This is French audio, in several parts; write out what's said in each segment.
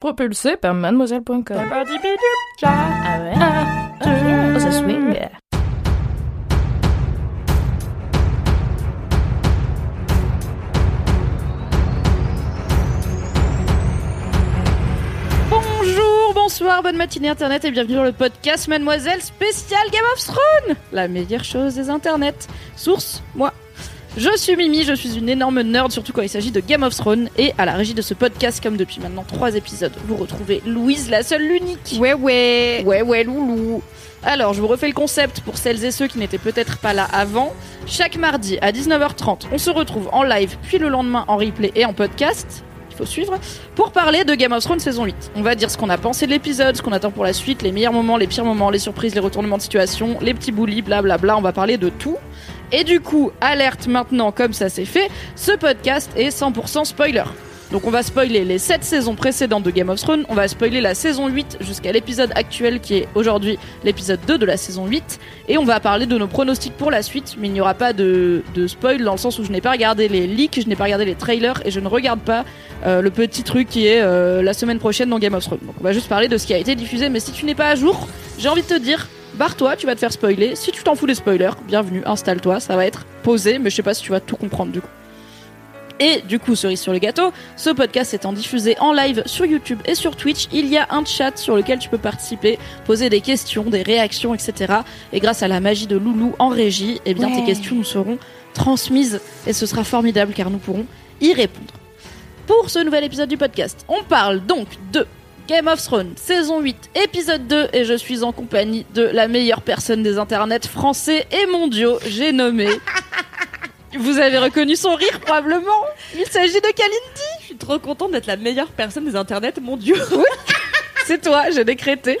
Propulsé par mademoiselle.com. Bonjour, bonsoir, bonne matinée internet et bienvenue dans le podcast Mademoiselle spécial Game of Thrones La meilleure chose des internets. Source, moi. Je suis Mimi, je suis une énorme nerd, surtout quand il s'agit de Game of Thrones. Et à la régie de ce podcast, comme depuis maintenant trois épisodes, vous retrouvez Louise, la seule, l'unique. Ouais, ouais. Ouais, ouais, loulou. Alors, je vous refais le concept pour celles et ceux qui n'étaient peut-être pas là avant. Chaque mardi à 19h30, on se retrouve en live, puis le lendemain en replay et en podcast. Il faut suivre. Pour parler de Game of Thrones saison 8. On va dire ce qu'on a pensé de l'épisode, ce qu'on attend pour la suite, les meilleurs moments, les pires moments, les surprises, les retournements de situation, les petits boulis, blablabla. On va parler de tout. Et du coup, alerte maintenant, comme ça c'est fait, ce podcast est 100% spoiler. Donc on va spoiler les 7 saisons précédentes de Game of Thrones, on va spoiler la saison 8 jusqu'à l'épisode actuel qui est aujourd'hui l'épisode 2 de la saison 8, et on va parler de nos pronostics pour la suite, mais il n'y aura pas de, de spoil dans le sens où je n'ai pas regardé les leaks, je n'ai pas regardé les trailers, et je ne regarde pas euh, le petit truc qui est euh, la semaine prochaine dans Game of Thrones. Donc on va juste parler de ce qui a été diffusé, mais si tu n'es pas à jour, j'ai envie de te dire, barre-toi, tu vas te faire spoiler. Si tu t'en fous des spoilers, bienvenue, installe-toi, ça va être posé, mais je sais pas si tu vas tout comprendre du coup. Et du coup, cerise sur le gâteau, ce podcast étant diffusé en live sur YouTube et sur Twitch, il y a un chat sur lequel tu peux participer, poser des questions, des réactions, etc. Et grâce à la magie de Loulou en régie, eh bien Ouais. tes questions nous seront transmises et ce sera formidable car nous pourrons y répondre. Pour ce nouvel épisode du podcast, on parle donc de Game of Thrones, saison 8, épisode 2, et je suis en compagnie de la meilleure personne des internets français et mondiaux, j'ai nommé... Vous avez reconnu son rire probablement Il s'agit de Kalindi Je suis trop contente d'être la meilleure personne des internets, mon dieu. C'est toi, j'ai décrété.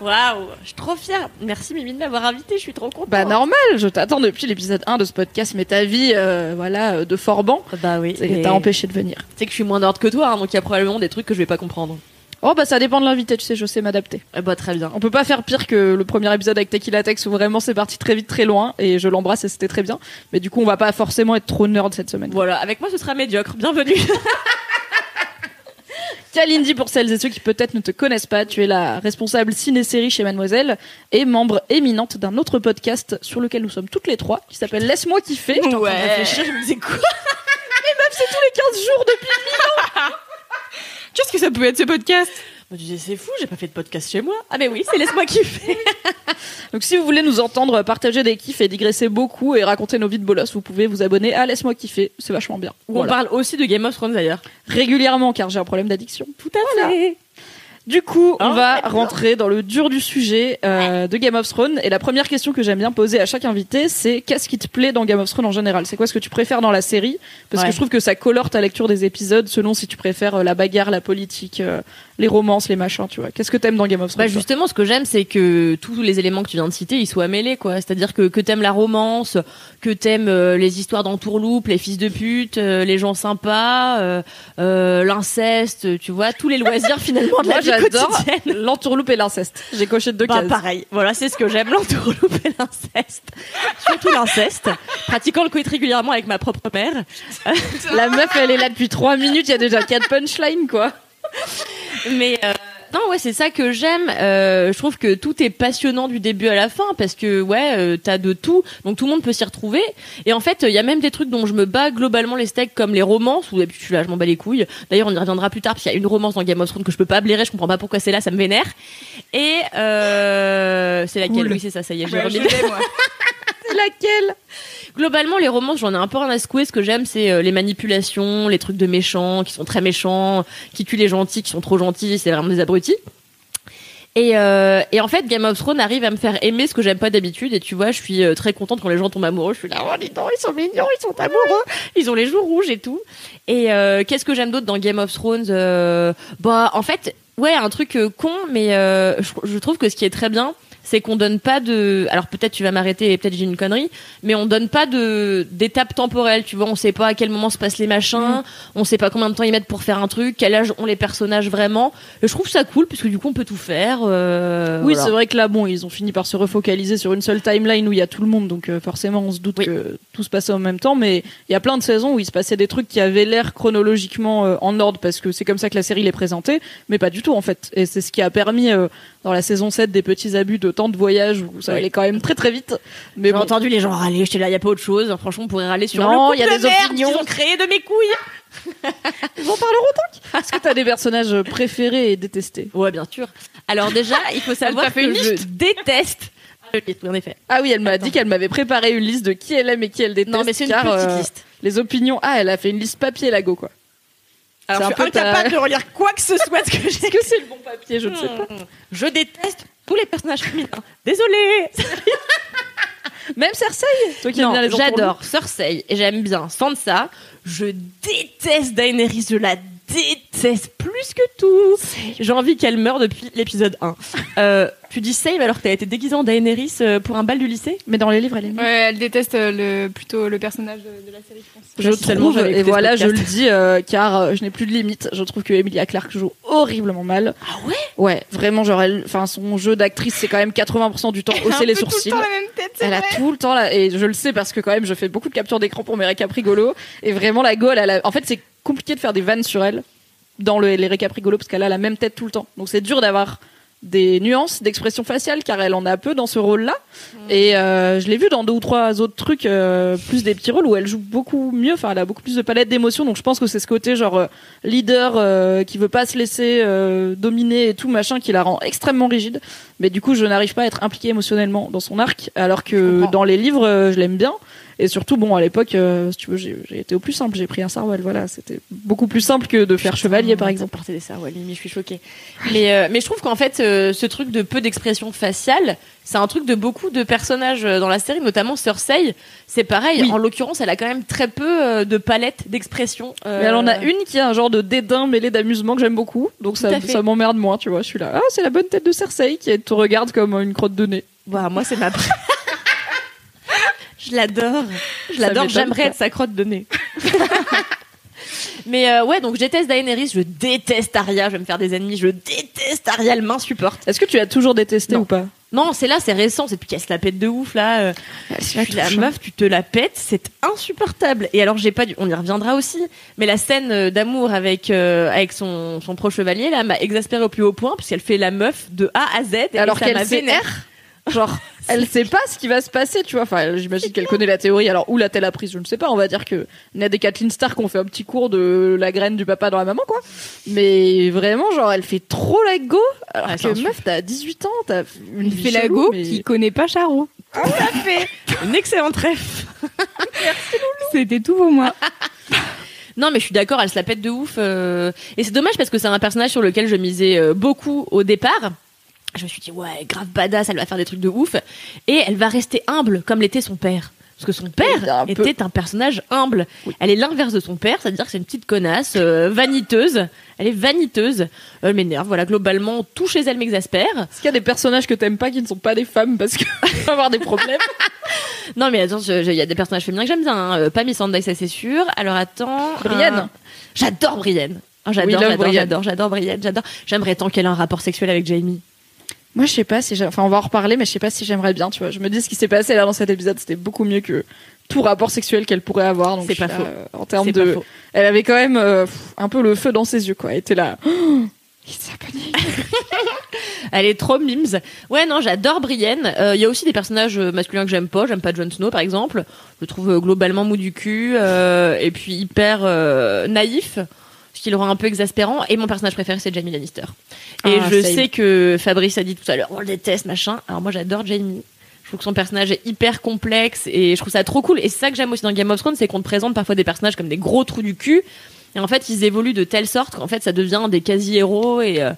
Waouh, je suis trop fière. Merci Mimi de m'avoir invitée, je suis trop contente. Bah normal, je t'attends depuis l'épisode 1 de ce podcast, mais ta vie, euh, voilà, euh, de Forban, Bah oui. c'est- mais t'a empêché de venir. Tu sais que je suis moins nerd que toi, hein, donc il y a probablement des trucs que je vais pas comprendre. Oh bah ça dépend de l'invité, tu sais, je sais m'adapter. Eh bah très bien. On peut pas faire pire que le premier épisode avec Tequila Tex où vraiment c'est parti très vite, très loin, et je l'embrasse et c'était très bien. Mais du coup, on va pas forcément être trop nerd cette semaine. Voilà, avec moi ce sera médiocre. Bienvenue. Kalindi, pour celles et ceux qui peut-être ne te connaissent pas, tu es la responsable ciné-série chez Mademoiselle et membre éminente d'un autre podcast sur lequel nous sommes toutes les trois, qui s'appelle Laisse-moi kiffer. J'étais en train de Ouais. réfléchir, je me disais quoi? C'est tous les 15 jours depuis. Qu'est-ce que ça peut être ce podcast? Je me disais c'est fou, j'ai pas fait de podcast chez moi. Ah mais oui, c'est laisse-moi kiffer. Donc si vous voulez nous entendre partager des kiffs et digresser beaucoup et raconter nos vies de bolos, vous pouvez vous abonner à Laisse-moi kiffer, c'est vachement bien. Où Voilà. on parle aussi de Game of Thrones d'ailleurs. Régulièrement car j'ai un problème d'addiction. Tout à fait. Du coup, on Oh, va rentrer dans le dur du sujet euh, de Game of Thrones. Et la première question que j'aime bien poser à chaque invité, c'est qu'est-ce qui te plaît dans Game of Thrones en général? C'est quoi ce que tu préfères dans la série? Parce Ouais. que je trouve que ça colore ta lecture des épisodes selon si tu préfères euh, la bagarre, la politique, euh, les romances, les machins, tu vois. Qu'est-ce que t'aimes dans Game of Thrones Bah justement, ce que j'aime, c'est que tous les éléments que tu viens de citer, ils soient mêlés, quoi. C'est-à-dire que que t'aimes la romance, que t'aimes euh, les histoires d'entourloupe, les fils de pute, euh, les gens sympas, l'inceste, tu vois, tous les loisirs finalement de la vie j'adore l'entourloupe et l'inceste. J'ai coché deux Bah cases. pareil, voilà, c'est ce que j'aime, l'entourloupe et l'inceste. Surtout l'inceste, pratiquant le coït régulièrement avec ma propre mère. La meuf, elle est là depuis trois minutes. Il y a déjà quatre punchlines, quoi. Mais euh, non, ouais, c'est ça que j'aime. Euh, je trouve que tout est passionnant du début à la fin parce que ouais, euh, t'as de tout, donc tout le monde peut s'y retrouver. Et en fait, il y a même des trucs dont je me bats globalement les steaks comme les romances où je suis là, je m'en bats les couilles. D'ailleurs, on y reviendra plus tard parce qu'il y a une romance dans Game of Thrones que je peux pas blairer, je comprends pas pourquoi c'est là, ça me vénère. Et euh, c'est laquelle? Oui, c'est ça, ça y est, j'ai Ouais, remis. je l'ai, moi. C'est laquelle? Globalement, les romances, j'en ai un peu rien à secouer. Ce que j'aime, c'est euh, les manipulations, les trucs de méchants, qui sont très méchants, qui tuent les gentils, qui sont trop gentils, c'est vraiment des abrutis. Et, euh, et en fait, Game of Thrones arrive à me faire aimer ce que j'aime pas d'habitude. Et tu vois, je suis euh, très contente quand les gens tombent amoureux. Je suis là, oh, dis donc, ils sont mignons, ils sont amoureux, ils ont les joues rouges et tout. Et euh, qu'est-ce que j'aime d'autre dans Game of Thrones Euh, Bah, en fait, ouais, un truc euh, con, mais je trouve que ce qui est très bien, c'est qu'on donne pas de. Alors peut-être tu vas m'arrêter et peut-être j'ai une connerie, mais on donne pas de d'étapes temporelles. Tu vois, on sait pas à quel moment se passent les machins, Mm. on sait pas combien de temps ils mettent pour faire un truc, quel âge ont les personnages vraiment. Et je trouve ça cool puisque du coup on peut tout faire. euh, Oui, voilà. c'est vrai que là, bon, ils ont fini par se refocaliser sur une seule timeline où il y a tout le monde, donc euh, forcément, on se doute Oui. que tout se passait en même temps. Mais il y a plein de saisons où il se passait des trucs qui avaient l'air chronologiquement euh, en ordre parce que c'est comme ça que la série les présentait, mais pas du tout en fait. Et c'est ce qui a permis euh, dans la saison 7 des petits abus de temps de voyage où ça allait quand même très très vite. Mais J'ai bon, entendu les gens râler, j'étais là, y a pas autre chose. Franchement, on pourrait râler sur Non, le y a des de merde opinions. ont créé de mes couilles. ils en parleront tant. Est-ce que t'as des personnages préférés et détestés? Ouais, bien sûr. Alors déjà, il faut savoir que je déteste. Ah, en effet. Ah oui, elle m'a Attends. dit qu'elle m'avait préparé une liste de qui elle aime et qui elle déteste. Non, mais c'est une car, petite euh, liste. Les opinions. Ah, elle a fait une liste papier Lago quoi. Alors, je suis peu ta- incapable de relire quoi que ce soit de ce que j'ai Est-ce que c'est le bon papier Je ne sais pas. Je déteste tous les personnages féminins. Désolée. Même Cersei Toi qui aimes Non, bien les entourloups. j'adore Cersei et j'aime bien Sansa. Je déteste Daenerys, je la déteste plus que tout. J'ai envie qu'elle meure depuis l'épisode 1. Euh, tu dis save alors que t'as été déguisée en Daenerys euh, pour un bal du lycée? Mais dans les livres, elle est mieux. Ouais, elle déteste euh, le, plutôt le personnage de, de la série, je pense. Je trouve, et voilà, je le dis, euh, car je n'ai plus de limite. Je trouve que Emilia Clarke joue horriblement mal. Ah ouais? Ouais, vraiment, genre, elle, enfin, son jeu d'actrice, c'est quand même 80% du temps Elle a hausser un les peu sourcils. tout le temps la même tête, c'est Elle a vrai. tout le temps là, et je le sais parce que quand même, je fais beaucoup de captures d'écran pour mes récaps rigolos. Et vraiment, la Gaule, elle a- en fait, c'est compliqué de faire des vannes sur elle dans le- les récaps rigolos parce qu'elle a la même tête tout le temps. Donc c'est dur d'avoir des nuances d'expression faciale car elle en a peu dans ce rôle-là. Et euh, je l'ai vu dans deux ou trois autres trucs, euh, plus des petits rôles où elle joue beaucoup mieux. Enfin, elle a beaucoup plus de palette d'émotions. Donc je pense que c'est ce côté genre euh, leader qui veut pas se laisser dominer et tout machin qui la rend extrêmement rigide. Mais du coup, je n'arrive pas à être impliquée émotionnellement dans son arc, alors que dans les livres, je l'aime bien. Et surtout, bon, à l'époque, euh, si tu veux, j'ai été au plus simple. J'ai pris un Sarwell, voilà. C'était beaucoup plus simple que de faire chevalier, par exemple. Porter des limite, je suis choquée. Mais, euh, mais je trouve qu'en fait, euh, ce truc de peu d'expression faciale, c'est un truc de beaucoup de personnages dans la série, notamment Cersei. C'est pareil. Oui. En l'occurrence, elle a quand même très peu de palette d'expression. Mais elle en a une qui a un genre de dédain mêlé d'amusement que j'aime beaucoup. Donc ça, ça m'emmerde moins, tu vois. Je suis là. Ah, c'est la bonne tête de Cersei qui te regarde comme une crotte de nez. Bah, moi, c'est ma. je l'adore. Je l'adore. J'aimerais être sa crotte de nez. Mais euh, ouais, donc je déteste Daenerys, je déteste Arya, je vais me faire des ennemis, je déteste Arya, elle m'insupporte. Est-ce que tu as toujours détesté Non. ou pas? Non, c'est là, c'est récent, c'est depuis qu'elle se la pète de ouf là. euh, la meuf, tu te la pètes, c'est insupportable. Et alors, j'ai pas dû, on y reviendra aussi, mais la scène euh, d'amour avec euh, avec son son pro chevalier là m'a exaspérée au plus haut point puisqu'elle fait la meuf de A à Z. Et Alors qu'elle vénère. Genre, elle sait pas ce qui va se passer, tu vois. Enfin, j'imagine qu'elle connaît la théorie. Alors, où l'a-t-elle apprise Je ne sais pas. On va dire que Ned et Kathleen Stark ont fait un petit cours de la graine du papa dans la maman, quoi. Mais vraiment, genre, elle fait trop la go. Alors c'est que meuf, t'as 18 ans, t'as une vie fait la chelou, go mais- qui connaît pas Charo. Une excellente ref. C'était tout pour moi. Non, mais je suis d'accord, elle se la pète de ouf. euh, Et c'est dommage parce que c'est un personnage sur lequel je misais euh, beaucoup au départ. Je me suis dit, ouais, grave badass, elle va faire des trucs de ouf. Et elle va rester humble, comme l'était son père. Parce que son père un peu- était un personnage humble. Elle est l'inverse de son père, c'est-à-dire que c'est une petite connasse, euh, vaniteuse. Elle est vaniteuse. Elle m'énerve, voilà, globalement, tout chez elle m'exaspère. Est-ce qu'il y a des personnages que t'aimes pas qui ne sont pas des femmes parce que avoir des problèmes Non, mais attends, il y a des personnages féminins que j'aime bien. hein. Pas Miss Sunday, ça c'est sûr. Alors attends. Brienne. J'adore Brienne. Oui, j'adore, j'adore, j'adore, j'adore Brienne, j'adore. J'aimerais tant qu'elle ait un rapport sexuel avec Jamie. Moi, je sais pas si. Enfin, on va en reparler, mais je sais pas si j'aimerais bien, tu vois. Je me dis ce qui s'est passé là dans cet épisode, c'était beaucoup mieux que tout rapport sexuel qu'elle pourrait avoir. donc C'est pas là, faux. euh, en termes de... Elle avait quand même euh, un peu le feu dans ses yeux, quoi. Elle était là... Oh, it's happening. Elle est trop mimes. Ouais, non, j'adore Brienne. Euh, Il y a aussi des personnages euh, masculins que j'aime pas. J'aime pas Jon Snow, par exemple. Je le trouve euh, globalement mou du cul euh, et puis hyper euh, naïf, ce qui le rend un peu exaspérant. Et mon personnage préféré, c'est Jamie Lannister. Et Ah, je sais que Fabrice a dit tout à l'heure, on le déteste, machin. Alors moi, j'adore Jamie. Je trouve que son personnage est hyper complexe et je trouve ça trop cool. Et c'est ça que j'aime aussi dans Game of Thrones, c'est qu'on te présente parfois des personnages comme des gros trous du cul. Et en fait, ils évoluent de telle sorte qu'en fait, ça devient des quasi-héros et, euh,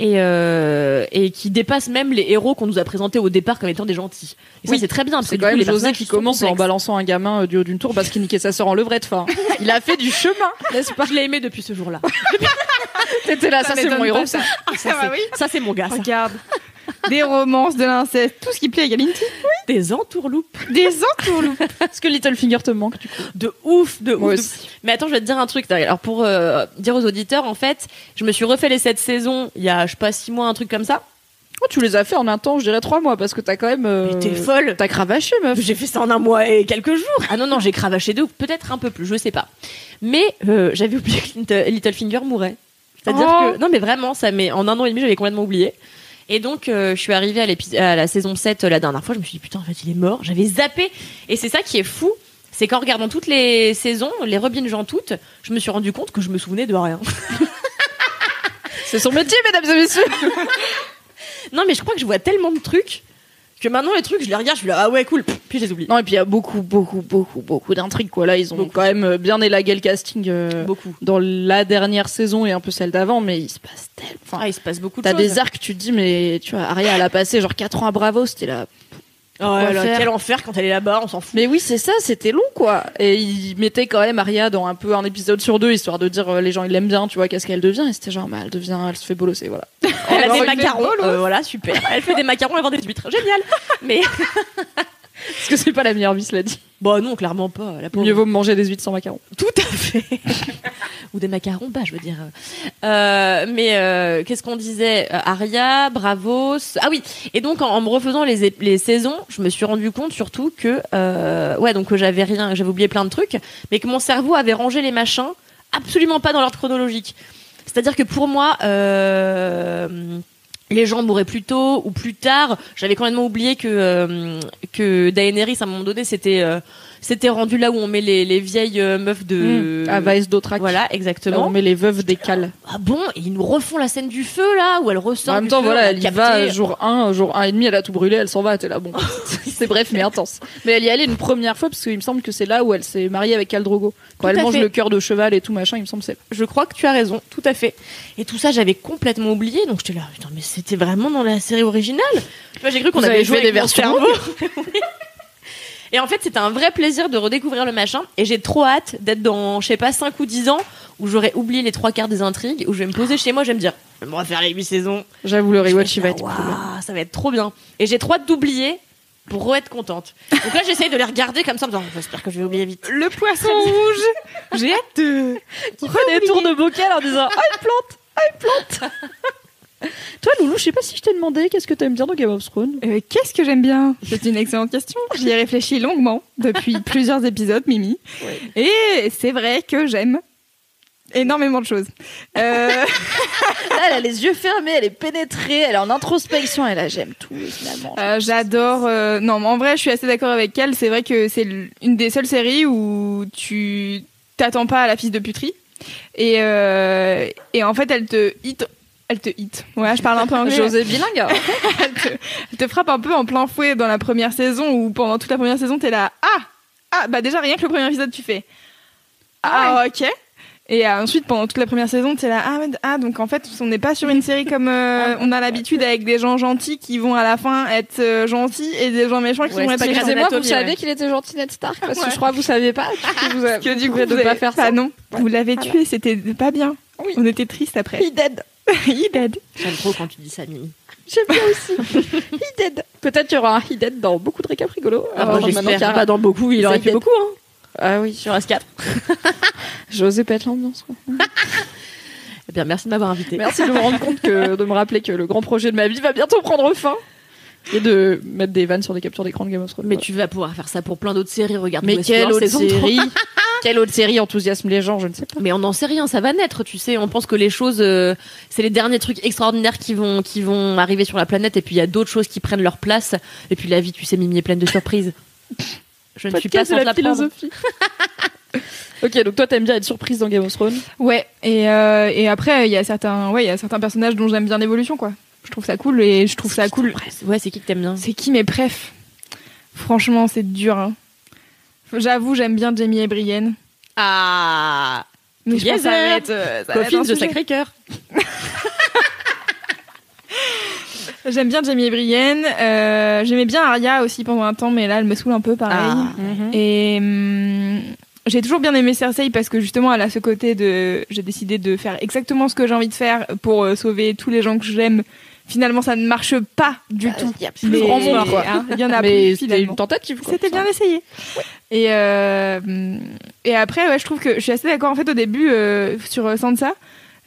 et, euh, et qui dépassent même les héros qu'on nous a présentés au départ comme étant des gentils. Et Oui. ça, c'est très bien. C'est quand coup, même les José qui commence en balançant un gamin euh, du haut d'une tour parce qu'il niquait sa sœur en levrette. Enfin, il a fait du chemin, n'est-ce pas? Je l'ai aimé depuis ce jour-là. T'étais là, ça, c'est mon héros, ça. Ça, Ah bah c'est- oui. ça, c'est mon gars. ça. Regarde. des romances, de l'inceste, tout ce qui plaît à Galinti. Des entourloupes. Des entourloupes. Est-ce que Littlefinger te manque du coup De ouf, de Moi ouf. de-. Mais attends, je vais te dire un truc. Alors pour euh, dire aux auditeurs, en fait, je me suis refait les sept saisons il y a, je sais pas, six mois, un truc comme ça. Oh, tu les as fait en un temps, je dirais trois mois, parce que t'as quand même. euh, Mais t'es folle. T'as cravaché, meuf. J'ai fait ça en un mois et quelques jours. Ah non, non, j'ai cravaché deux, peut-être un peu plus, je sais pas. Mais euh, j'avais oublié que Litt- Littlefinger mourait. C'est-à-dire Oh. que, non mais vraiment, ça met, en un an et demi, j'avais complètement oublié. Et donc, euh, je suis arrivée à, la saison 7 euh, la dernière fois, je me suis dit, putain, en fait, il est mort. J'avais zappé. Et c'est ça qui est fou, c'est qu'en regardant toutes les saisons, les rebingeant toutes, je me suis rendu compte que je me souvenais de rien. C'est son métier, mesdames et messieurs. non, mais je crois que je vois tellement de trucs que maintenant, les trucs, je les regarde, je suis là, ah ouais, cool, puis je les oublie. Non, et puis il y a beaucoup, beaucoup, beaucoup, beaucoup d'intrigues, quoi. Là, ils ont Beaucoup. quand même euh, bien élagué le casting euh, Beaucoup. dans la dernière saison et un peu celle d'avant, mais il se passe tellement. Enfin, Ah, il se passe beaucoup de T'as des arcs, tu te dis, mais tu vois, Aria, elle a passé genre 4 ans à Bravo, c'était là. Oh là, faire quel enfer quand elle est là-bas, on s'en fout. Mais oui, c'est ça, c'était long, quoi. Et ils mettaient quand même Aria dans un peu un épisode sur deux, histoire de dire, euh, les gens, ils l'aiment bien, tu vois, qu'est-ce qu'elle devient. Et c'était genre, bah, elle devient, elle se fait bolosser, voilà. Elle a des macarons, euh, voilà, super. Elle fait des macarons avant des huîtres, génial. Mais Parce que c'est pas la meilleure vie, cela dit. bon, non, clairement pas. La pauvre. Mieux vaut manger des huîtres sans macarons. Tout à fait. Ou des macarons, bah, je veux dire. Euh, mais euh, qu'est-ce qu'on disait? Euh, Aria, Bravos. Ah oui. Et donc, en, en me refaisant les, les saisons, je me suis rendu compte surtout que, euh, ouais, donc que j'avais rien, j'avais oublié plein de trucs, mais que mon cerveau avait rangé les machins absolument pas dans l'ordre chronologique. C'est-à-dire que pour moi, euh, les gens mouraient plus tôt ou plus tard. J'avais complètement oublié que euh, que Daenerys à un moment donné c'était euh, c'était rendu là où on met les, les vieilles euh, meufs de À Vice d'Autrac. voilà Là, on exactement. met les veuves des cales. Ah bon et ils nous refont la scène du feu là où elle ressort. En même temps, feu, voilà, elle y va jour 1, jour 1 et demi, elle a tout brûlé, elle s'en va, t'es là, bon. c'est bref, mais intense. Mais elle y allait une première fois, parce qu'il me semble que c'est là où elle s'est mariée avec Khal Drogo. Quand Tout elle mange fait. le cœur de cheval et tout machin, il me semble que c'est. Je crois que tu as raison, tout à fait. Et tout ça, j'avais complètement oublié, donc j'étais là, putain, mais c'était vraiment dans la série originale. J'ai cru qu'on avait joué des versions. Et en fait, c'était un vrai plaisir de redécouvrir le machin. Et j'ai trop hâte d'être dans, je sais pas, 5 ou 10 ans, où j'aurais oublié les trois quarts des intrigues, où je vais me poser chez moi, je vais me dire, je vais me refaire les 8 saisons. J'avoue, le rewatch, il va faire, être cool. ça va être trop bien. Et j'ai trop hâte d'oublier pour re-être contente. Donc là, j'essaye de les regarder comme ça, en me disant, j'espère que je vais oublier vite. Le poisson rouge. J'ai hâte de. Qui fait des tours de bocal en disant Ah, une plante Ah, une plante Toi, Loulou, je sais pas si je t'ai demandé qu'est-ce que t'aimes bien dans Game of Thrones? Euh, Qu'est-ce que j'aime bien? C'est une excellente question. J'y ai réfléchi longuement depuis plusieurs épisodes, Mimi. Et c'est vrai que j'aime énormément de choses. Euh, Là, elle a les yeux fermés, elle est pénétrée, elle est en introspection, et là, j'aime tout, finalement. euh, J'adore. euh, Non, mais en vrai, je suis assez d'accord avec elle. C'est vrai que c'est une des seules séries où tu t'attends pas à la fille de puterie. Et, et en fait, elle te hit. Elle te hit. Ouais, je parle un peu anglais. José bilingue. hein. elle, te, elle te frappe un peu en plein fouet dans la première saison où pendant toute la première saison t'es là ah ah bah déjà rien que le premier épisode tu fais ah, ok et euh, ensuite pendant toute la première saison t'es là ah, ah donc en fait on n'est pas sur une série comme euh, on a l'habitude avec des gens gentils qui vont à la fin être euh, gentils et des gens méchants qui Ouais, vont être méchants. Excusez-moi, vous ouais. qu'il était gentil Ned Stark Parce que Ouais. je crois que vous saviez pas. que vous que du vous coup pouvez vous ne pas faire bah ça. non vous l'avez Voilà. tué c'était pas bien Oui. on était triste après He dead. il dead J'aime trop quand tu dis ça, Mimi. J'aime bien aussi. He dead. Peut-être qu'il y aura un He dead dans beaucoup de récaps rigolos. Ah, qu'il y j'espère pas dans beaucoup, il aurait fait beaucoup, hein. Ah oui, Sur S4. j'osais pas être l'ambiance. Eh bien, merci de m'avoir invité. Merci de me rendre compte que, de me rappeler que le grand projet de ma vie va bientôt prendre fin. Et de mettre des vannes sur des captures d'écran de Game of Thrones. Mais Voilà. tu vas pouvoir faire ça pour plein d'autres séries. Regarde Mais quelle autre série Quelle autre série enthousiasme les gens Je ne sais pas. Mais on n'en sait rien, ça va naître, tu sais. On pense que les choses, euh, c'est les derniers trucs extraordinaires qui vont, qui vont arriver sur la planète, et puis il y a d'autres choses qui prennent leur place. Et puis la vie, tu sais, Mimi est pleine de surprises. Je ne suis pas sans la philosophie. ok, donc toi t'aimes bien être surprise dans Game of Thrones? Ouais, et, euh, et après, il y a certains, ouais, il y a certains personnages dont j'aime bien l'évolution, quoi. Je trouve ça cool et je trouve ça cool. Ouais, c'est qui que t'aimes bien? C'est qui mes prefs Franchement, c'est dur. Hein. J'avoue, j'aime bien Jamie et Brienne. Ah Mais je pense que ça va être, euh, ça Coffin de. Sacré-Cœur. J'aime bien Jamie et Brienne. Euh, J'aimais bien Arya aussi pendant un temps, mais là, elle me saoule un peu, pareil. Ah. Et hum, j'ai toujours bien aimé Cersei parce que justement, elle a ce côté de. J'ai décidé de faire exactement ce que j'ai envie de faire pour euh, sauver tous les gens que j'aime, finalement ça ne marche pas du tout. Il y a plus Mais, grand monde, quoi. hein, il y en a Mais plus c'était une tentative. C'était bien essayé. Et euh, et après ouais, je trouve que je suis assez d'accord en fait au début euh, sur Sansa.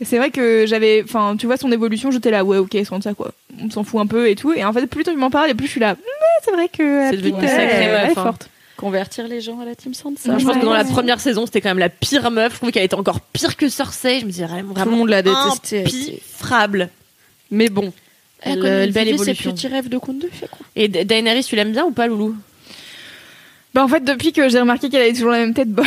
C'est vrai que j'avais, enfin, tu vois son évolution, j'étais là, ouais, ok, Sansa quoi, on s'en fout un peu et tout. Et en fait, plus tu m'en parles, et plus je suis là, c'est vrai que C'est devenu est hein. forte. Convertir les gens à la team Sansa. je pense que dans la Ouais. première saison, c'était quand même la pire meuf. Je trouvais qu'elle était encore pire que Cersei. Je me disais vraiment, Tout le monde l'a était- impifrable. Mais bon, Elle a elle, connu une elle belle évolution. petits rêves de conte de fées, quoi? Et Da- Daenerys, tu l'aimes bien ou pas, Loulou? Bah en fait, depuis que j'ai remarqué qu'elle avait toujours la même tête, bah,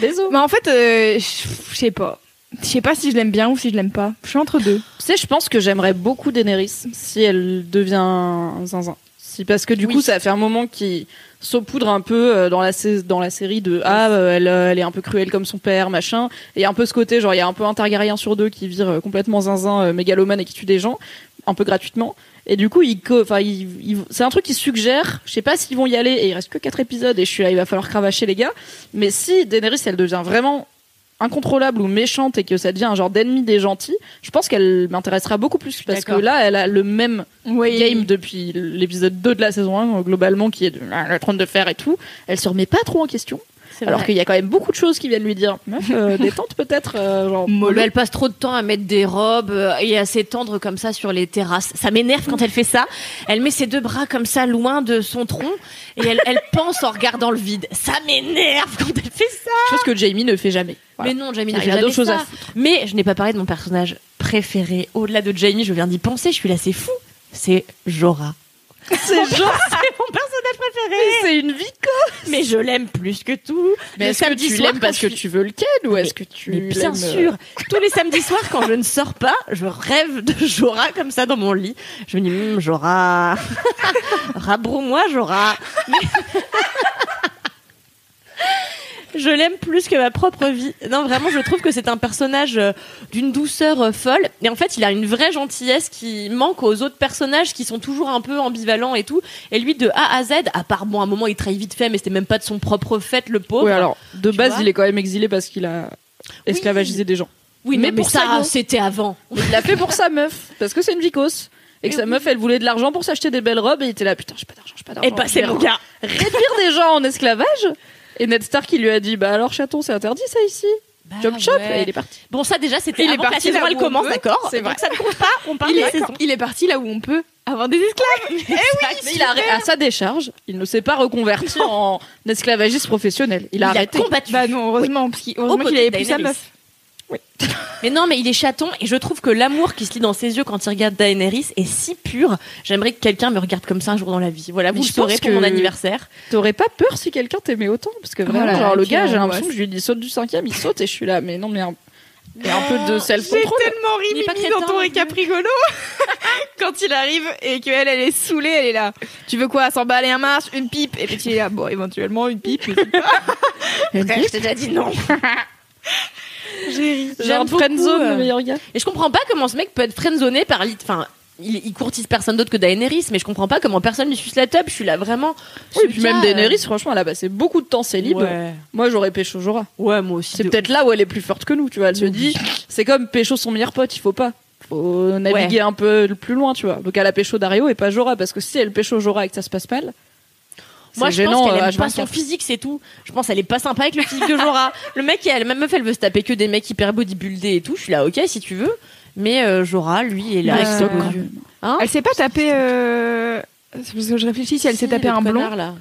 Désolé. bah en fait, euh, je je sais pas. Je sais pas si je l'aime bien ou si je l'aime pas. Je suis entre deux. Tu sais, je pense que j'aimerais beaucoup Daenerys si elle devient zinzin. Parce que du Oui. coup, ça fait un moment qu'il saupoudre un peu euh, dans la, sais- dans la série de Ah, euh, elle, euh, elle est un peu cruelle comme son père, machin. Et un peu ce côté, genre, il y a un peu un Targaryen sur deux qui vire complètement zinzin, mégalomane et qui tue des gens, un peu gratuitement. Et du coup, il, co- enfin, il- il- c'est un truc qui suggère. Je sais pas s'ils vont y aller. Et il reste que quatre épisodes. Et je suis là, il va falloir cravacher les gars. Mais si Daenerys, elle devient vraiment incontrôlable ou méchante et que ça devient un genre d'ennemi des gentils, je pense qu'elle m'intéressera beaucoup plus parce que là, elle a le même Oui. game depuis l'épisode 2 de la saison 1 globalement qui est de, ah, le trône de fer et tout. Elle se remet pas trop en question. Alors qu'il y a quand même beaucoup de choses qui viennent lui dire meuf euh, détente peut-être euh, genre elle passe trop de temps à mettre des robes euh, et à s'étendre comme ça sur les terrasses. Ça m'énerve quand elle fait ça. Elle met ses deux bras comme ça loin de son tronc et elle, elle pense en regardant le vide. Ça m'énerve quand elle fait ça. chose que Jamie ne fait jamais. Voilà. Mais non, Jamie ne il fait a d'autres jamais choses à ça. Mais je n'ai pas parlé de mon personnage préféré. Au-delà de Jamie, je viens d'y penser. Je suis là, c'est fou. C'est Jorah. C'est genre C'est mon personnage préféré. c'est une vie Mais je l'aime plus que tout. Mais est-ce que tu l'aimes parce je que tu veux le ken ou est-ce que tu Mais bien euh, sûr. Tous les samedis soirs, quand je ne sors pas, je rêve de Jorah comme ça dans mon lit. Je me dis, Jorah, rabrou-moi Jorah. Mais- Je l'aime plus que ma propre vie. Non, vraiment, je trouve que c'est un personnage euh, d'une douceur euh, folle. Et en fait, il a une vraie gentillesse qui manque aux autres personnages qui sont toujours un peu ambivalents et tout. Et lui, de A à Z, à part, bon, à un moment, il trahit vite fait, mais c'était même pas de son propre fait, le pauvre. Ouais, alors de Tu base, il est quand même exilé parce qu'il a esclavagisé des gens. oui, mais pour ça, c'était avant. Il l'a fait pour sa meuf parce que c'est une vicose. Et que sa meuf, elle voulait de l'argent pour s'acheter des belles robes et il était là, putain, j'ai pas d'argent, j'ai pas d'argent. Et bah, Je c'est mon gars. réduire des gens en esclavage. Et Ned Stark, il lui a dit, bah alors chaton, c'est interdit ça ici. Chop chop. Bah ouais. Et il est parti. Bon, ça déjà, c'était Il est avant que la parti saison elle commence, d'accord C'est Donc vrai. ça ne compte pas, on parle Il de est, saison. il est parti là où on peut avoir des esclaves. Mais il a, à sa décharge, il ne s'est pas reconverti en esclavagiste professionnel. Il a Il a arrêté. combattu. Bah non, heureusement, parce qu'il heureusement qu'il avait plus sa Daenerys. Meuf. Mais non, mais il est chaton et je trouve que l'amour qui se lit dans ses yeux quand il regarde Daenerys est si pur. J'aimerais que quelqu'un me regarde comme ça un jour dans la vie. Voilà, vous Mais le je pense saurez pour que- mon anniversaire. T'aurais pas peur si quelqu'un t'aimait autant Parce que vraiment, Voilà, genre, le gars, j'ai angoisse. l'impression que je lui dis saute du cinquième, il saute et je suis là, mais non, mais un, mais un peu de J'ai self-control. tellement ri Il est pas Mimi dans ton récap rigolo quand il arrive et qu'elle elle est saoulée, elle est là. Tu veux quoi? 100 balles et un marche, une pipe Et puis il est là, bon éventuellement une pipe. Frère, je t'ai déjà dit non. Genre J'aime friendzone, beaucoup, euh, le meilleur gars. Et je comprends pas comment ce mec peut être friendzoné par lit. Enfin, il, il courtise personne d'autre que Daenerys, mais je comprends pas comment personne lui suce la teub. Je suis là vraiment. Oui, ce puis même euh, Daenerys, franchement, elle a passé beaucoup de temps célib. Ouais. Moi, j'aurais pécho Jorah. Ouais, moi aussi. C'est de peut-être là où elle est plus forte que nous, tu vois. Elle se dit, c'est comme pécho son meilleur pote, il faut pas. Faut naviguer un peu plus loin, tu vois. Donc elle a pécho Dario et pas Jorah, parce que si elle pécho Jorah et que ça se passe mal, Moi, je pense qu'elle euh, aime pas H24. son physique, c'est tout. Je pense qu'elle est pas sympa avec le physique de Jorah. le mec, elle, même meuf, elle veut se taper que des mecs hyper bodybuildés et tout. Je suis là, ok, si tu veux. Mais euh, Jorah, lui, il est là. Ouais, avec son-. Hein Elle s'est pas tapée. Euh... c'est Parce que je réfléchis si elle s'est Si, tapé le un blond. connard, là.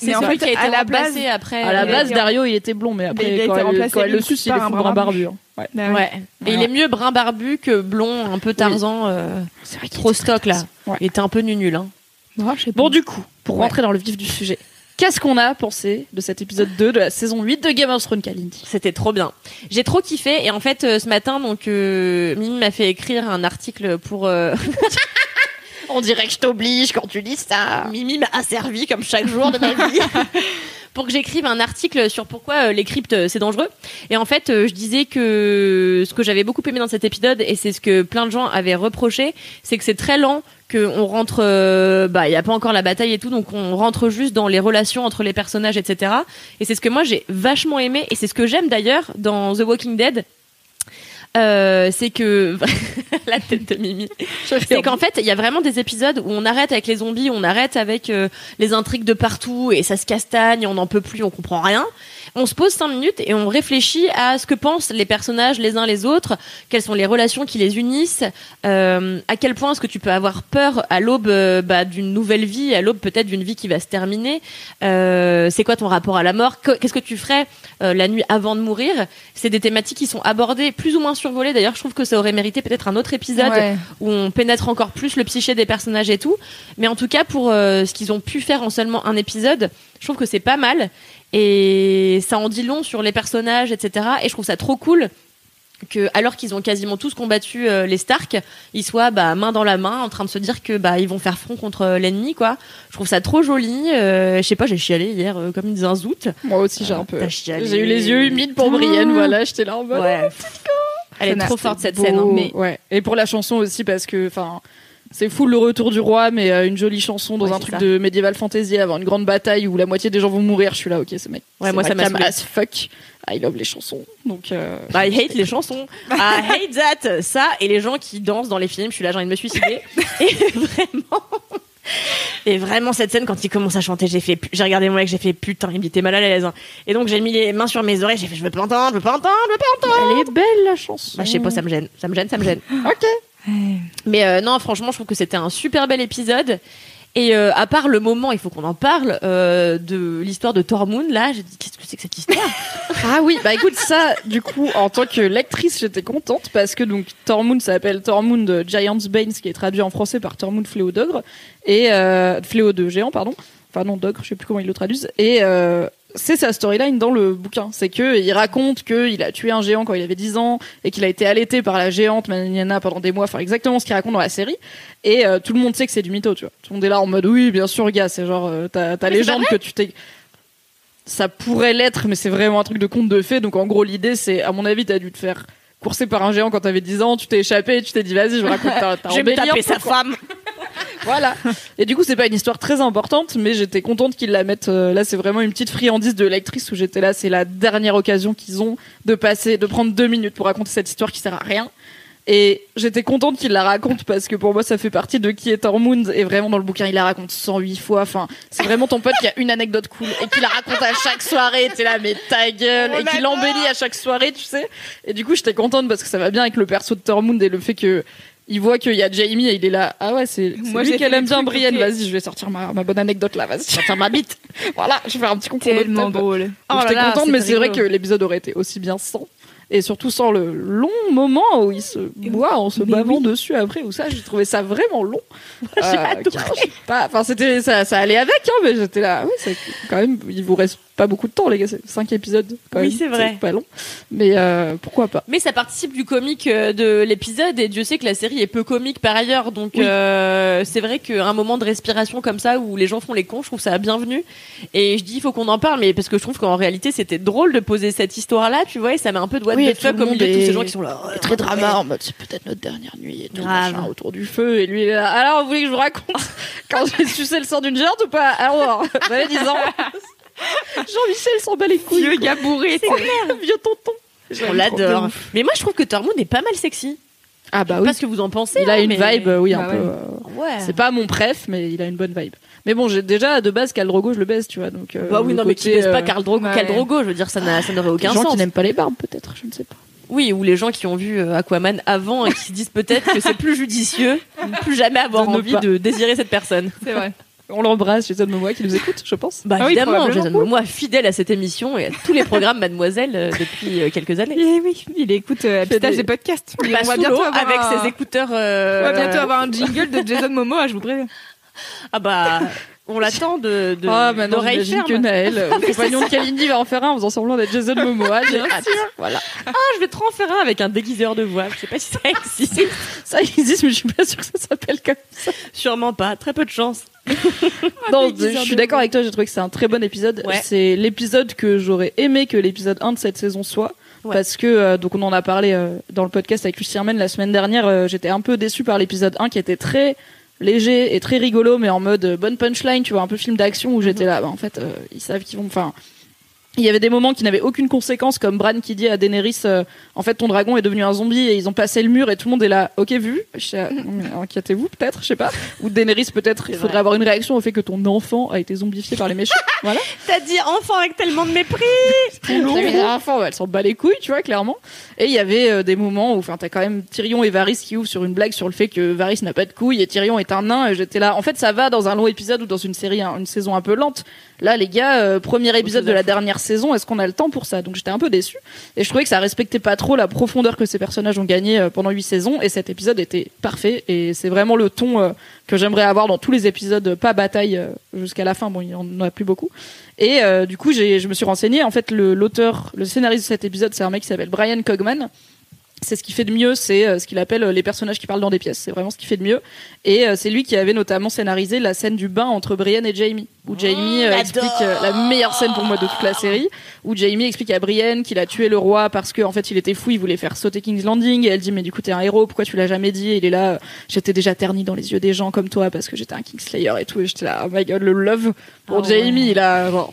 C'est en fait, qui a été à la remplacé base- après. À la euh, base, Dario, il était blond, mais il a après, été quand elle, remplacé, quand elle le suce, il par est brun barbu. hein. Ouais. Bah ouais. Ouais. Et il est mieux brun barbu que blond, un peu Tarzan, euh, qu'il trop stock là. Il était un peu nul, hein. Bon, je sais pas. Bon, du coup, pour Ouais. rentrer dans le vif du sujet, qu'est-ce qu'on a pensé de cet épisode 2 de la saison 8 de Game of Thrones, Kalindi? C'était trop bien. J'ai trop kiffé et en fait euh, ce matin donc euh, Mimi m'a fait écrire un article pour euh, On dirait que je t'oblige quand tu dis ça. Mimi m'a asservi comme chaque jour de ma vie. Pour que j'écrive un article sur pourquoi euh, les cryptes euh, c'est dangereux. Et en fait, euh, je disais que ce que j'avais beaucoup aimé dans cet épisode, et c'est ce que plein de gens avaient reproché, c'est que c'est très lent, qu'on rentre, euh, bah, il y a pas encore la bataille et tout, donc on rentre juste dans les relations entre les personnages, etc. Et c'est ce que moi j'ai vachement aimé, et c'est ce que j'aime d'ailleurs dans The Walking Dead. euh, c'est que la tête de Mimi, c'est qu'en fait, il y a vraiment des épisodes où on arrête avec les zombies, on arrête avec euh, les intrigues de partout et ça se castagne, on n'en peut plus, on comprend rien on se pose cinq minutes et on réfléchit à ce que pensent les personnages les uns les autres, quelles sont les relations qui les unissent, euh, à quel point est-ce que tu peux avoir peur à l'aube euh, bah, d'une nouvelle vie, à l'aube peut-être d'une vie qui va se terminer. Euh, c'est quoi ton rapport à la mort? Qu'est-ce que tu ferais la nuit avant de mourir? C'est des thématiques qui sont abordées plus ou moins survolées. D'ailleurs, je trouve que ça aurait mérité peut-être un autre épisode où on pénètre encore plus le psyché des personnages et tout. Mais en tout cas, pour ce qu'ils ont pu faire en seulement un épisode, je trouve que c'est pas mal. Et ça en dit long sur les personnages, etc. Et je trouve ça trop cool que alors qu'ils ont quasiment tous combattu euh, les Stark, ils soient bah, main dans la main en train de se dire que bah ils vont faire front contre euh, l'ennemi quoi. Je trouve ça trop joli. Euh, je sais pas, j'ai chialé hier comme une zinzoute. Moi aussi j'ai un peu. J'ai eu les yeux humides pour Brienne, voilà, j'étais là en mode. Ouais. Oh, Elle est trop forte cette scène. Hein. Mais... Ouais. Et pour la chanson aussi parce que enfin c'est fou le retour du roi, mais euh, une jolie chanson dans un truc de médiéval fantasy avant une grande bataille où la moitié des gens vont mourir. Je suis là, ok, ce mec. Ouais, moi ça m'a as fuck. I love les chansons. Donc, euh... I hate les chansons. I hate that. Ça et les gens qui dansent dans les films. Je suis là, j'ai envie de me suicider. et vraiment. Et vraiment cette scène quand il commence à chanter, j'ai fait, j'ai regardé mon mec, j'ai fait putain, il était mal à l'aise. Hein. Et donc j'ai mis les mains sur mes oreilles, j'ai fait je veux pas entendre, je veux pas entendre, je veux pas entendre. Elle est belle la chanson. Bah je sais pas, ça me gêne, ça me gêne, ça me gêne. ok. Mais euh, non, franchement, je trouve que c'était un super bel épisode. Et euh, à part le moment, il faut qu'on en parle euh, de l'histoire de Tormund. Là, j'ai dit qu'est-ce que c'est que cette histoire? Ah oui, bah écoute ça, du coup, en tant que lectrice, j'étais contente parce que donc Tormund s'appelle Tormund Giant's Bane, ce qui est traduit en français par Tormund Fléau d'ogre et Fléau de géant, pardon. Enfin non, d'ogre, je sais plus comment ils le traduisent. Et c'est sa storyline dans le bouquin. C'est que il raconte qu'il a tué un géant quand il avait 10 ans et qu'il a été allaité par la géante Maniana pendant des mois. Enfin, exactement ce qu'il raconte dans la série. Et euh, tout le monde sait que c'est du mytho, tu vois. Tout le monde est là en mode oui, bien sûr, gars. C'est genre euh, ta, ta légende que tu t'es. Ça pourrait l'être, mais c'est vraiment un truc de conte de fées. Donc en gros, l'idée, c'est, à mon avis, t'as dû te faire courser par un géant quand t'avais 10 ans, tu t'es échappé, tu t'es dit vas-y, je raconte ta, ta Je vais taper sa femme. Voilà. Et du coup, c'est pas une histoire très importante, mais j'étais contente qu'ils la mettent. Euh, là, c'est vraiment une petite friandise de lectrice où j'étais là. C'est la dernière occasion qu'ils ont de passer, de prendre deux minutes pour raconter cette histoire qui sert à rien. Et j'étais contente qu'il la raconte parce que pour moi ça fait partie de qui est Tormund et vraiment dans le bouquin il la raconte 108 fois. Enfin, c'est vraiment ton pote qui a une anecdote cool et qui la raconte à chaque soirée. T'es là mais ta gueule et qui l'embellit à chaque soirée, tu sais. Et du coup j'étais contente parce que ça va bien avec le perso de Tormund et le fait que il voit qu'il y a Jamie et il est là. Ah ouais, c'est lui qui aime bien Brienne. Vas-y, je vais sortir ma, ma bonne anecdote là. Vas-y, sortir ma bite. voilà, je vais faire un petit concours. Tellement drôle. Oh J'étais contente, mais c'est vrai que l'épisode aurait été aussi bien sans et surtout sans le long moment où il se boit en se bavant dessus après ou ça j'ai trouvé ça vraiment long j'ai euh, enfin c'était ça, ça allait avec hein, mais j'étais là oui c'est quand même il vous reste pas beaucoup de temps, les gars. C'est 5 épisodes. Quand oui, c'est vrai. Pas long. Mais euh, pourquoi pas. Mais ça participe du comique euh, de l'épisode et Dieu sait que la série est peu comique par ailleurs. Donc euh, c'est vrai qu'un moment de respiration comme ça où les gens font les cons, je trouve ça bienvenu. Et je dis, il faut qu'on en parle, mais parce que je trouve qu'en réalité, c'était drôle de poser cette histoire-là, tu vois, et ça met un peu de what oui, the fuck au milieu de tous ces gens qui sont là. très drama en mode, c'est peut-être notre dernière nuit et tout, machin, autour du feu. Et lui, il est là. Alors, vous voulez que je vous raconte quand j'ai sucé le sang d'une géante ou pas? Alors, j'avais 10 ans. Jean-Michel s'en bat les couilles. Vieux gars bourré, c'est Vieux tonton. On l'adore. Mais moi, je trouve que Tormund est pas mal sexy. Ah bah oui. Pas ce que vous en pensez. Il a une vibe, oui, un bah peu. Euh, ouais. C'est pas mon préf, mais il a une bonne vibe. Mais bon, j'ai déjà de base Khal Drogo, je le baise, tu vois. Donc. Euh, bah oui, non, mais qui baise pas Khal Drogo, ouais. Drogo, je veux dire, ça n'aurait aucun sens. Les gens qui n'aiment pas les barbes, peut-être, je ne sais pas. Oui, ou les gens qui ont vu euh, Aquaman avant et qui se disent peut-être que c'est plus judicieux, plus jamais avoir envie de désirer cette personne. C'est vrai. On l'embrasse, Jason Momoa qui nous écoute, je pense. Bah ah évidemment, Jason Momoa fidèle à cette émission et à tous les programmes Mademoiselle euh, depuis euh, quelques années. Et oui, il écoute euh, des... des podcasts. Il on va bientôt avoir avec ses écouteurs. Euh... On va bientôt avoir un jingle de Jason Momoa, je vous préviens. Ah bah. On l'attend de, de Ah, maintenant, j'imagine que Naël, le compagnon de Kalindi, va en faire un en faisant semblant d'être Jason Momoa. Bien sûr. Voilà. Ah, je vais trop en faire un avec un déguiseur de voix. Je sais pas si ça existe. Ça existe, mais je suis pas sûre que ça s'appelle comme ça. Sûrement pas. Très peu de chance. non, je suis d'accord avec toi, j'ai trouvé que c'est un très bon épisode. Ouais. C'est l'épisode que j'aurais aimé que l'épisode 1 de cette saison soit. Ouais. Parce que, euh, donc on en a parlé euh, dans le podcast avec Lucien Men la semaine dernière, euh, j'étais un peu déçu par l'épisode 1 qui était très léger et très rigolo, mais en mode bonne punchline, tu vois, un peu film d'action où j'étais là, bah, en fait, ils savent qu'ils vont, enfin, Il y avait des moments qui n'avaient aucune conséquence, comme Bran qui dit à Daenerys, euh, en fait, ton dragon est devenu un zombie et ils ont passé le mur et tout le monde est là, ok, vu. Mais Inquiétez-vous, peut-être, je sais pas. Ou Daenerys, peut-être, il faudrait avoir une réaction au fait que ton enfant a été zombifié par les méchants. voilà. T'as dit enfant avec tellement de mépris. Enfants, ouais, elle s'en bat les couilles, tu vois, clairement. Et il y avait euh, des moments où, enfin, t'as quand même Tyrion et Varys qui ouvrent sur une blague sur le fait que Varys n'a pas de couilles et Tyrion est un nain. Et j'étais là. En fait, ça va dans un long épisode ou dans une série, hein, une saison un peu lente. Là, les gars, euh, premier épisode de la dernière saison, est-ce qu'on a le temps pour ça? Donc j'étais un peu déçue. Et je trouvais que ça respectait pas trop la profondeur que ces personnages ont gagné euh, pendant huit saisons. Et cet épisode était parfait. Et c'est vraiment le ton euh, que j'aimerais avoir dans tous les épisodes, pas bataille euh, jusqu'à la fin. Bon, il y en a plus beaucoup. Et du coup, je me suis renseignée. En fait, le, l'auteur, le scénariste de cet épisode, c'est un mec qui s'appelle Brian Cogman. C'est ce qu'il fait de mieux, c'est euh, ce qu'il appelle euh, les personnages qui parlent dans des pièces. C'est vraiment ce qu'il fait de mieux. Et euh, c'est lui qui avait notamment scénarisé la scène du bain entre Brienne et Jamie, où Jamie explique la meilleure scène pour moi de toute la série, où Jamie explique à Brienne qu'il a tué le roi parce qu'en en fait il était fou, il voulait faire sauter King's Landing. Et elle dit mais du coup t'es un héros, pourquoi tu l'as jamais dit? Et Il est là, j'étais déjà terni dans les yeux des gens comme toi parce que j'étais un Kingslayer et tout. Et j'étais là, oh my god, le love pour Ah ouais. Jamie, il a genre,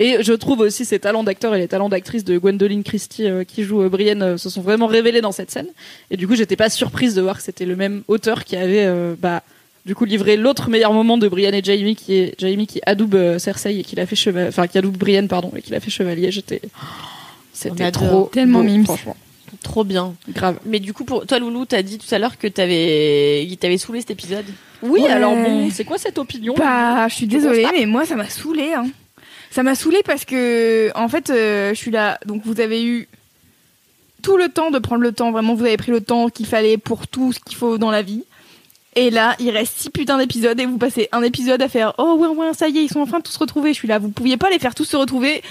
et je trouve aussi ses talents d'acteur et les talents d'actrice de Gwendoline Christie euh, qui joue euh, Brienne euh, se sont vraiment révélés dans cette scène. Et du coup, j'étais pas surprise de voir que c'était le même auteur qui avait euh, bah du coup livré l'autre meilleur moment de Brienne et Jamie qui est Jamie qui adoube euh, Cersei et qui l'a fait chevalier enfin qui adoube Brienne pardon et qui l'a fait chevalier. J'étais On c'était trop Tellement beau, mimes. franchement Trop bien. grave. Mais du coup, pour toi, Loulou, t'as dit tout à l'heure que t'avais, t'avait saoulé cet épisode. Oui, Ouais. alors bon, c'est quoi cette opinion? Bah, je suis désolée, mais moi, ça m'a saoulée. Hein. Ça m'a saoulée parce que, en fait, euh, je suis là. Donc, vous avez eu tout le temps de prendre le temps. Vraiment, vous avez pris le temps qu'il fallait pour tout ce qu'il faut dans la vie. Et là, il reste six putains d'épisodes et vous passez un épisode à faire Oh ouais, ouais, ça y est, ils sont en train de tous se retrouver. Je suis là. Vous pouviez pas les faire tous se retrouver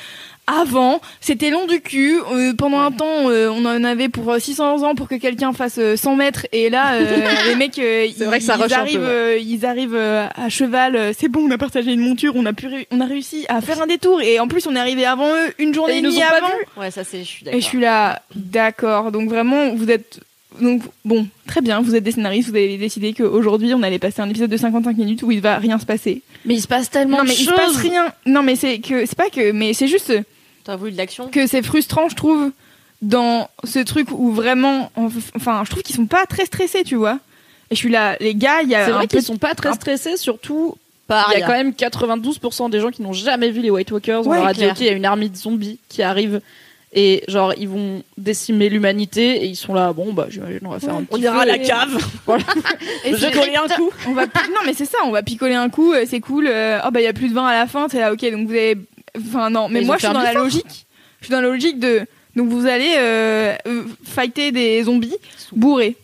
avant. C'était long du cul. Euh, pendant un temps, euh, on en avait pour euh, 600 ans pour que quelqu'un fasse euh, 100 mètres. Et là, euh, les mecs, euh, C'est vrai que ça ils peu, arrivent, ouais. euh, ils arrivent euh, à cheval. euh, C'est bon, on a partagé une monture. On a, pu, on a réussi à faire un détour. Et en plus, on est arrivé avant eux, une journée Et et demie avant. Ouais, ça c'est, je suis Et je suis là, d'accord. Donc vraiment, vous êtes. Donc bon, très bien, vous êtes des scénaristes, vous avez décidé qu'aujourd'hui on allait passer un épisode de 55 minutes où il va rien se passer. Mais il se passe tellement non de mais il se choses. passe rien. Non mais c'est que c'est pas que mais c'est juste T'as voulu de l'action que c'est frustrant, je trouve, dans ce truc où vraiment, enfin, je trouve qu'ils sont pas très stressés, tu vois. Et je suis là, les gars, il y a C'est vrai qu'ils sont pas très stressés, surtout Il y a quand même 92% des gens qui n'ont jamais vu les White Walkers. On Ouais, leur a dit, ok, il y a une armée de zombies qui arrive et genre ils vont décimer l'humanité et ils sont là, bon bah j'imagine on va faire un petit On ira à la et- cave. Voilà. Et collé un coup. on va non mais c'est ça on va picoler un coup euh, c'est cool euh, oh bah il y a plus de vin à la fin c'est là ok donc vous avez enfin non mais moi je suis dans la logique je suis dans la logique de donc vous allez euh, euh, fighter des zombies bourrés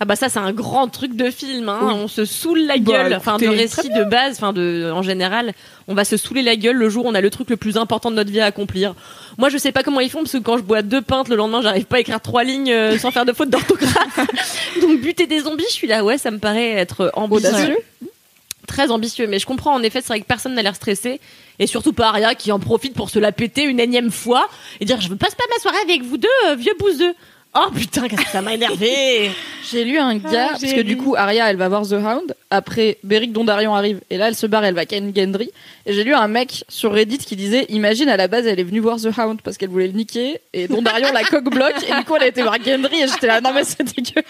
Ah bah ça c'est un grand truc de film. Hein. Oui. On se saoule la Bah, gueule. Enfin de récit de base. Enfin de en général, on va se saouler la gueule le jour où on a le truc le plus important de notre vie à accomplir. Moi je sais pas comment ils font parce que quand je bois deux pintes le lendemain j'arrive pas à écrire trois lignes euh, sans faire de faute d'orthographe. Donc buter des zombies, je suis là ouais ça me paraît être ambitieux. Audacieux. Très ambitieux, mais je comprends en effet, c'est vrai que personne n'a l'air stressé, et surtout pas Aria qui en profite pour se la péter une énième fois et dire je veux passe pas ma soirée avec vous deux, euh, vieux bouseux. Oh putain, qu'est-ce que ça m'a énervé J'ai lu un gars, parce que du coup Arya elle va voir The Hound, après Beric Dondarrion arrive et là elle se barre, elle va ken Gendry. Et j'ai lu un mec sur Reddit qui disait, imagine à la base elle est venue voir The Hound parce qu'elle voulait le niquer et Dondarrion la coque bloque et du coup elle a été voir Gendry et j'étais là non mais c'est dégueu.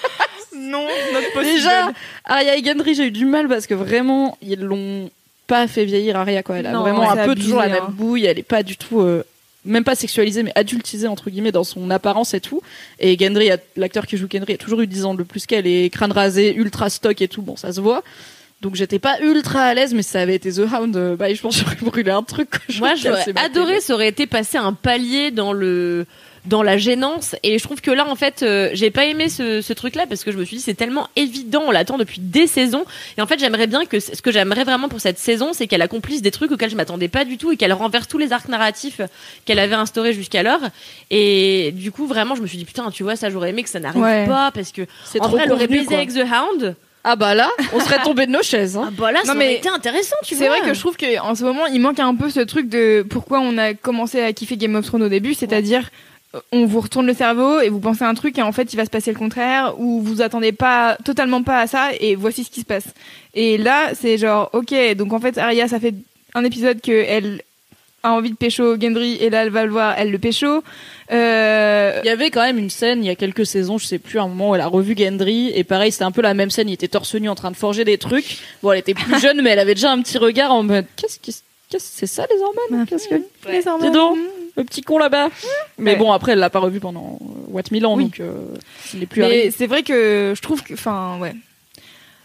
non notre Déjà, Arya et Gendry, j'ai eu du mal parce que vraiment, ils l'ont pas fait vieillir Arya, quoi. Elle a Non, vraiment un peu abusé, toujours la hein. même bouille, elle est pas du tout, euh, même pas sexualisée, mais adultisée, entre guillemets, dans son apparence et tout. Et Gendry, l'acteur qui joue Gendry, a toujours eu 10 ans de plus qu'elle, et crâne rasé, ultra stock et tout, bon, ça se voit. Donc j'étais pas ultra à l'aise, mais si ça avait été The Hound, euh, bah, je pense que j'aurais brûlé un truc. Moi, j'aurais adoré, ça aurait été passer un palier dans le dans la gênance et je trouve que là en fait euh, j'ai pas aimé ce, ce truc là parce que je me suis dit c'est tellement évident on l'attend depuis des saisons et en fait j'aimerais bien que ce que j'aimerais vraiment pour cette saison c'est qu'elle accomplisse des trucs auxquels je m'attendais pas du tout et qu'elle renverse tous les arcs narratifs qu'elle avait instaurés jusqu'alors et du coup vraiment je me suis dit putain tu vois ça j'aurais aimé que ça n'arrive Ouais. pas parce que C'est en trop vrai elle aurait baisé avec The Hound Ah bah là, on serait tombé de nos chaises. Hein. ah bah là Non, ça mais aurait été intéressant tu vois c'est vrai que je trouve que en ce moment il manque un peu ce truc de pourquoi on a commencé à kiffer Game of Thrones au début c'est-à-dire on vous retourne le cerveau et vous pensez à un truc et en fait il va se passer le contraire ou vous attendez pas totalement pas à ça et voici ce qui se passe et là c'est genre ok donc en fait Arya ça fait un épisode que elle a envie de pécho Gendry et là elle va le voir, elle le pécho. Euh... Il y avait quand même une scène il y a quelques saisons, je sais plus, un moment où elle a revu Gendry et pareil c'était un peu la même scène, il était torse nu en train de forger des trucs. Bon elle était plus jeune mais elle avait déjà un petit regard en mode qu'est-ce que c'est ça les hormones? Qu'est-ce que Les hormones. Dis donc, le petit con là-bas. Mais Ouais. bon après elle l'a pas revu pendant euh, what mille ans Oui. donc euh, il n'est plus Mais arrivé. c'est vrai que je trouve que, enfin, ouais.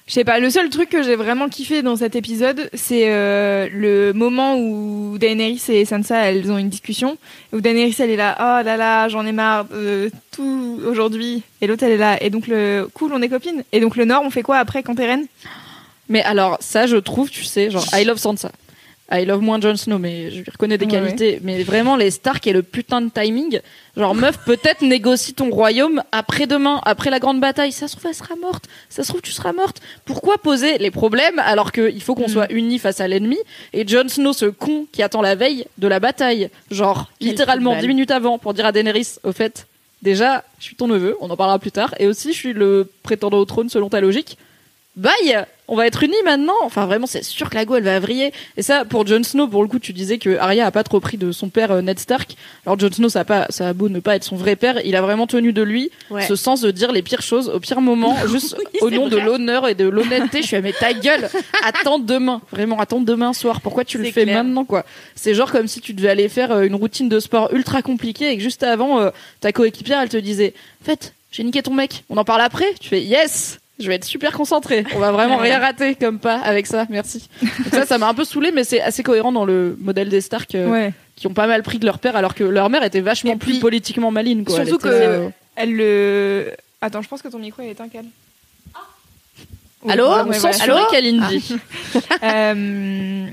Je sais pas, le seul truc que j'ai vraiment kiffé dans cet épisode, c'est euh, le moment où Daenerys et Sansa, elles ont une discussion, où Daenerys, elle est là, oh là là, j'en ai marre, euh, tout aujourd'hui, et l'autre, elle est là, et donc le, cool, on est copines, et donc le Nord, on fait quoi après quand t'es reine? Mais alors, ça, je trouve, tu sais, genre, I love Sansa. I love moins Jon Snow, mais je lui reconnais des Ouais, qualités. Mais vraiment, les Stark et le putain de timing. Genre, meuf, peut-être négocie ton royaume après-demain, après la grande bataille. Ça se trouve, elle sera morte. Ça se trouve, tu seras morte. Pourquoi poser les problèmes alors qu'il faut qu'on Mm. soit unis face à l'ennemi Et Jon Snow, ce con qui attend la veille de la bataille, genre, Quel littéralement dix minutes avant, pour dire à Daenerys, au fait, déjà, je suis ton neveu, on en parlera plus tard. Et aussi, je suis le prétendant au trône selon ta logique. Bye On va être unis maintenant Enfin vraiment c'est sûr que la go elle va vriller. Et ça pour Jon Snow pour le coup tu disais que Arya a pas trop pris de son père euh, Ned Stark. Alors Jon Snow ça a, pas, ça a beau ne pas être son vrai père, il a vraiment tenu de lui Ouais. ce sens de dire les pires choses au pire moment juste Oui, au nom de l'honneur et de l'honnêteté. Je suis à mais ta gueule Attends demain Vraiment attends demain soir. Pourquoi tu le fais clair. maintenant quoi? C'est genre comme si tu devais aller faire euh, une routine de sport ultra compliquée et que juste avant euh, ta coéquipière elle te disait fait j'ai niqué ton mec. On en parle après Tu fais yes je vais être super concentré. On va vraiment rien rater comme pas avec ça. Merci. Donc ça, ça m'a un peu saoulé, mais c'est assez cohérent dans le modèle des Stark euh, Ouais. qui ont pas mal pris de leur père, alors que leur mère était vachement plus politiquement maligne. Quoi. Elle surtout était, que- euh, Elle le. Attends, je pense que ton micro il est un calme. Allô on Ouais, censurait Allô Kalindi. Euh,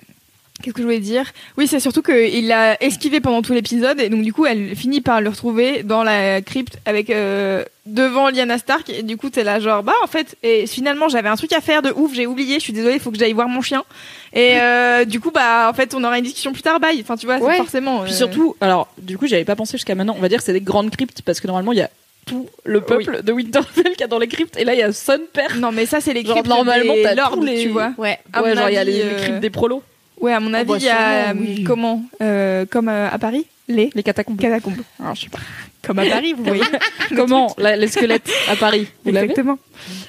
Qu'est-ce que je voulais dire? Oui, c'est surtout qu'il l'a esquivé pendant tout l'épisode et donc du coup, elle finit par le retrouver dans la crypte avec euh, devant Lyanna Stark et du coup, t'es là genre bah en fait et finalement j'avais un truc à faire de ouf, j'ai oublié, je suis désolée, il faut que j'aille voir mon chien et euh, du coup bah en fait on aura une discussion plus tard, bye. Enfin tu vois, Ouais. forcément. Puis euh, surtout, alors du coup, j'avais pas pensé jusqu'à maintenant. On va dire que c'est des grandes cryptes parce que normalement, il y a tout le peuple de Winterfell qui est dans les cryptes et là, il y a Son Père. Non mais ça c'est les Genre, cryptes normalement, des t'as tous les- tu vois. Ouais. Ouais, genre il y a les euh, cryptes des prolos, Ouais, à mon avis, bah, il y a sûrement, oui. comment euh, comme euh, à Paris les les catacombes. catacombes. Alors, je sais pas. Comme à Paris, vous voyez. Comment la- les squelettes à Paris Vous Exactement.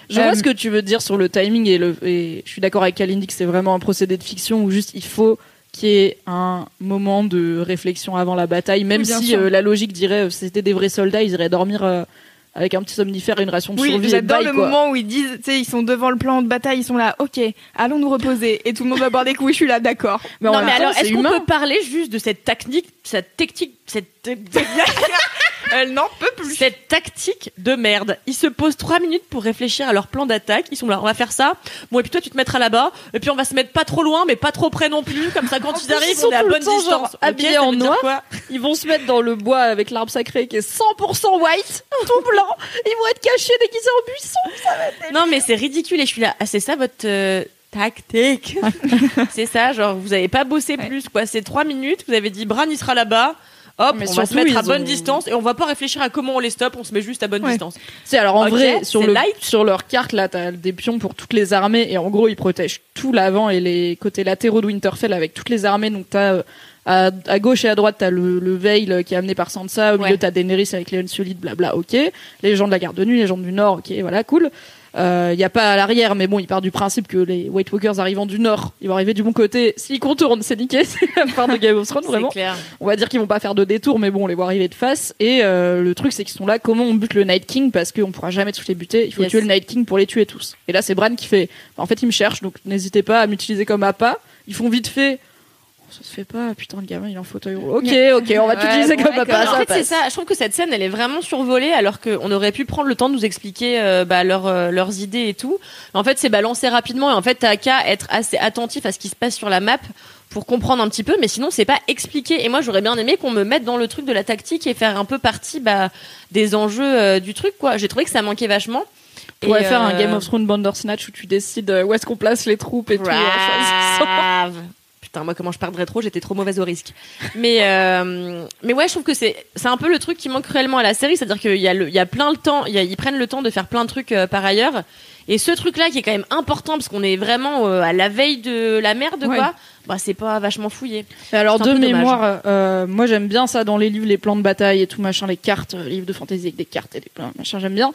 Je vois Euh, ce que tu veux dire sur le timing et, le, et je suis d'accord avec Kalindi que c'est vraiment un procédé de fiction où juste il faut qu'il y ait un moment de réflexion avant la bataille, même Oui, si euh, la logique dirait euh, c'était des vrais soldats, ils iraient dormir euh, avec un petit somnifère et une ration de Oui, survie. j'adore le quoi. moment où ils disent, tu sais, ils sont devant le plan de bataille, ils sont là, ok, allons nous reposer, et tout le monde va boire des coups, je suis là, d'accord. Mais non, mais temps, alors, est-ce qu'on peut parler juste de cette technique, cette technique, cette, Elle n'en peut plus. cette tactique de merde Ils se posent trois minutes pour réfléchir à leur plan d'attaque. Ils sont là, on va faire ça. Bon, et puis toi, tu te mettras là-bas. Et puis on va se mettre pas trop loin, mais pas trop près non plus. Comme ça, quand ils arrivent, ils sont on est à bonne genre, distance. Habillés en noir. Ils vont se mettre dans le bois avec l'arbre sacré qui est 100% white, tout blanc. Ils vont être cachés déguisés en buisson. Non, mais c'est ridicule. Et je suis là, ah, c'est ça votre euh, tactique? C'est ça, genre, vous avez pas bossé Ouais. plus, quoi. C'est trois minutes, vous avez dit, Bran, il sera là-bas. Hop, Mais on va se mettre à bonne ont- distance et on va pas réfléchir à comment on les stoppe, on se met juste à bonne Ouais. distance. C'est alors en vrai sur le light. sur leur carte là t'as des pions pour toutes les armées et en gros ils protègent tout l'avant et les côtés latéraux de Winterfell avec toutes les armées donc t'as euh, à, à gauche et à droite t'as le, le Veil euh, qui est amené par Sansa au milieu Ouais. t'as Daenerys avec les Unsullied blabla ok les gens de la garde de nuit les gens du Nord ok voilà cool il y a pas à l'arrière mais bon il part du principe que les White Walkers arrivant du Nord ils vont arriver du bon côté s'ils contournent c'est niqué c'est la part de Game of Thrones vraiment clair. on va dire qu'ils vont pas faire de détour, mais bon, on les voit arriver de face. Et euh, le truc, c'est qu'ils sont là. Comment on bute le Night King? Parce qu'on pourra jamais tous les buter. Il faut Yes. tuer le Night King pour les tuer tous. Et là, c'est Bran qui fait. bah, en fait, il me cherche, donc n'hésitez pas à m'utiliser comme appât. Ils font vite fait. Ça se fait pas. Putain, le gamin, il est en fauteuil roulant. Ok, ok, on va Ouais, t'utiliser bon, comme d'accord. appât. en fait, c'est ça. Je trouve que cette scène, elle est vraiment survolée, alors qu'on aurait pu prendre le temps de nous expliquer euh, bah, leur, euh, leurs idées et tout. En fait, c'est balancé rapidement, et en fait, t'as qu'à être assez attentif à ce qui se passe sur la map pour comprendre un petit peu, mais sinon, c'est pas expliqué. Et moi, j'aurais bien aimé qu'on me mette dans le truc de la tactique et faire un peu partie bah, des enjeux euh, du truc, quoi. J'ai trouvé que ça manquait vachement. On pourrait faire un Game of Thrones Bandersnatch où tu décides où est-ce qu'on place les troupes et tout. putain, moi comment je perdrais trop, j'étais trop mauvaise au risque. Mais euh, mais ouais, je trouve que c'est c'est un peu le truc qui manque réellement à la série, c'est-à-dire qu'il y a le, il y a plein de temps, il y a- ils prennent le temps de faire plein de trucs euh, par ailleurs. Et ce truc-là qui est quand même important parce qu'on est vraiment euh, à la veille de la merde, Ouais. quoi. Bah c'est pas vachement fouillé. Et alors de mémoire, euh, moi j'aime bien ça dans les livres, les plans de bataille et tout machin, les cartes, euh, livres de fantasy avec des cartes et des plans machin, j'aime bien.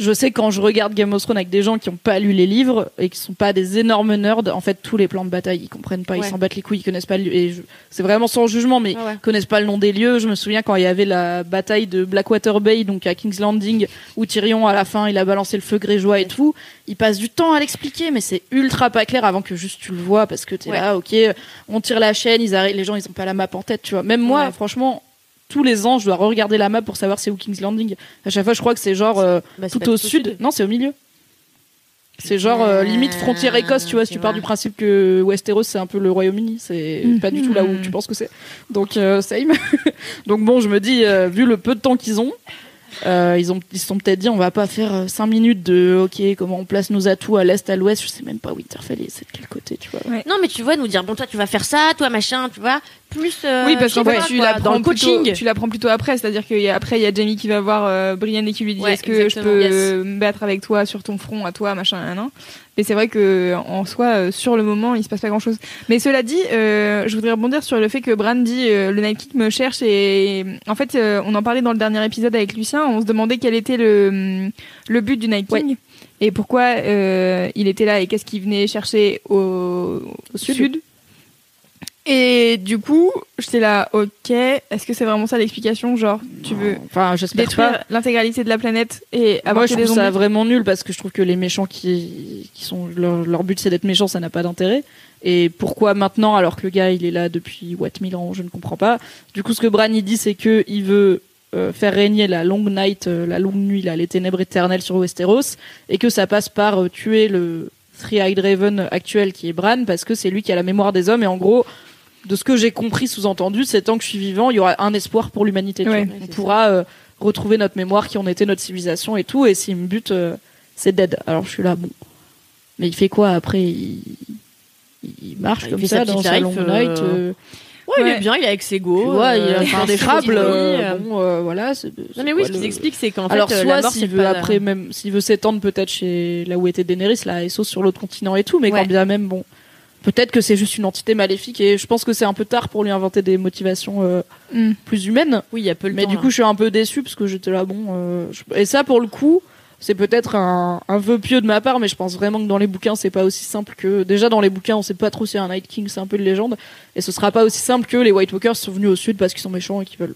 Je sais quand je regarde Game of Thrones avec des gens qui n'ont pas lu les livres et qui sont pas des énormes nerds, en fait tous les plans de bataille ils comprennent pas, ils s'en battent les couilles, ils connaissent pas le et je- c'est vraiment sans jugement, mais Ah ouais. ils connaissent pas le nom des lieux. Je me souviens quand il y avait la bataille de Blackwater Bay, donc à King's Landing, où Tyrion à la fin il a balancé le feu grégeois et tout. Il passe du temps à l'expliquer, mais c'est ultra pas clair avant que juste tu le vois parce que t'es là, ok, on tire la chaîne, ils arrivent, les gens ils ont pas la map en tête, tu vois. Même moi, franchement, tous les ans je dois regarder la map pour savoir c'est où King's Landing. À chaque fois, je crois que c'est genre euh, Bah, c'est tout au sud. Non, c'est au milieu. C'est genre euh, limite frontière Écosse, tu vois, si tu pars du principe que Westeros c'est un peu le Royaume-Uni, c'est pas du tout là où tu penses que c'est. Donc euh, same. Donc bon, je me dis euh, vu le peu de temps qu'ils ont, euh, ils ont ils se sont peut-être dit on va pas faire 5 minutes de OK, comment on place nos atouts à l'est à l'ouest, je sais même pas Winterfell c'est de quel côté, tu vois. Non, mais tu vois, nous dire, bon, toi, tu vas faire ça, toi, machin, tu vois. Plus. euh, oui, parce qu'en fait, tu l'apprends dans le plutôt- coaching. tu l'apprends plutôt après, c'est-à-dire qu'après, il y a Jamie qui va voir euh, Brienne et qui lui dit Ouais, Est-ce que je peux yes. me battre avec toi sur ton front, à toi, machin. Mais c'est vrai que en soi, euh, sur le moment, il se passe pas grand-chose. Mais cela dit, euh, je voudrais rebondir sur le fait que Bran dit euh, le Night King me cherche et en fait, euh, on en parlait dans le dernier épisode avec Lucien. On se demandait quel était le le but du Night King. Et pourquoi euh, il était là et qu'est-ce qu'il venait chercher au, au sud. sud. Et du coup, j'étais là, ok, est-ce que c'est vraiment ça l'explication Genre, tu veux Enfin, détruire l'intégralité de la planète et avoir Moi, je des trouve ça vraiment nul parce que je trouve que les méchants qui, qui sont leur, leur but c'est d'être méchants, ça n'a pas d'intérêt. Et pourquoi maintenant alors que le gars il est là depuis what mille ans, je ne comprends pas. Du coup, ce que Bran il dit c'est que il veut euh, faire régner la long night, euh, la longue nuit, là, les ténèbres éternelles sur Westeros, et que ça passe par euh, tuer le Three-Eyed Raven actuel qui est Bran parce que c'est lui qui a la mémoire des hommes et en gros. De ce que j'ai compris sous-entendu, c'est tant que je suis vivant, il y aura un espoir pour l'humanité. Ouais. Ouais, On pourra euh, retrouver notre mémoire, qui en était notre civilisation et tout. Et s'il me bute, euh, c'est dead. Alors je suis là, bon. Mais il fait quoi après? Il... il marche Il comme ça sa dans sa life, long euh, night. euh, Ouais, il Ouais. est bien, il est avec ses tu go. vois, il a euh, fait un ses défrable. petites euh, euh. bon, euh, voilà. Non mais oui, ce qu'ils le- expliquent, c'est qu'en fait, Alors euh, soit s'il veut pas la- après même s'il veut s'étendre peut-être chez là où était Daenerys, là, Essos sur l'autre continent et tout, mais Ouais. quand bien même bon. Peut-être que c'est juste une entité maléfique et je pense que c'est un peu tard pour lui inventer des motivations euh, Mm. plus humaines. Oui, il y a peu le Mais temps, du coup, je suis un peu déçu parce que j'étais là, bon. euh, je- Et ça, pour le coup, c'est peut-être un, un vœu pieux de ma part, mais je pense vraiment que dans les bouquins, c'est pas aussi simple que. Déjà, dans les bouquins, on sait pas trop si un Night King, c'est un peu une légende. Et ce sera pas aussi simple que les White Walkers sont venus au sud parce qu'ils sont méchants et qu'ils veulent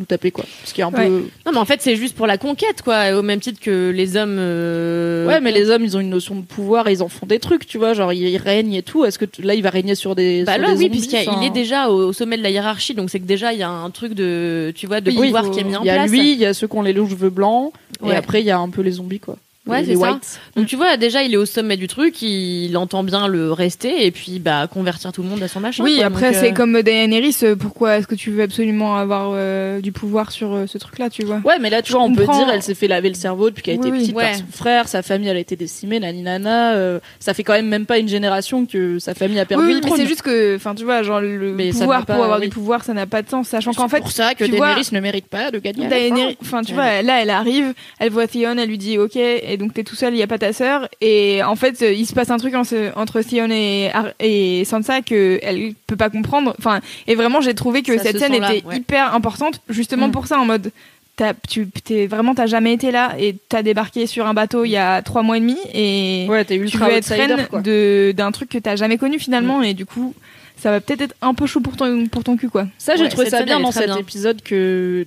nous taper, quoi. Ce qui est un Ouais. peu. Non, mais en fait, c'est juste pour la conquête, quoi. Au même titre que les hommes. euh, Ouais, mais les hommes, ils ont une notion de pouvoir et ils en font des trucs, tu vois. Genre, ils, règnent et tout. Est-ce que là, il va régner sur des. Bah sur là, des oui, puisqu'il enfin, est déjà au, au sommet de la hiérarchie, donc c'est que déjà il y a un truc de, tu vois, de Oui, pouvoir faut- qui est mis en Il y a place. lui, il y a ceux qui ont les longs cheveux blancs. Et après, il y a un peu les zombies, quoi. Ouais, c'est ça. Donc tu vois, déjà il est au sommet du truc, il entend bien le rester et puis bah convertir tout le monde à son machin. Oui, quoi. après, Donc, euh, c'est comme Daenerys, euh, pourquoi est-ce que tu veux absolument avoir euh, du pouvoir sur euh, ce truc-là, tu vois? Ouais, mais là, tu vois, on peut dire, elle s'est fait laver le cerveau depuis qu'elle Oui, était oui. petite Ouais. par son frère, sa famille, elle a été décimée, nani nana. ça fait quand même même pas une génération que sa famille a perdu Oui, le mais c'est juste que, enfin, tu vois, genre le Mais pouvoir pas- pour avoir du pouvoir, ça n'a pas de sens, sachant qu'en C'est fait, pour ça que vois, Daenerys ne mérite pas de gagner. Daenerys, enfin, tu Ouais. vois, là, elle arrive, elle voit Theon, elle lui dit, ok, et donc t'es tout seul, il y a pas ta sœur, et en fait, euh, il se passe un truc en ce- entre Theon et, Ar- et Sansa que elle peut pas comprendre. Enfin, et vraiment, j'ai trouvé que Ça cette scène là, était ouais. hyper importante, justement Mm. pour ça, en mode. T'as, tu, t'es vraiment, t'as jamais été là et t'as débarqué sur un bateau il y a trois mois et demi et Ouais, t'es tu ultra veux être reine de, d'un truc que t'as jamais connu finalement et du coup, ça va peut-être être un peu chaud pour ton, pour ton cul quoi. Ça, j'ai Ouais, trouvé ça bien dans cet bien. épisode que,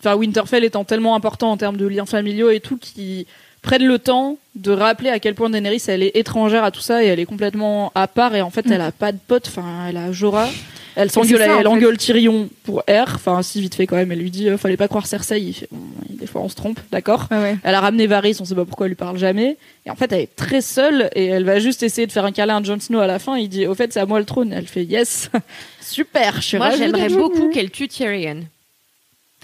enfin, Winterfell étant tellement important en termes de liens familiaux et tout, qui prennent le temps de rappeler à quel point Daenerys elle est étrangère à tout ça et elle est complètement à part et en fait Mm. elle a pas de pote, enfin elle a Jorah. Elle s'engueule, elle engueule Tyrion pour R, enfin si vite fait quand même. Elle lui dit euh, fallait pas croire Cersei. Il fait bon, des fois on se trompe, d'accord. Ouais, ouais. Elle a ramené Varys, on sait pas pourquoi elle lui parle jamais. Et en fait, elle est très seule et elle va juste essayer de faire un câlin à Jon Snow à la fin. Il dit, au fait, c'est à moi le trône. Elle fait yes, super. Je suis moi j'aimerais beaucoup qu'elle tue Tyrion.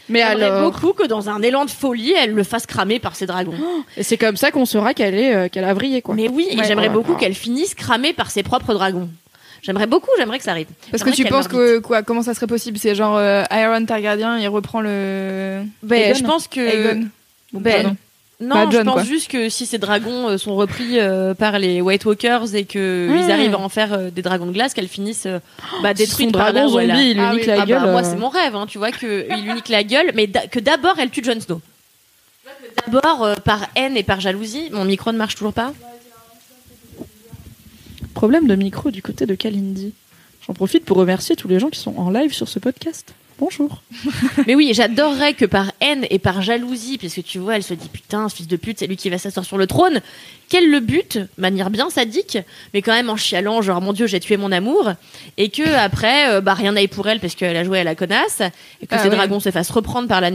Mais J'aimerais alors, beaucoup que dans un élan de folie, elle le fasse cramer par ses dragons. et c'est comme ça qu'on saura qu'elle est, euh, qu'elle a vrillé quoi. Mais oui, et Ouais, j'aimerais ouais, beaucoup ouais. qu'elle finisse cramée par ses propres dragons. J'aimerais beaucoup, j'aimerais que ça arrive. Parce que J'aimerais tu qu'elle penses meure que quoi Comment ça serait possible? C'est genre euh, Iron Targaryen, il reprend le. Ben, Aegon je pense que Aegon. Bon, Ben, pardon. Non, Pas je pense quoi. juste que si ces dragons euh, sont repris euh, par les White Walkers et que Mmh. ils arrivent à en faire euh, des dragons de glace, qu'elles finissent euh, bah, Son détruites par dragon là où elle a- zombie, il lui Ah nique oui. la Ah bah, gueule. moi c'est mon rêve, hein, tu vois que il lui nique la gueule, mais d'a- que d'abord elle tue Jon Snow. D'abord par haine et par jalousie, mon micro ne marche toujours pas. Problème de micro du côté de Kalindi. J'en profite pour remercier tous les gens qui sont en live sur ce podcast. Bonjour. Mais oui, j'adorerais que par haine et par jalousie, puisque tu vois, elle se dit putain, ce fils de pute, c'est lui qui va s'asseoir sur le trône, qu'elle le bute, manière bien sadique, mais quand même en chialant, genre mon dieu, j'ai tué mon amour, et que après, euh, bah rien n'aille pour elle parce qu'elle a joué à la connasse, et que Ah ses dragons se fassent reprendre par la-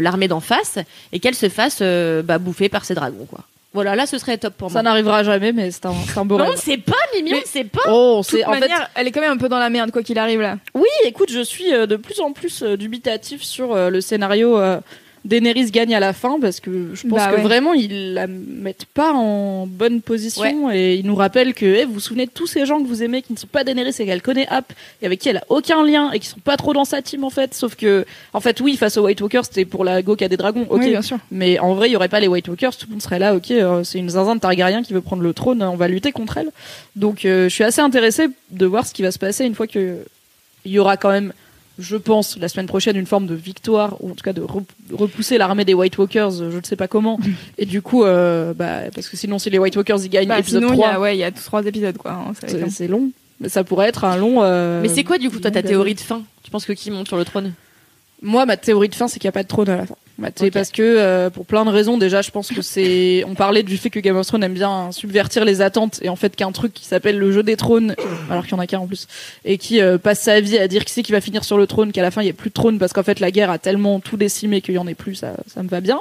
l'armée d'en face, et qu'elle se fasse euh, bah, bouffer par ses dragons, quoi. Voilà, là, ce serait top pour Ça moi. n'arrivera jamais, mais c'est un, c'est un beau Non, rêve. c'est pas mignon, Mais- c'est pas. Oh, c'est en fait. elle est quand même un peu dans la merde quoi qu'il arrive là. Oui, écoute, je suis euh, de plus en plus euh, dubitatif sur euh, le scénario euh, Daenerys gagne à la fin parce que je pense Bah que vraiment ils la mettent pas en bonne position et ils nous rappellent que eh, vous vous souvenez de tous ces gens que vous aimez qui ne sont pas Daenerys et qu'elle connaît App et avec qui elle a aucun lien et qui sont pas trop dans sa team en fait. Sauf que en fait oui face aux White Walkers c'était pour la go qui a des dragons ok. Oui, bien sûr. mais en vrai il y aurait pas les White Walkers tout le monde serait là ok euh, c'est une zinzin de Targaryen qui veut prendre le trône on va lutter contre elle. Donc euh, je suis assez intéressée de voir ce qui va se passer une fois que il y aura quand même je pense la semaine prochaine une forme de victoire ou en tout cas de rep- repousser l'armée des White Walkers euh, je ne sais pas comment et du coup euh, bah, parce que sinon si les White Walkers ils gagnent Bah, épisode sinon, il y 3 a, ouais, il y a tous trois épisodes quoi. hein, c'est long. c'est long mais ça pourrait être un long euh, Mais c'est quoi, du coup, toi, ta théorie de fin? Tu penses que qui monte sur le trône? Moi, ma théorie de fin, c'est qu'il n'y a pas de trône à la fin. Ok. Parce que, euh, pour plein de raisons, déjà, je pense que c'est. On parlait du fait que Game of Thrones aime bien subvertir les attentes, et en fait, qu'un truc qui s'appelle le jeu des trônes, alors qu'il y en a qu'un en plus, et qui euh, passe sa vie à dire qui c'est qui va finir sur le trône, qu'à la fin, il n'y ait plus de trône, parce qu'en fait, la guerre a tellement tout décimé qu'il n'y en ait plus, ça, ça me va bien.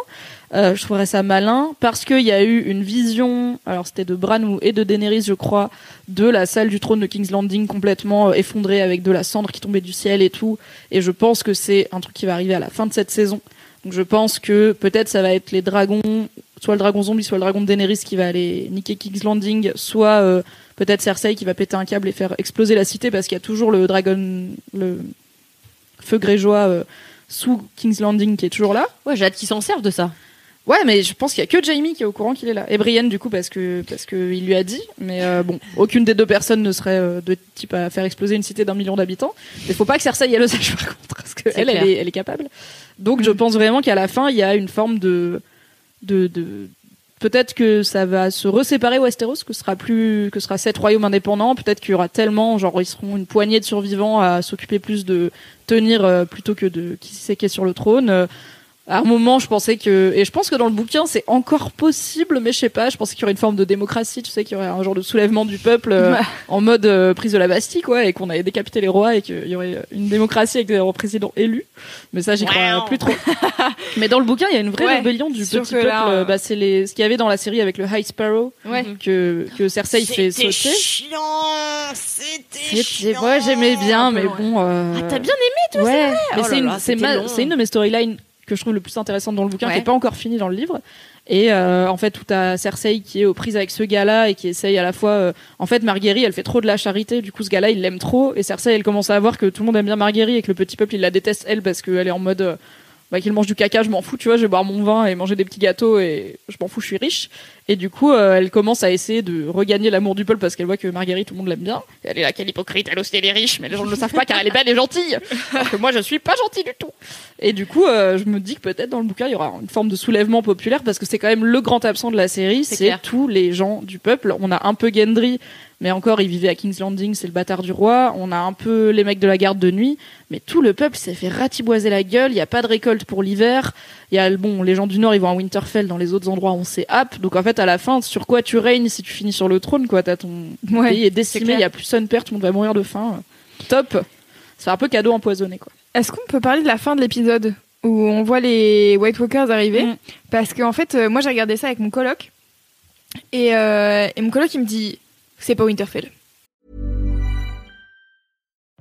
Euh, je trouverais ça malin, parce qu'il y a eu une vision, alors c'était de Bran et de Daenerys, je crois, de la salle du trône de King's Landing complètement effondrée avec de la cendre qui tombait du ciel et tout. Et je pense que c'est un truc qui va arriver à la fin de cette saison. Donc je pense que peut-être ça va être les dragons, soit le dragon zombie, soit le dragon de Daenerys qui va aller niquer King's Landing, soit euh, peut-être Cersei qui va péter un câble et faire exploser la cité parce qu'il y a toujours le dragon, le feu grégeois euh, sous King's Landing qui est toujours là. Ouais, j'ai hâte qu'ils s'en servent de ça. Ouais, mais je pense qu'il y a que Jamie qui est au courant qu'il est là. Et Brienne, du coup, parce que parce que il lui a dit. Mais euh, bon, aucune des deux personnes ne serait euh, de type à faire exploser une cité d'un million d'habitants. Mais faut pas que Cersei elle le sache par contre, parce que C'est elle, elle clair. est, elle est capable. Donc je pense vraiment qu'à la fin, il y a une forme de de, peut-être que ça va se reséparer Westeros, que ce sera plus que sera sept royaumes indépendants. Peut-être qu'il y aura tellement, genre ils seront une poignée de survivants à s'occuper plus de tenir euh, plutôt que de qui c'est qui est sur le trône. À un moment, je pensais que, et je pense que dans le bouquin, c'est encore possible, mais je sais pas, je pensais qu'il y aurait une forme de démocratie, tu sais, qu'il y aurait un genre de soulèvement du peuple euh, Ouais. en mode euh, prise de la Bastille, quoi, et qu'on allait décapiter les rois et qu'il y aurait une démocratie avec des présidents élus. Mais ça, j'y crois Wow. plus trop. mais dans le bouquin, il y a une vraie Ouais, rébellion du petit peuple. là, euh, bah, c'est les, ce qu'il y avait dans la série avec le High Sparrow, Ouais. Que, que Cersei fait sauter. chiant, c'était C'était- ouais, j'aimais bien, mais bon. euh, Ah, t'as bien aimé toi ouais, mais Oh c'est une, c'est c'était c'est une de mes storylines que je trouve le plus intéressante dans le bouquin, qui est pas encore finie dans le livre. Et euh, en fait, tout à Cersei qui est aux prises avec ce gars-là et qui essaye à la fois. euh, en fait, Marguerite, elle fait trop de la charité. Du coup, ce gars-là, il l'aime trop. Et Cersei, elle commence à voir que tout le monde aime bien Marguerite et que le petit peuple, il la déteste elle parce qu'elle est en mode. euh, bah, qu'il mange du caca, je m'en fous, tu vois, je vais boire mon vin et manger des petits gâteaux et je m'en fous, je suis riche. Et du coup, euh, elle commence à essayer de regagner l'amour du peuple parce qu'elle voit que Marguerite, tout le monde l'aime bien. Et elle est là, quelle hypocrite, elle aussi elle est riche, mais les gens ne le savent pas car elle est belle et gentille. Alors que moi, je suis pas gentille du tout. Et du coup, euh, je me dis que peut-être dans le bouquin, il y aura une forme de soulèvement populaire parce que c'est quand même le grand absent de la série, C'est tous les gens du peuple. On a un peu Gendry, mais encore, il vivait à King's Landing, c'est le bâtard du roi. On a un peu les mecs de la garde de nuit, mais tout le peuple s'est fait ratiboiser la gueule. Il n'y a pas de récolte pour l'hiver. Il y a bon, les gens du Nord, ils vont à Winterfell. Dans les autres endroits, on s'est happe. Donc en fait, à la fin, sur quoi tu règnes si tu finis sur le trône, quoi? T'as ton Ouais, pays est décimé, il y a plus son père, tout le monde va mourir de faim. Top. C'est un peu cadeau empoisonné, quoi. Est-ce qu'on peut parler de la fin de l'épisode où on voit les White Walkers arriver? Mm. Parce qu'en fait, euh, moi j'ai regardé ça avec mon coloc et, euh, et mon coloc il me dit c'est pas Winterfell.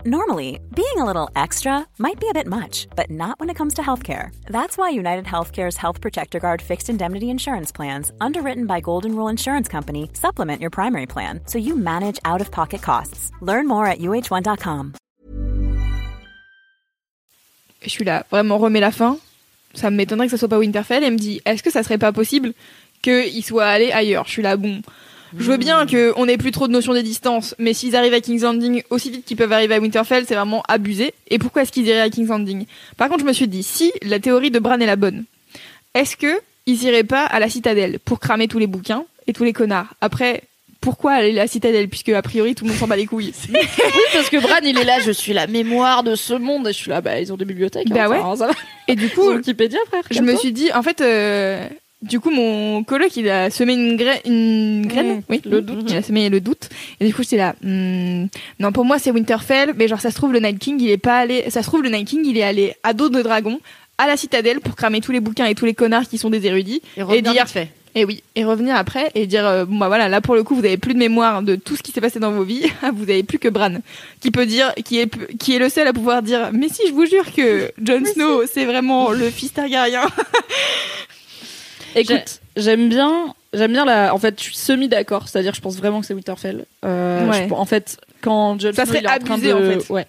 Normally, being a little extra might be a bit much, but not when it comes to healthcare. That's why United Healthcare's Health Protector Guard fixed indemnity insurance plans, underwritten by Golden Rule Insurance Company, supplement your primary plan so you manage out of pocket costs. Learn more at uh1.com. Je suis là, vraiment, remets la fin. Ça m'étonnerait que ça soit pas Winterfell. Et elle me dit, est-ce que ça serait pas possible qu'il soit allé ailleurs? Je suis là, bon. Je veux bien qu'on ait plus trop de notion des distances, mais s'ils arrivent à King's Landing aussi vite qu'ils peuvent arriver à Winterfell, c'est vraiment abusé. Et pourquoi est-ce qu'ils iraient à King's Landing? Par contre, je me suis dit, si la théorie de Bran est la bonne, est-ce que ils iraient pas à la citadelle pour cramer tous les bouquins et tous les connards? Après, pourquoi aller à la citadelle Puisque a priori tout le monde s'en bat les couilles? oui, parce que Bran, il est là, je suis la mémoire de ce monde. Et je suis là, bah, ils ont des bibliothèques. Bah hein, ouais. ça, ça va. Et du coup, Wikipédia, frère. je me suis dit, en fait, euh, du coup, mon coloc, il a semé une, gra- une graine. Mmh, oui, le doute. Il a semé le doute. Et du coup, j'étais là, hmm, non, pour moi, c'est Winterfell, mais genre, ça se trouve, le Night King, il est pas allé, ça se trouve, le Night King, il est allé à dos de dragon, à la citadelle, pour cramer tous les bouquins et tous les connards qui sont des érudits. Et, revenir dire- fait. Et oui, et revenir après et dire euh, bon bah voilà, là pour le coup, vous avez plus de mémoire de tout ce qui s'est passé dans vos vies, vous avez plus que Bran qui peut dire qui est qui est le seul à pouvoir dire mais si je vous jure que Jon Snow, c'est vraiment le fils Targaryen. Écoute, j'aime bien, j'aime bien la. En fait, je suis semi d'accord. C'est-à-dire, je pense vraiment que c'est Winterfell. Euh, Ouais. je- en fait, quand Jon Ça Snow, serait il est en train abusé, de- en fait. Ouais.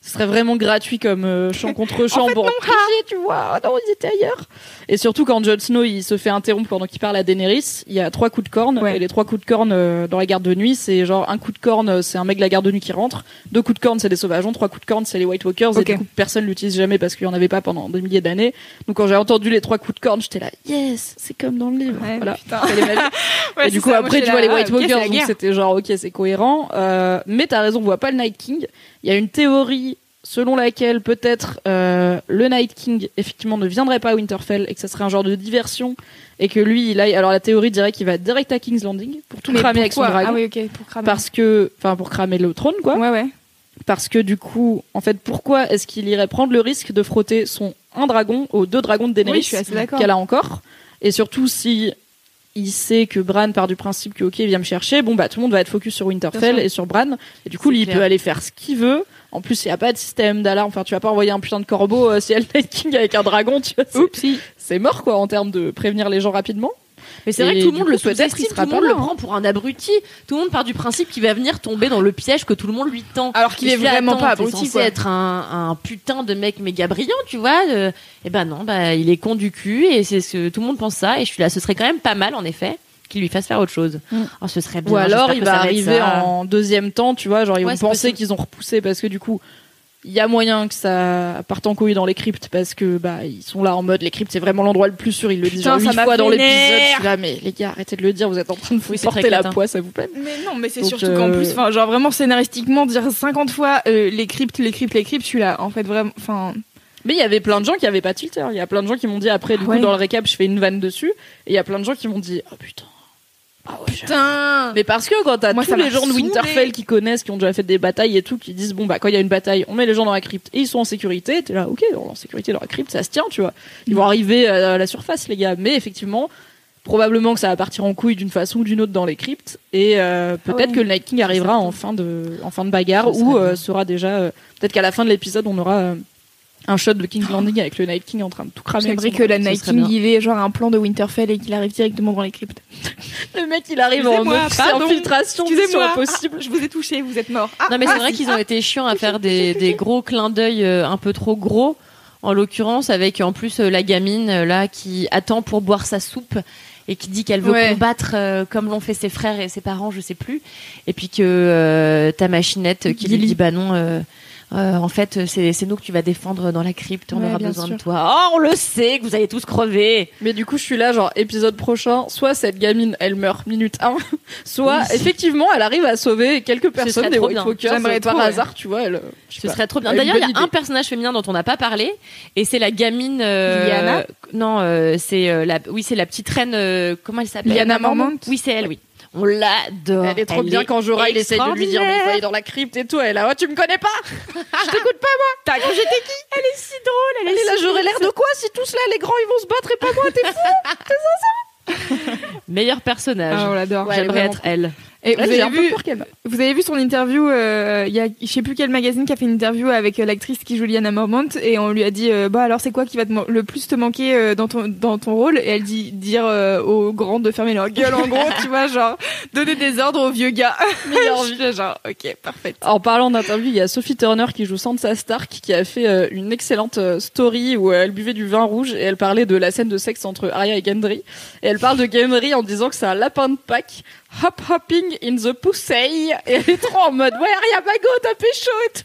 Ce serait vraiment gratuit comme euh, chant contre chant En fait, pour non, tricher, tu vois. Oh non, ils étaient ailleurs. Et surtout quand Jon Snow il se fait interrompre pendant qu'il parle à Daenerys, il y a trois coups de corne. Ouais. Et les trois coups de corne euh, dans la garde de nuit, c'est genre un coup de corne, euh, c'est un mec de la garde de nuit qui rentre. Deux coups de corne, c'est des sauvageons. Trois coups de corne, c'est les White Walkers. Ok. Et du coup, personne l'utilise jamais parce qu'il y en avait pas pendant des milliers d'années. Donc quand j'ai entendu les trois coups de corne, j'étais là, yes, c'est comme dans le livre. Ouais, voilà. Ouais, et du coup, ça, après, tu vois là, les White ah, Walkers, donc c'était genre, ok, c'est cohérent. Euh, mais t'as raison, on voit pas le Night King. Il y a une théorie selon laquelle peut-être euh, le Night King, effectivement, ne viendrait pas à Winterfell et que ça serait un genre de diversion et que lui, il aille. Alors la théorie dirait qu'il va direct à King's Landing pour tout Mais cramer avec son dragon. Ah oui, ok, pour cramer. Parce que, enfin, pour cramer le trône, quoi. Ouais, ouais. Parce que du coup, en fait, pourquoi est-ce qu'il irait prendre le risque de frotter son un dragon aux deux dragons de Daenerys Oui, qu'elle a encore? Et surtout, si il sait que Bran part du principe que ok, il vient me chercher, bon bah tout le monde va être focus sur Winterfell et sur Bran. Et du coup, lui, il peut aller faire ce qu'il veut. En plus, il n'y a pas de système d'alarme. Enfin, tu vas pas envoyer un putain de corbeau euh, si elle King avec un dragon, tu vois. C'est mort, quoi, en termes de prévenir les gens rapidement. Mais c'est vrai que tout le monde coup, le sous-estime, tout le monde là, le hein. prend pour un abruti. Tout le monde part du principe qu'il va venir tomber dans le piège que tout le monde lui tend. Alors qu'il est vraiment pas abruti, être un, un putain de mec méga brillant, tu vois. euh, et ben non, bah il est con du cul et c'est ce que tout le monde pense ça. Et je suis là, ce serait quand même pas mal en effet qu'il lui fasse faire autre chose. Mm. Oh, ce serait bien. Ou alors, il va arriver ça. en deuxième temps, tu vois. Genre, ils Ouais, vont penser qu'ils ont repoussé parce que du coup, il y a moyen que ça parte en couille dans les cryptes parce que bah ils sont là en mode les cryptes c'est vraiment l'endroit le plus sûr. Ils le disent Putain, genre ça huit m'a fois dans l'épisode. Je suis là, mais les gars, arrêtez de le dire. Vous êtes en train de vous Oui, porter la poisse, ça vous plaît Mais non, mais c'est surtout euh, qu'en plus, enfin, genre vraiment scénaristiquement, dire 50 fois euh, les cryptes, les cryptes, les cryptes, je suis là. En fait, vraiment, enfin, Mais il y avait plein de gens qui avaient pas Twitter. Il y a plein de gens qui m'ont dit après, du Ouais. coup, dans le récap, je fais une vanne dessus. Et il y a plein de gens qui m'ont dit, oh putain. Ah ouais, putain. Mais parce que quand t'as tous les gens de. Winterfell qui connaissent, qui ont déjà fait des batailles et tout, qui disent bon bah quand il y a une bataille, on met les gens dans la crypte et ils sont en sécurité, t'es là ok, on est en sécurité dans la crypte, ça se tient, tu vois. Ils vont arriver à la surface les gars, mais effectivement, probablement que ça va partir en couille d'une façon ou d'une autre dans les cryptes et euh, peut-être Ah ouais. que le Night King arrivera en fin de en fin de bagarre ou euh, sera déjà euh, peut-être qu'à la fin de l'épisode on aura euh, un shot de King's Landing avec le Night King en train de tout cramer. J'aimerais que la. Night King, il ait genre un plan de Winterfell et qu'il arrive directement dans les cryptes. Le mec il arrive en c'est infiltration, Excusez-moi. impossible. Ah, je vous ai touché, vous êtes mort. Ah, Non mais c'est ah, vrai qu'ils ont été chiants à faire des, des gros clins d'œil euh, un peu trop gros. En l'occurrence, avec en plus euh, la gamine euh, là qui attend pour boire sa soupe et qui dit qu'elle veut Ouais. combattre euh, comme l'ont fait ses frères et ses parents, je sais plus. Et puis que euh, ta machinette qui lui dit bah non. euh, euh, en fait, c'est nous que tu vas défendre dans la crypte. On Ouais, aura besoin sûr. de toi. Oh, on le sait que vous allez tous crever. Mais du coup, je suis là, genre, épisode prochain, soit cette gamine, elle meurt minute 1, soit, Oui. effectivement, elle arrive à sauver quelques personnes des White. Walkers euh, par ouais. hasard, tu vois, elle, sais Ce pas. serait trop bien. D'ailleurs, il y a un personnage féminin dont on n'a pas parlé, et c'est la gamine. euh, Lyanna Non, euh, c'est euh, la. Oui, c'est la petite reine. euh, comment elle s'appelle? Lyanna Mormont Oui, c'est elle. Oui. On l'adore. Elle est trop bien quand Jorah, il essaye de lui dire, mais il faut aller dans la crypte et tout, elle est là, oh, tu me connais pas! je t'écoute pas, moi! T'as cru j'étais qui? Elle est si drôle. Elle, Elle est là, j'aurais l'air de quoi si tous là, les grands, ils vont se battre et pas moi, t'es fou! Meilleur personnage. Ah, on l'adore. J'aimerais être elle. Et vous avez vu, vous avez son interview euh, Il y a, je sais plus quel magazine qui a fait une interview avec euh, l'actrice qui joue Liana Mormont et on lui a dit, euh, bah alors c'est quoi qui va te le plus te manquer euh, dans ton dans ton rôle? Et elle dit dire euh, aux grands de fermer leur gueule en gros, tu vois, genre donner des ordres aux vieux gars. Genre, ok, parfait. En parlant d'interview, il y a Sophie Turner qui joue Sansa Stark qui a fait euh, une excellente euh, story où elle buvait du vin rouge et elle parlait de la scène de sexe entre Arya et Gendry. Et elle parle de Gendry en disant que c'est un lapin de Pâques hop hopping in the pussy et elle est trop en mode ouais Arya Bago t'as pécho et tout.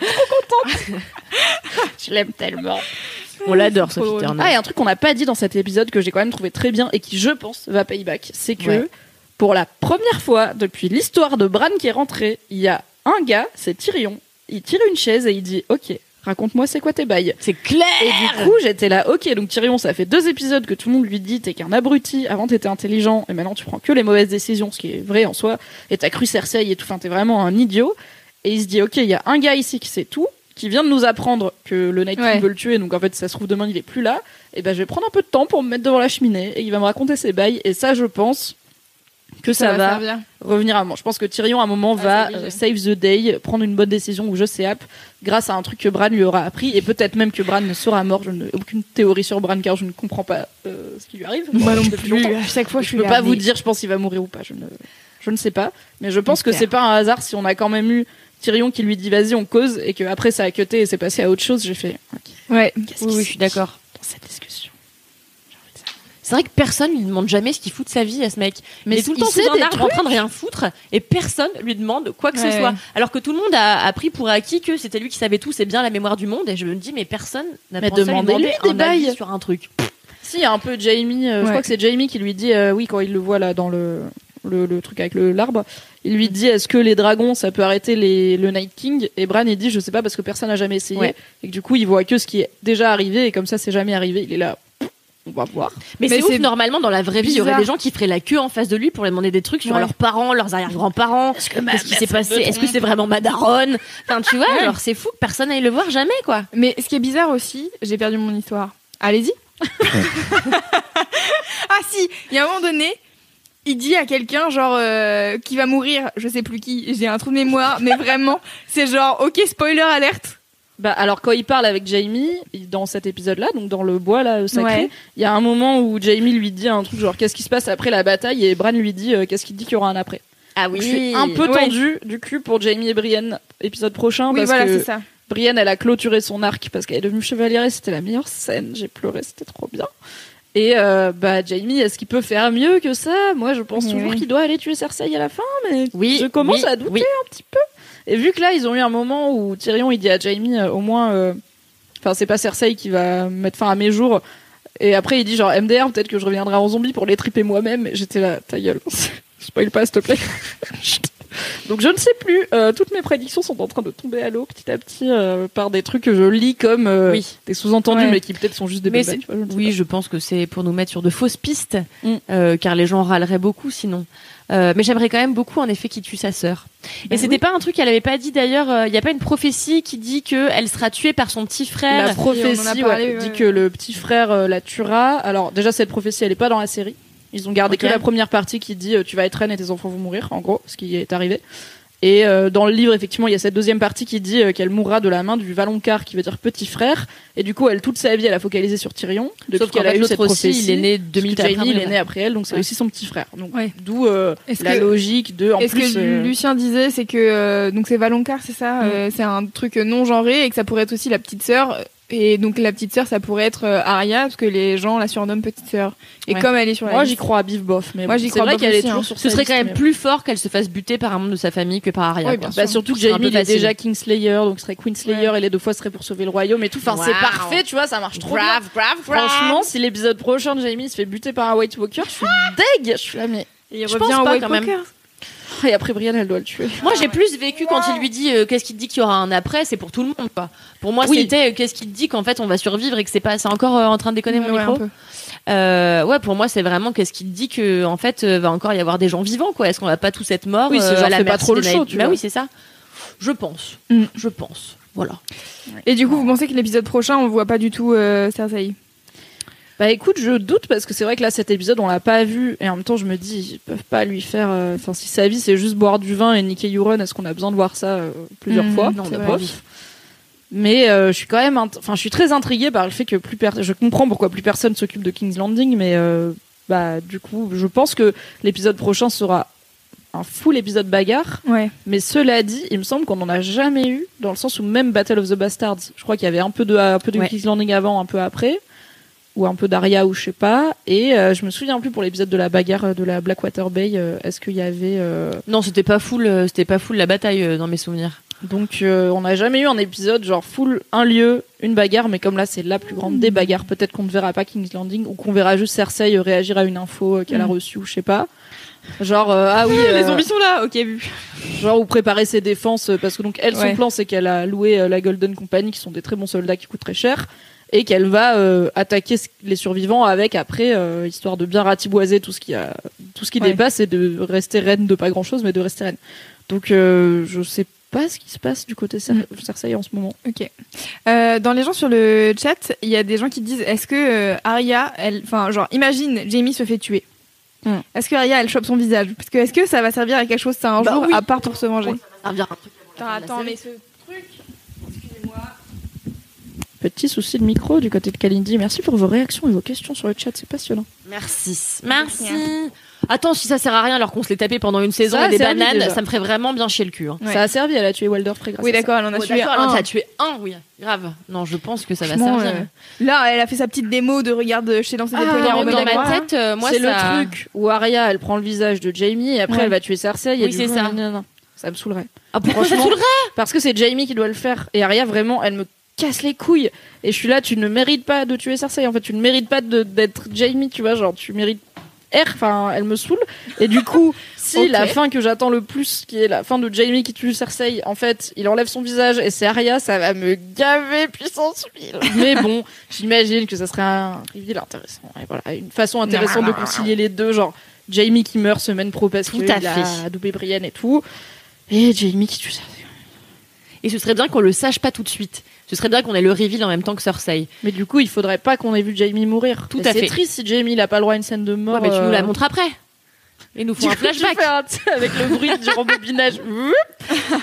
Elle est trop contente. Je l'aime tellement. On l'adore, Sophie drôle. Turner. Ah, et un truc qu'on n'a pas dit dans cet épisode que j'ai quand même trouvé très bien et qui, je pense, va payback, c'est que Ouais. pour la première fois depuis l'histoire de Bran qui est rentré, il y a un gars, c'est Tyrion, il tire une chaise et il dit Ok, raconte-moi c'est quoi tes bails. C'est clair. Et du coup, j'étais là, ok, donc Tyrion, ça fait deux épisodes que tout le monde lui dit t'es qu'un abruti, avant t'étais intelligent, et maintenant tu prends que les mauvaises décisions, ce qui est vrai en soi, et t'as cru Cersei et tout, enfin t'es vraiment un idiot. Et il se dit, ok, il y a un gars ici qui sait tout, qui vient de nous apprendre que le Night King Ouais. veut le tuer, donc en fait, ça se trouve demain il est plus là, et ben je vais prendre un peu de temps pour me mettre devant la cheminée, et il va me raconter ses bails, et ça, je pense que ça, va, servir. revenir à moi. Je pense que Tyrion, à un moment, Ah, va euh, save the day, prendre une bonne décision ou je sais app, grâce à un truc que Bran lui aura appris, et peut-être même que Bran ne sera mort. Je n'ai aucune théorie sur Bran car je ne comprends pas euh, ce qui lui arrive. Moi non plus. À chaque fois, je Je suis peux pas vous dire, je pense qu'il va mourir ou pas. Je ne, je ne sais pas. Mais je pense que c'est pas un hasard si on a quand même eu Tyrion qui lui dit vas-y, on cause, et qu'après ça a cuté et c'est passé à autre chose. J'ai fait, Ouais. Oui, oui, je suis d'accord. C'est vrai que personne lui demande jamais ce qu'il fout de sa vie à ce mec. Mais Mais il est tout le temps sous un arbre en train de rien foutre et personne lui demande quoi que ce soit. Alors que tout le monde a, a pris pour acquis que c'était lui qui savait tout, c'est bien la mémoire du monde. Et je me dis mais personne n'a pensé à lui des un avis sur un truc. Si, il y a un peu Jamie, euh, je crois que c'est Jamie qui lui dit, euh, oui, quand il le voit là dans le, le, le truc avec le- l'arbre, il lui dit est-ce que les dragons ça peut arrêter les, le Night King? Et Bran il dit je sais pas parce que personne n'a jamais essayé. Ouais. Et que du coup il voit que ce qui est déjà arrivé et comme ça c'est jamais arrivé. Il est là, on va voir. Mais, Mais c'est ouf, normalement dans la vraie vie, il y aurait des gens qui feraient la queue en face de lui pour lui demander des trucs sur Ouais. leurs parents, leurs arrière-grands-parents. Est-ce que Qu'est-ce qui s'est passé? Est-ce que c'est vraiment ma daronne? Enfin, tu vois, genre c'est fou que personne aille le voir jamais quoi. Mais ce qui est bizarre aussi, j'ai perdu mon histoire. Allez-y. ah si, il y a un moment donné, il dit à quelqu'un genre euh, qui va mourir, je sais plus qui, j'ai un trou de mémoire, mais vraiment, c'est genre ok spoiler alerte. Bah alors quand il parle avec Jamie dans cet épisode-là, donc dans le bois là sacré, Ouais. il y a un moment où Jamie lui dit un truc genre qu'est-ce qui se passe après la bataille? Et Bran lui dit euh, qu'est-ce qu'il dit qu'il y aura un après? Ah Je suis un peu Ouais. tendu du cul pour Jamie et Brienne épisode prochain Oui parce voilà que c'est ça. Brienne, elle a clôturé son arc parce qu'elle est devenue chevalière et c'était la meilleure scène. J'ai pleuré, c'était trop bien. Et euh, bah Jamie, est-ce qu'il peut faire mieux que ça? Moi, je pense Oui, toujours oui. qu'il doit aller tuer Cersei à la fin, mais Oui, je commence oui, à douter oui. un petit peu. Et vu que là, ils ont eu un moment où Tyrion, il dit à Jamie, euh, au moins, euh, enfin, c'est pas Cersei qui va mettre fin à mes jours. Et après, il dit genre MDR, peut-être que je reviendrai en zombie pour les triper moi-même. J'étais là, ta gueule. Spoil pas, s'il te plaît. Donc je ne sais plus. Euh, toutes mes prédictions sont en train de tomber à l'eau petit à petit euh, par des trucs que je lis comme euh, Oui. des sous-entendus, Ouais. mais qui peut-être sont juste des sais Oui, pas. je pense que c'est pour nous mettre sur de fausses pistes, Mm. car les gens râleraient beaucoup sinon. Euh, mais j'aimerais quand même beaucoup, en effet, qu'il tue sa sœur. Et Bah c'était pas un truc qu'elle avait pas dit d'ailleurs. euh, Il y a pas une prophétie qui dit que elle sera tuée par son petit frère. La prophétie parlé, ouais, ouais, dit ouais. que le petit frère euh, la tuera. Alors déjà cette prophétie elle est pas dans la série. Ils ont gardé que la première partie qui dit euh, tu vas être reine et tes enfants vont mourir en gros, ce qui est arrivé. Et euh, dans le livre effectivement il y a cette deuxième partie qui dit euh, qu'elle mourra de la main du Valonqar qui veut dire petit frère. Et du coup elle toute sa vie elle a focalisé sur Tyrion depuis Sauf qu'elle a eu cette aussi, prophétie. il est né Parce deux que minutes après. Jamie il est né après elle donc c'est Ouais. aussi son petit frère. Donc Ouais. d'où euh, la que- logique de en Est-ce plus. que euh, Lucien disait c'est que euh, donc c'est Valonqar c'est ça Mm. euh, c'est un truc non genré et que ça pourrait être aussi la petite sœur et donc la petite sœur ça pourrait être euh, Arya parce que les gens la surnomment petite sœur et Ouais. comme elle est sur la Moi j'y crois à Biff Boff mais Moi, bon, j'y c'est crois vrai qu'elle est toujours hein. sur Ce serait quand même plus fort qu'elle se fasse buter par un membre de sa famille que par Arya. Bien. Bah surtout que il est déjà Kingslayer donc ce serait Queenslayer et les deux fois ce serait pour sauver le royaume et tout. Enfin c'est parfait tu vois ça marche trop bien. grave, grave. Franchement si l'épisode prochain de Jamie se fait buter par un White Walker je suis deg. Je suis là mais Et il Je revient pense au pas, White quand même. Et après Brienne elle doit le tuer. Moi, j'ai plus vécu quand il lui dit euh, qu'est-ce qu'il te dit qu'il y aura un après, c'est pour tout le monde, quoi. Pour moi, Oui. c'était euh, qu'est-ce qu'il te dit qu'en fait on va survivre et que c'est pas, c'est encore euh, en train de déconner mon Ouais, micro. un peu. Euh, ouais, pour moi, c'est vraiment qu'est-ce qu'il te dit que en fait euh, va encore y avoir des gens vivants, quoi. Est-ce qu'on va pas tous être morts Oui, c'est euh, genre, à la fais pas merci trop le des show, Night- tu Bah vois. oui, c'est ça. Je pense. Mm. Je pense. Voilà. Et du coup vous pensez que l'épisode prochain on voit pas du tout euh, Cersei? Bah écoute, je doute parce que c'est vrai que là cet épisode on l'a pas vu et en même temps je me dis ils peuvent pas lui faire. euh, Enfin si sa vie c'est juste boire du vin et niquer Euron, est-ce qu'on a besoin de voir ça euh, plusieurs Mhm, fois? non, C'est on pas. Mais euh, je suis quand même, enfin je suis très intriguée par le fait que plus personne. Je comprends pourquoi plus personne s'occupe de King's Landing, mais euh, bah du coup je pense que l'épisode prochain sera un full épisode bagarre. Ouais. Mais cela dit, il me semble qu'on n'en a jamais eu, dans le sens où même Battle of the Bastards, je crois qu'il y avait un peu de, un peu de Ouais. King's Landing avant, un peu après, ou un peu d'Aria, ou je sais pas. Et euh, je me souviens plus pour l'épisode de la bagarre euh, de la Blackwater Bay, euh, est-ce qu'il y avait... euh, Non, c'était pas full, c'était pas full la bataille dans mes souvenirs. Donc on n'a jamais eu un épisode genre full un lieu, une bagarre, mais comme là c'est la plus grande des bagarres, peut-être qu'on ne verra pas King's Landing, ou qu'on verra juste Cersei réagir à une info qu'elle a Mm. reçue, ou je sais pas. Genre, ah oui, Les zombies sont là, ok, vu. genre ou préparer ses défenses parce que donc elle son plan c'est qu'elle a loué la Golden Company qui sont des très bons soldats qui coûtent très cher et qu'elle va euh, attaquer les survivants avec après euh, histoire de bien ratiboiser tout ce qui a tout ce qui Ouais. dépasse et de rester reine de pas grand chose mais de rester reine. Donc euh, je sais pas ce qui se passe du côté Cer- Mm. Cersei en ce moment. Ok. Euh, dans les gens sur le chat, il y a des gens qui disent est-ce que euh, Arya, elle, enfin, genre, imagine Jamie se fait tuer. Hmm. Est-ce que Arya, elle chope son visage? Parce que est-ce que ça va servir à quelque chose ça un Bah jour oui. à part pour se venger? Servir un truc. Attends, attends, mais ce truc. Petit souci de micro du côté de Kalindi. Merci pour vos réactions et vos questions sur le chat, c'est passionnant. Merci. Merci. Attends, si ça sert à rien alors qu'on se l'est tapé pendant une saison Ça a et des servi, bananes, déjà. ça me ferait vraiment bien chier le cul. hein. Ouais. Ça a servi, elle a tué Walder Frey grâce Oui, à ça. d'accord, elle en a Oh, tué d'accord, un. alors t'as tué un, oui. Grave. Non, je pense que ça va Franchement, servir. euh, Là, elle a fait sa petite démo de regarde, je t'ai lancé des Ah, dans ma moi. tête, euh, moi, c'est ça... le truc où Arya, elle prend le visage de Jamie et après Ouais. elle va tuer Cersei. et Oui, du c'est coup, ça. non, non, non. Ça me saoulerait. Ah, pourquoi ça Franchement, Parce que c'est Jamie qui doit le faire. Et Arya, vraiment, elle me casse les couilles. Et je suis là, tu ne mérites pas de tuer Cersei. En fait, tu ne mérites pas d'être Jamie, tu vois. Genre, tu mérites R. Enfin, elle me saoule. Et du coup, si la fin que j'attends le plus, qui est la fin de Jamie qui tue Cersei, en fait, il enlève son visage et c'est Arya, ça va me gaver puissance 1000. Mais bon, j'imagine que ça serait un reveal intéressant. Et voilà, une façon intéressante de concilier les deux. Genre, Jamie qui meurt semaine pro parce Tout qu'il à a adoubé Brienne et tout. Et Jamie qui tue Cersei. Et ce serait bien qu'on le sache pas tout de suite. Ce serait bien qu'on ait le reveal en même temps que Cersei. Mais du coup, il faudrait pas qu'on ait vu Jamie mourir. Tout à c'est fait. triste si Jamie il a pas le droit à une scène de mort. Ouais, mais tu nous la euh, montres après. Et nous faut un tu flashback. tu avec le bruit du rembobinage.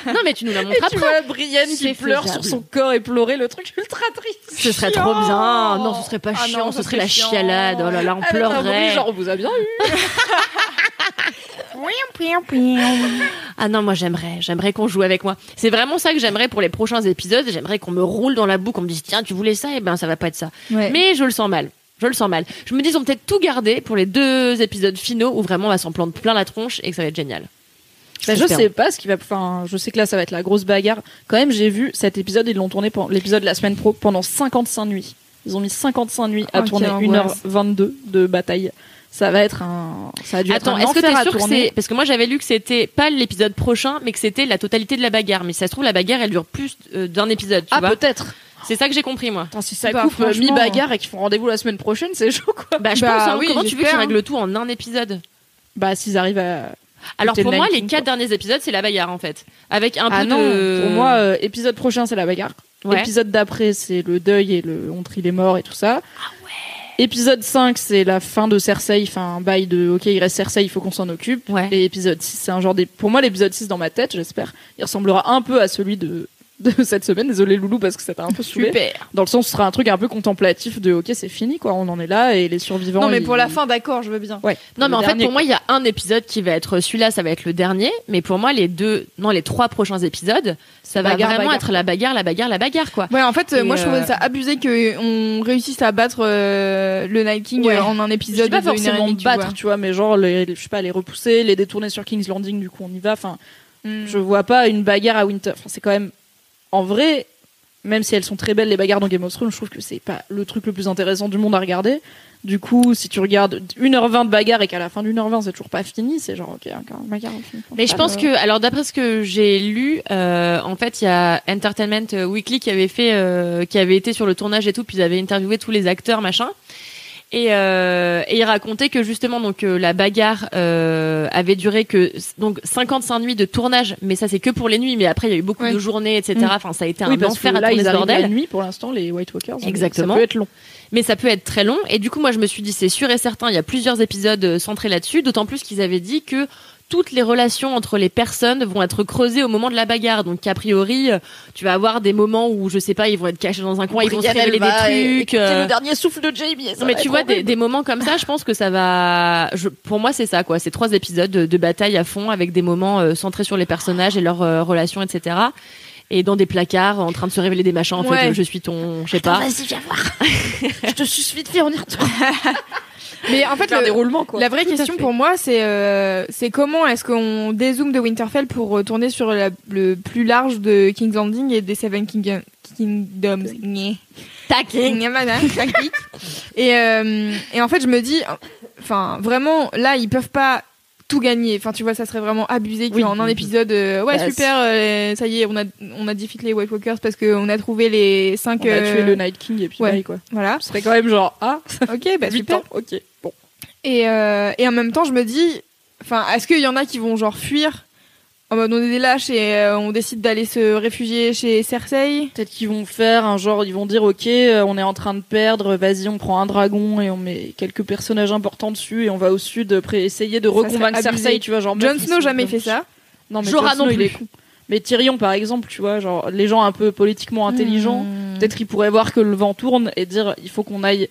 Non, mais tu nous la montres tu après. vois Brienne qui pleure faisable. sur son corps et pleurer, le truc ultra triste. Ce serait trop bien. Non, ce serait pas Ah chiant. non, ce serait la chiant. chialade. Oh là là, on Avec un bruit pleurerait. genre, on vous a bien eu. Ah non, moi j'aimerais, j'aimerais qu'on joue avec moi. C'est vraiment ça que j'aimerais pour les prochains épisodes. J'aimerais qu'on me roule dans la boue, qu'on me dise tiens, tu voulais ça, et ben ça va pas être ça. Ouais. Mais je le sens mal. Je le sens mal. Je me dis ils ont peut-être tout gardé pour les deux épisodes finaux où vraiment on va s'en prendre plein la tronche et que ça va être génial. Bah, je sais pas ce qui va. Enfin, je sais que là, ça va être la grosse bagarre. Quand même, j'ai vu cet épisode, ils l'ont tourné pendant l'épisode de la semaine pro pendant 55 nuits. Ils ont mis 55 nuits à Oh, tourner quelle angoisse. 1h22 de bataille. Ça va être un. Ça a dû Attends, est-ce que t'es sûr que c'est parce que moi j'avais lu que c'était pas l'épisode prochain, mais que c'était la totalité de la bagarre. Mais si ça se trouve la bagarre elle dure plus euh, d'un épisode. Tu Ah, peut-être. C'est ça que j'ai compris moi. Attends, si ça Bah, coupe euh, franchement. mi-bagarre et qu'ils font rendez-vous la semaine prochaine, c'est chaud quoi. Bah je Bah pense. hein. oui, Comment tu veux qu'ils règlent tout en un épisode Bah, s'ils arrivent à. Alors pour le moi les quatre quoi. derniers épisodes c'est la bagarre en fait, avec un ah peu non, de. pour moi, euh, épisode prochain, c'est la bagarre. Ouais. Épisode d'après, c'est le deuil et le on trie les morts et tout ça. Ah Épisode 5, c'est la fin de Cersei, enfin un bail de OK, il reste Cersei, il faut qu'on s'en occupe. Ouais. Et épisode 6, c'est un genre des pour moi l'épisode 6 dans ma tête, j'espère, il ressemblera un peu à celui de de cette semaine. Désolé Loulou parce que ça t'a un peu saoulé. Super. Dans le sens ce sera un truc un peu contemplatif de OK, c'est fini quoi, on en est là et les survivants Non, mais ils- pour la fin, d'accord, je veux bien. Ouais. Non, Le mais en fait, pour moi, il y a un épisode qui va être celui-là, ça va être le dernier. Mais pour moi, les deux, non, les trois prochains épisodes, ça va Bagarre, vraiment bagarre. être la bagarre, la bagarre, la bagarre, quoi. Ouais, en fait, euh, Et, moi je trouvais euh, ça abusé qu'on réussisse à battre euh, le Night King Ouais. euh, en un Je épisode dis pas forcément demie, tu battre, vois. tu vois, mais genre les, les- je sais pas les repousser, les détourner sur King's Landing, du coup on y va. Enfin, Mm. Je vois pas une bagarre à Winter. Enfin, c'est quand même. En vrai, même si elles sont très belles, les bagarres dans Game of Thrones, je trouve que c'est pas le truc le plus intéressant du monde à regarder. Du coup, si tu regardes 1h20 de bagarre et qu'à la fin d'une heure 20 c'est toujours pas fini, c'est genre, ok, encore une bagarre. Mais je pense que, alors d'après ce que j'ai lu, euh, en fait, il y a Entertainment Weekly qui avait fait, euh, qui avait été sur le tournage et tout, puis ils avaient interviewé tous les acteurs, machin. Et, euh, et il racontait que justement donc euh, la bagarre euh, avait duré que donc 55 nuits de tournage, mais ça c'est que pour les nuits. Mais après il y a eu beaucoup Ouais. de journées, etc. Mm. Enfin ça a été un Oui, que enfer à tourner ils ce arrivent la bordel. nuit pour l'instant, les White Walkers. mais Exactement. Ça peut être long. Mais ça peut être très long. Et du coup moi je me suis dit c'est sûr et certain. Il y a plusieurs épisodes euh, centrés là-dessus. D'autant plus qu'ils avaient dit que toutes les relations entre les personnes vont être creusées au moment de la bagarre. Donc a priori, euh, tu vas avoir des moments où je sais pas, ils vont être cachés dans un coin, ils vont se révéler des trucs. euh, le dernier souffle de Jamie. Non mais tu vois des, moments comme ça, je pense que ça va. Je, pour moi c'est ça quoi. C'est trois épisodes de, de bataille à fond avec des moments euh, centrés sur les personnages et leurs euh, relations, etc. Et dans des placards en train de se révéler des machins. En fait, Ouais. je suis ton, je sais pas. Vas-y, viens voir. je te suce vite fait, on y retourne. Mais en fait, le- des roulements, quoi. la vraie Tout question pour moi, c'est euh, c'est comment est-ce qu'on dézoome de Winterfell pour retourner sur la- le plus large de King's Landing et des Seven King- Kingdoms. Tactique. et, euh, et en fait, je me dis, enfin, vraiment, là, ils peuvent pas tout gagner. Enfin, tu vois, ça serait vraiment abusé Oui. qu'en un épisode, euh, ouais, Bah, super, euh, ça y est, on a, on a defeat les White Walkers parce qu'on a trouvé les cinq. On a euh, tué le Night King et puis ouais. quoi. Voilà. Ce serait quand même genre, ah, Ok, bah 8 super. ans, ok. Et, euh, et en même temps, je me dis, enfin, est-ce qu'il y en a qui vont genre fuir en mode on est des lâches et euh, on décide d'aller se réfugier chez Cersei? Peut-être qu'ils vont faire un genre, ils vont dire, ok, euh, on est en train de perdre, vas-y, on prend un dragon et on met quelques personnages importants dessus et on va au sud essayer de reconvaincre. Cersei, tu vois, genre. Jon Snow jamais fait ça. Non, mais Jorah non il est con. Mais Tyrion, par exemple, tu vois, genre, les gens un peu politiquement intelligents, Hmm. peut-être qu'ils pourraient voir que le vent tourne et dire, il faut qu'on aille,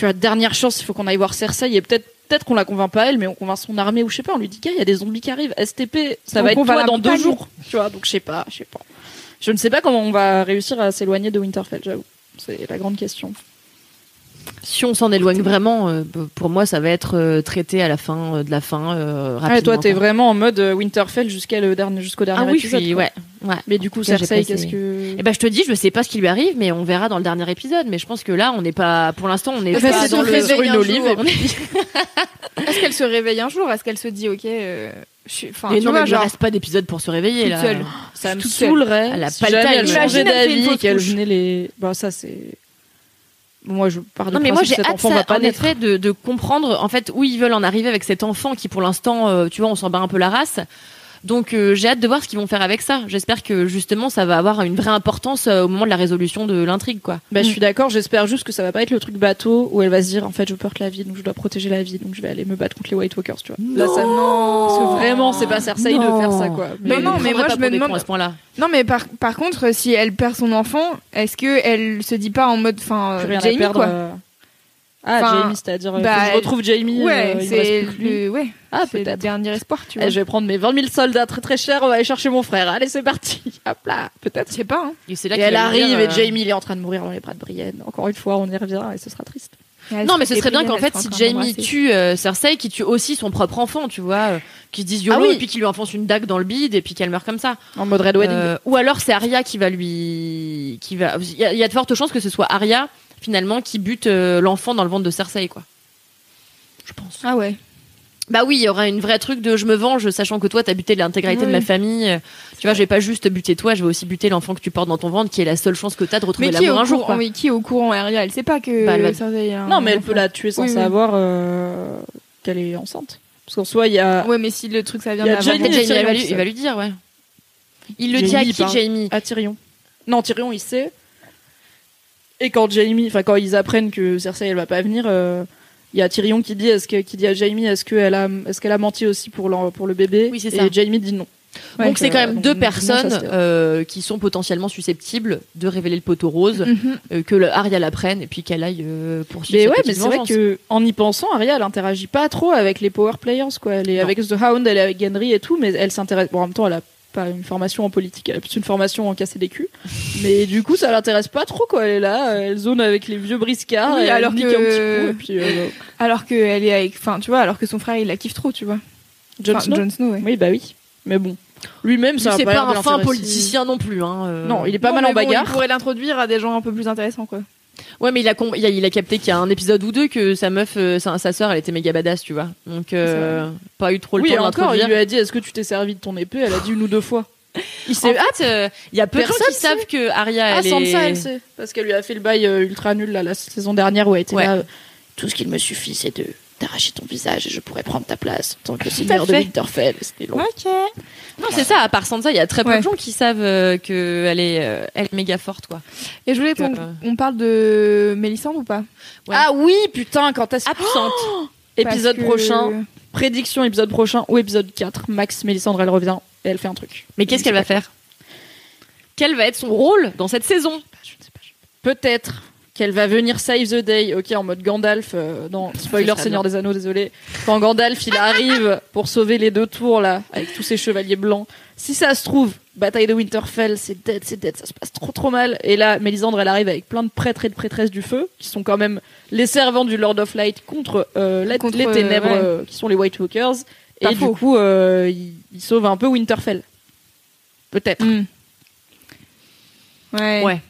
tu vois, dernière chance, il faut qu'on aille voir Cersei et peut-être, peut-être qu'on la convainc pas elle, mais on convainc son armée ou je sais pas, on lui dit, gars, il y a des zombies qui arrivent, STP, ça Donc va être va toi la dans deux jours, tu vois, donc je sais pas, je sais pas. Je ne sais pas comment on va réussir à s'éloigner de Winterfell, j'avoue. C'est la grande question. Si on s'en éloigne vraiment, euh, pour moi ça va être euh, traité à la fin euh, de la fin euh, rapidement. Ah, toi, t'es vraiment en mode Winterfell jusqu'à le dernier, jusqu'au dernier Ah oui, épisode. suis, ouais, ouais. Mais du coup, Cersei, qu'est-ce que. Eh ben, je te dis, je sais pas ce qui lui arrive, mais on verra dans le dernier épisode. Mais je pense que là, on n'est pas, pour l'instant, on est Eh ben, pas dans le. sur une un olive. est- Est-ce qu'elle se réveille un jour? Est-ce qu'elle se dit, ok, je suis. Enfin, Mais tu non, vois, mais il genre. reste pas d'épisode pour se réveiller là. seule. Ça me saoulerait. Elle a si pas le elle Imagine, et qu'elle venait les. Bah, ça, c'est. Moi, je pars du Non mais moi j'ai hâte ça, en effet de, de comprendre en fait où ils veulent en arriver avec cet enfant qui pour l'instant euh, tu vois on s'en bat un peu la race donc euh, j'ai hâte de voir ce qu'ils vont faire avec ça j'espère que justement ça va avoir une vraie importance euh, au moment de la résolution de l'intrigue quoi Bah, je suis d'accord, j'espère juste que ça va pas être le truc bateau où elle va se dire en fait je porte la vie donc je dois protéger la vie donc je vais aller me battre contre les White Walkers, tu vois. Là, ça Non. Parce que vraiment, c'est pas Cersei de Non. faire ça quoi. Mais non, ils mais moi, pas je me demande- à ce point-là Non, mais par, par contre, si elle perd son enfant, est-ce que elle se dit pas en mode, enfin, euh, Jamie perdre. quoi euh. Ah, Enfin, Jamie, c'est-à-dire euh, bah, que je retrouve Jamie. Ouais, euh, c'est le, ouais, Ah, c'est le dernier espoir, tu vois. Eh, je vais prendre mes 20 000 soldats très très chers, on va aller chercher mon frère. Allez, c'est parti. Hop là, peut-être. Je sais pas. Hein. et c'est là Et elle arrive et euh, Jamie il est en train de mourir dans les bras de Brienne. Encore une fois, on y revient et ce sera triste. non mais ce serait bien qu'en fait si Jamie tue euh, Cersei qui tue aussi son propre enfant tu vois euh, qui se dise YOLO Ah oui. et puis qui lui enfonce une dague dans le bide et puis qu'elle meurt comme ça En mode Red Wedding. Euh, ou alors c'est Arya qui va lui qui va il y, y a de fortes chances que ce soit Arya finalement qui bute euh, l'enfant dans le ventre de Cersei quoi je pense Ah ouais. bah oui il y aura une vraie truc de je me venge sachant que toi t'as buté l'intégralité de ma famille Euh, tu vois je vais pas juste buter toi je vais aussi buter l'enfant que tu portes dans ton ventre qui est la seule chance que t'as de retrouver Mais qui est, l'amour au un jour courant, quoi. oui, qui est au courant, Arya Elle sait pas que Bah, elle va- Cersei a un non, mais elle enfant. peut la tuer sans Oui, oui. savoir euh, qu'elle est enceinte. Parce qu'en soi, il y a. Ouais, mais si le truc ça vient d'avant. Jamie Jamie, il va, Tyrion, lui, ça. il va lui dire ouais il le dit à Jamie, qui. Jamie À Tyrion. Non, Tyrion, il sait. Et quand Jamie, enfin quand ils apprennent que Cersei elle va pas venir, euh, il y a Tyrion qui dit, est-ce que, qui dit à Jamie, est-ce qu'elle a, est-ce qu'elle a menti aussi pour l'en- pour le bébé Oui, c'est Et ça. Jamie dit non. Ouais. donc c'est quand même euh, deux donc, non, ça, personnes euh, qui sont potentiellement susceptibles de révéler le poteau rose Mhm. euh, que le Arya la prenne et puis qu'elle aille euh, poursuivre Mais sa ouais, mais c'est vrai que en y pensant, Arya elle interagit pas trop avec les power players quoi. Elle est Non. avec The Hound, elle est avec Gendry et tout, mais elle s'intéresse. Bon, en même temps, elle a pas une formation en politique, elle a plus une formation en casser des culs. mais du coup, ça l'intéresse pas trop quoi. Elle est là, elle zone avec les vieux briscards, Oui, et elle alors nique que- un petit coup, et puis euh, Alors que elle est avec, enfin, tu vois, alors que son frère il la kiffe trop, tu vois. Jon Enfin, Snow. Jon Snow, ouais. Oui, bah oui. Mais bon, lui-même, Lui, ça c'est pas, un fin politicien non plus hein, euh. Non, il est pas Non, mal en bon, bagarre. Il pourrait l'introduire à des gens un peu plus intéressants, quoi. Ouais, mais il a, il a, il a capté qu'il y a un épisode ou deux que sa meuf, euh, sa, sa sœur, elle était méga badass, tu vois. Donc, euh, pas eu trop le Oui, temps encore, il lui a dit Est-ce que tu t'es servi de ton épée? Elle a dit une ou deux fois. Il En s'est. fait, euh, il y a peu de gens qui savent que Arya, Ah, elle Sansa, est... elle sait. Parce qu'elle lui a fait le bail ultra nul là, la saison dernière où elle était Ouais. là. tout ce qu'il me suffit, c'est de d'arracher ton visage et je pourrais prendre ta place en tant que seigneur de Winterfell. C'était long. Ok. Non, c'est ça. À part Sansa, il y a très peu Ouais. de gens qui savent euh, qu'elle est, euh, elle est méga forte, quoi. Et je voulais qu'on Euh. on parle de Mélissandre ou pas? Ouais. Ah oui, putain, quand est-ce Absente. Épisode Parce que- prochain, prédiction épisode prochain ou épisode 4. Max Mélissandre, elle revient et elle fait un truc. Mais qu'est-ce qu'elle va faire? Quel va être son rôle dans cette saison? Peut-être qu'elle va venir save the day, ok, en mode Gandalf, euh, dans spoiler Seigneur des Anneaux, désolé. Quand Gandalf il arrive pour sauver les deux tours là, avec tous ces chevaliers blancs. Si ça se trouve, bataille de Winterfell, c'est dead, c'est dead, ça se passe trop trop mal. Et là, Mélisandre, elle arrive avec plein de prêtres et de prêtresses du feu, qui sont quand même les servants du Lord of Light contre, euh, la- Contre, les euh, ténèbres, ouais. euh, qui sont les White Walkers. Pas Et faux. du coup, il, il sauve un peu Winterfell. Peut-être. Hmm. Ouais. Ouais.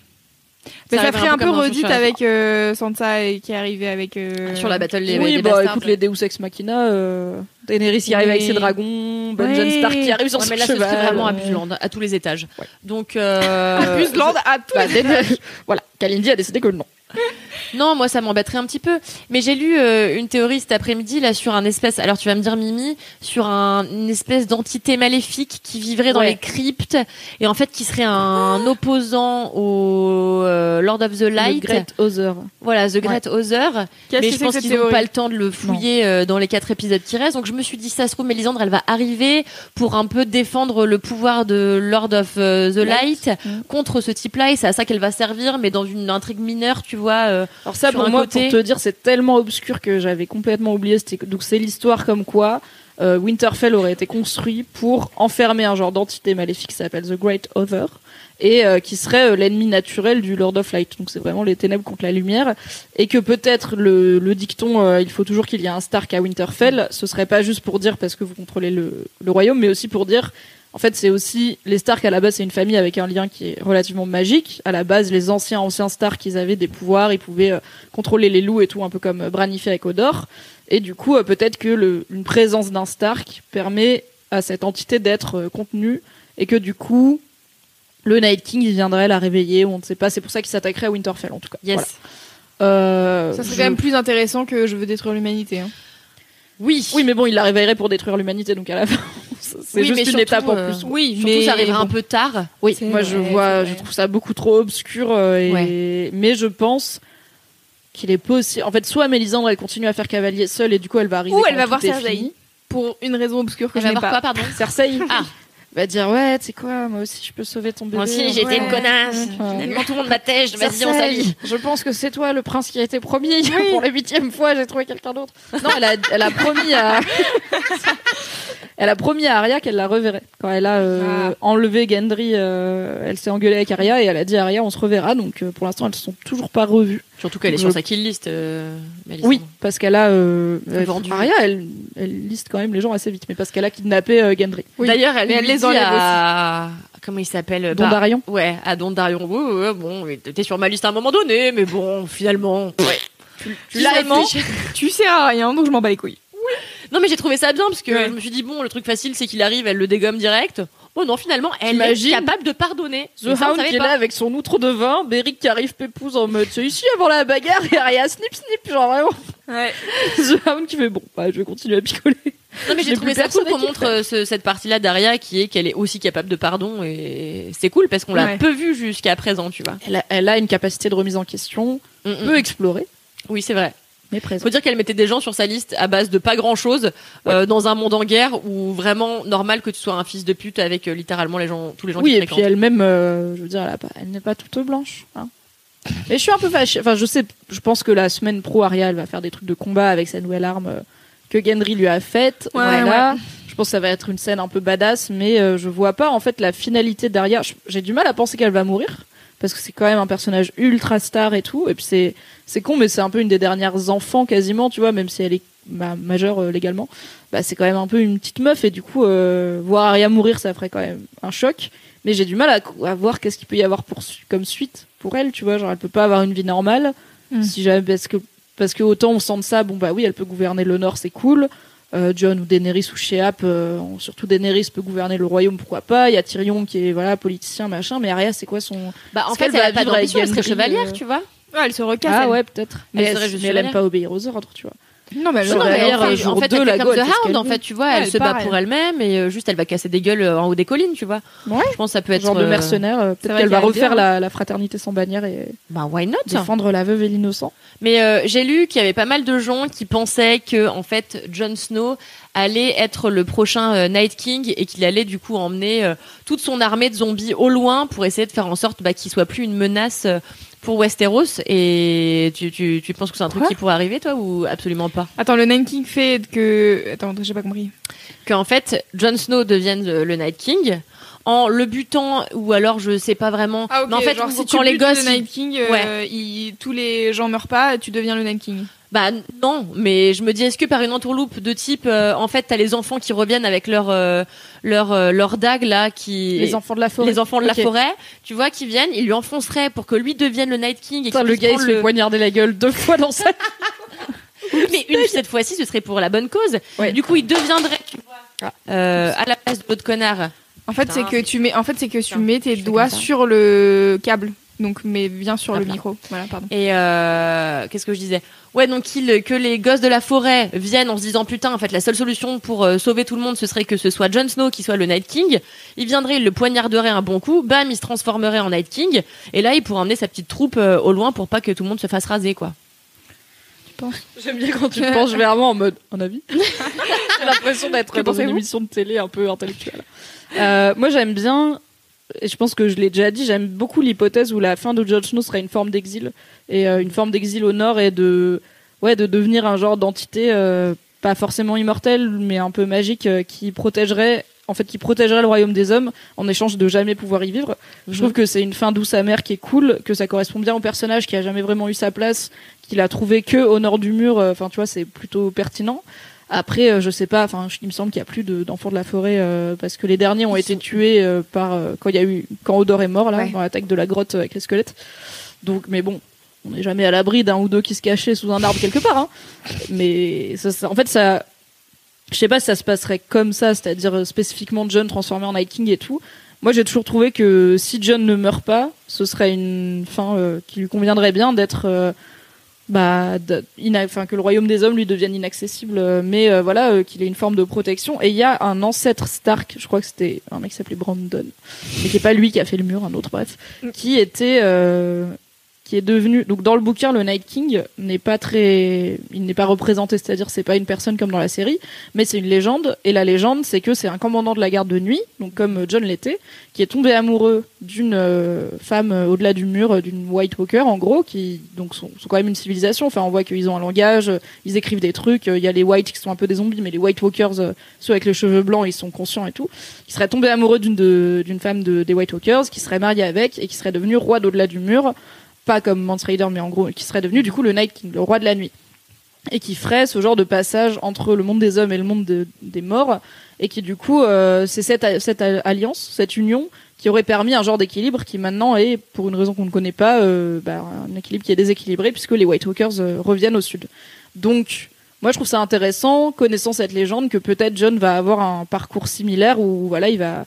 Mais ça, ferait un peu comme dans redite avec euh, Sansa et qui est arrivé avec. euh, Sur la battle des, Oui, des bah bastards. écoute, les Deus Ex Machina, euh, Daenerys qui arrive avec ses dragons, Benjen Oui. Stark qui arrive sur Ouais, son mais là, ce cheval. serait vraiment euh, Abusland à tous les étages. Ouais. Donc, euh, Abusland à tout. bah, Daenerys- voilà, Kalindi a décidé que non. Non, moi ça m'embêterait un petit peu. Mais j'ai lu euh, une théorie cet après-midi là sur un espèce. Alors tu vas me dire Mimi sur un, une espèce d'entité maléfique qui vivrait dans Ouais. les cryptes et en fait qui serait un opposant au euh, Lord of the Light. Le Great Other. Voilà, The Great Other. Qu'est-ce Mais je pense qu'ils n'ont pas le temps de le fouiller euh, dans les quatre épisodes qui restent. Donc je me suis dit, ça se trouve, Mélisandre, elle va arriver pour un peu défendre le pouvoir de Lord of the Light. Light Mm. contre ce type-là. Et c'est à ça qu'elle va servir, mais dans une intrigue mineure, tu vois. Euh, Alors ça, pour moi, côté- pour te dire, c'est tellement obscur que j'avais complètement oublié. Donc c'est l'histoire comme quoi euh, Winterfell aurait été construit pour enfermer un genre d'entité maléfique qui s'appelle The Great Other et euh, qui serait euh, l'ennemi naturel du Lord of Light. Donc c'est vraiment les ténèbres contre la lumière et que peut-être le, le dicton euh, il faut toujours qu'il y ait un Stark à Winterfell, ce serait pas juste pour dire parce que vous contrôlez le, le royaume, mais aussi pour dire en fait, c'est aussi les Stark à la base, c'est une famille avec un lien qui est relativement magique. À la base, les anciens anciens Stark, ils avaient des pouvoirs, ils pouvaient euh, contrôler les loups et tout, un peu comme euh, Bran y fait avec Odor. Et du coup, euh, peut-être que le, une présence d'un Stark permet à cette entité d'être euh, contenue et que du coup, le Night King il viendrait la réveiller ou on ne sait pas. C'est pour ça qu'il s'attaquerait à Winterfell en tout cas. yes. Voilà. Euh, Ça serait je- quand même plus intéressant que je veux détruire l'humanité. hein. Oui. Oui, mais bon, il la réveillerait pour détruire l'humanité, donc à la fin, c'est Oui, juste une surtout, étape en euh, plus. Oui, Surtout, mais ça arrivera un peu tard. Oui, moi je vrai, vois, je trouve ça beaucoup trop obscur. euh, et... Ouais. Mais je pense qu'il est possible. En fait, soit Mélisandre elle continue à faire cavalier seule et du coup elle va arriver. Ou elle va voir Cersei. Pour une raison obscure que Elle je n'ai pas. quoi, pardon? Cersei Ah. Va dire ouais, tu sais quoi, moi aussi je peux sauver ton bébé. Moi aussi, Ouais. j'étais une connasse. Ouais. Finalement, tout le monde m'attèche. Vas-y, on s'allie. Je pense que c'est toi le prince qui a été promis. Pour la huitième fois, j'ai trouvé quelqu'un d'autre. Non, elle a, elle a promis à. elle a promis à Arya qu'elle la reverrait. Quand elle a euh, Ah. enlevé Gendry, euh, elle s'est engueulée avec Arya et elle a dit à Arya on se reverra. Donc euh, pour l'instant, elles se sont toujours pas revues. Surtout qu'elle est sur sa kill list. euh. Oui, parce qu'elle a. Euh, euh, Vendu. Arya, elle, elle liste quand même les gens assez vite, mais parce qu'elle a kidnappé euh, Gendry. Oui. D'ailleurs, elle, elle lui les dit enlève à... Comment il s'appelle bah, Dondarion. Ouais, à Dondarion. Ouais, bon, t'étais sur ma liste à un moment donné, mais bon, finalement. Ouais. Tu, Finalement, réfléchi. Tu sers à rien, donc je m'en bats les couilles. Non, mais j'ai trouvé ça bien parce que Ouais. je me suis dit, bon, le truc facile, c'est qu'il arrive, elle le dégomme direct. Bon, non, finalement, elle T'imagines est capable de pardonner. The Et ça, on Hound savait qui est pas. là avec son outre de vin, Beric qui arrive pépouze en mode c'est ici avant la bagarre et Arya snip snip, genre vraiment. Ouais. The Hound qui fait bon, bah, je vais continuer à picoler. Non, mais j'ai J'ai trouvé plus ça cool personne à qu'on qui montre euh, ce- cette partie-là d'Aria qui est qu'elle est aussi capable de pardon et c'est cool parce qu'on l'a Ouais. peu vu jusqu'à présent, tu vois. Elle a, elle a une capacité de remise en question, Mm, mm. peu explorée, Oui, c'est vrai. Mais. Faut dire qu'elle mettait des gens sur sa liste à base de pas grand chose dans un monde en guerre où vraiment normal que tu sois un fils de pute avec euh, littéralement les gens, tous les gens Oui, qui et puis elle-même, euh, je veux dire, elle, pas- elle n'est pas toute blanche. hein. Et je suis un peu fâchée. Enfin, je sais, je pense que la semaine pro, Arya, elle va faire des trucs de combat avec sa nouvelle arme euh, que Gendry lui a faite. Ouais, voilà. Je pense que ça va être une scène un peu badass, mais euh, je vois pas en fait la finalité d'Arya. Je- J'ai du mal à penser qu'elle va mourir parce que c'est quand même un personnage ultra star et tout. Et puis c'est c'est con, mais c'est un peu une des dernières enfants quasiment, tu vois, même si elle est bah, majeure euh, légalement. Bah, c'est quand même un peu une petite meuf et du coup euh, voir Arya mourir, ça ferait quand même un choc. Mais j'ai du mal à, à voir qu'est-ce qu'il peut y avoir pour comme suite pour elle, tu vois, genre elle peut pas avoir une vie normale Mm. si jamais parce que parce que autant on sent de ça, bon bah oui, elle peut gouverner le Nord, c'est cool. Euh, John ou Daenerys ou Sheap, euh, surtout Daenerys peut gouverner le royaume, pourquoi pas. Il y a Tyrion qui est voilà politicien machin, mais Arya c'est quoi son Bah, en fait, elle a pas d'ambition, elle serait chevalière, euh, tu vois. Ouais, elle se recasse. Ah elle. ouais, peut-être. Elle Mais, serait elle, juste mais elle aime pas obéir aux ordres, tu vois. Non, mais elle Non, mais en fait, deux, elle la fait comme The Hound, en fait, tu vois, Ouais, elle elle se bat pour elle. elle-même et euh, juste elle va casser des gueules euh, en haut des collines, tu vois. Ouais. Je pense que ça peut être Genre de euh, mercenaire. euh, Peut-être qu'elle va refaire bien. la, la fraternité sans bannière et Bah why not? défendre la veuve et l'innocent. Mais euh, j'ai lu qu'il y avait pas mal de gens qui pensaient que en fait Jon Snow allait être le prochain euh, Night King et qu'il allait du coup emmener euh, toute son armée de zombies au loin pour essayer de faire en sorte bah, qu'il soit plus une menace euh, pour Westeros. Et tu, tu, tu penses que c'est un truc Quoi qui pourrait arriver toi ou absolument pas? Attends, le Nine King fait que. Attends, j'ai pas compris. Qu'en fait Jon Snow devienne le, Night King en le butant ou alors je sais pas vraiment. Ah. Mais en fait genre, quand si tu les gosses le Night King, euh, il- tous les gens meurent pas, tu deviens le Night King. Bah non, mais je me dis est-ce que par une entourloupe de type euh, en fait t'as les enfants qui reviennent avec leur euh, leur euh, leur dague là qui Les enfants de la forêt. les enfants de la forêt, tu vois, qui viennent, ils lui enfonceraient pour que lui devienne le Night King et Putain, qu'il le puisse gars, il se prendre fait le... poignarder la gueule deux fois dans sa Mais une cette fois-ci, ce serait pour la bonne cause. Ouais. Du coup, il deviendrait, tu vois, Ah. euh, à la place de l'autre connard. En fait, c'est que tu mets, en fait, c'est que tu mets tes doigts sur le câble. Donc, mais bien sur le là. micro. Voilà, pardon. Et euh, qu'est-ce que je disais? Ouais, donc que les gosses de la forêt viennent en se disant putain, en fait, la seule solution pour euh, sauver tout le monde, ce serait que ce soit Jon Snow qui soit le Night King. Il viendrait, il le poignarderait un bon coup, bam, il se transformerait en Night King. Et là, il pourrait emmener sa petite troupe euh, au loin pour pas que tout le monde se fasse raser, quoi. J'aime bien quand tu te penches vers moi en mode un avis. J'ai l'impression d'être dans une émission de télé un peu intellectuelle. Euh, moi, j'aime bien, et je pense que je l'ai déjà dit, j'aime beaucoup l'hypothèse où la fin de Jon Snow serait une forme d'exil et euh, une forme d'exil au nord et de ouais de devenir un genre d'entité euh, pas forcément immortelle mais un peu magique euh, qui protégerait en fait qui protégerait le royaume des hommes en échange de jamais pouvoir y vivre. Je trouve que c'est une fin douce amère qui est cool, que ça correspond bien au personnage qui a jamais vraiment eu sa place, qu'il a trouvé que au nord du mur. Enfin, tu vois, c'est plutôt pertinent. Après, euh, je sais pas. Enfin, il me semble qu'il y a plus de- d'enfants de la forêt euh, parce que les derniers ont Ils été sont- tués euh, par euh, quand il y a eu quand Odor est mort là Ouais. dans l'attaque de la grotte avec les squelettes. Donc, mais bon. On n'est jamais à l'abri d'un ou deux qui se cachaient sous un arbre quelque part, hein. Mais ça, ça- en fait, ça, je sais pas si ça se passerait comme ça, c'est-à-dire spécifiquement John transformé en Night King et tout. Moi, j'ai toujours trouvé que si John ne meurt pas, ce serait une fin qui lui conviendrait bien d'être, euh, bah, enfin que le royaume des hommes lui devienne inaccessible, euh, mais euh, voilà, euh, qu'il ait une forme de protection. Et il y a un ancêtre Stark, je crois que c'était un mec qui s'appelait Brandon, mais qui est pas lui qui a fait le mur, un autre, bref, qui était euh, qui est devenu donc dans le bouquin le Night King n'est pas très il n'est pas représenté c'est-à-dire c'est pas une personne comme dans la série mais c'est une légende. Et la légende c'est que c'est un commandant de la garde de nuit donc comme John l'était qui est tombé amoureux d'une euh, femme euh, au-delà du mur euh, d'une White Walker en gros qui donc sont, quand même une civilisation. Enfin on voit qu'ils ont un langage ils écrivent des trucs il y a les White qui sont un peu des zombies mais les White Walkers ceux avec les cheveux blancs ils sont conscients et tout qui serait tombé amoureux d'une d'une femme de, des White Walkers qui serait marié avec et qui serait devenu roi d'au-delà du mur pas comme Mance Raider, mais en gros, qui serait devenu du coup le Night King, le roi de la nuit. Et qui ferait ce genre de passage entre le monde des hommes et le monde de- des morts. Et qui du coup, euh, c'est cette, cette alliance, cette union, qui aurait permis un genre d'équilibre qui maintenant est, pour une raison qu'on ne connaît pas, euh, bah, un équilibre qui est déséquilibré puisque les White Walkers euh, reviennent au sud. Donc, moi je trouve ça intéressant, connaissant cette légende, que peut-être John va avoir un parcours similaire où voilà, il va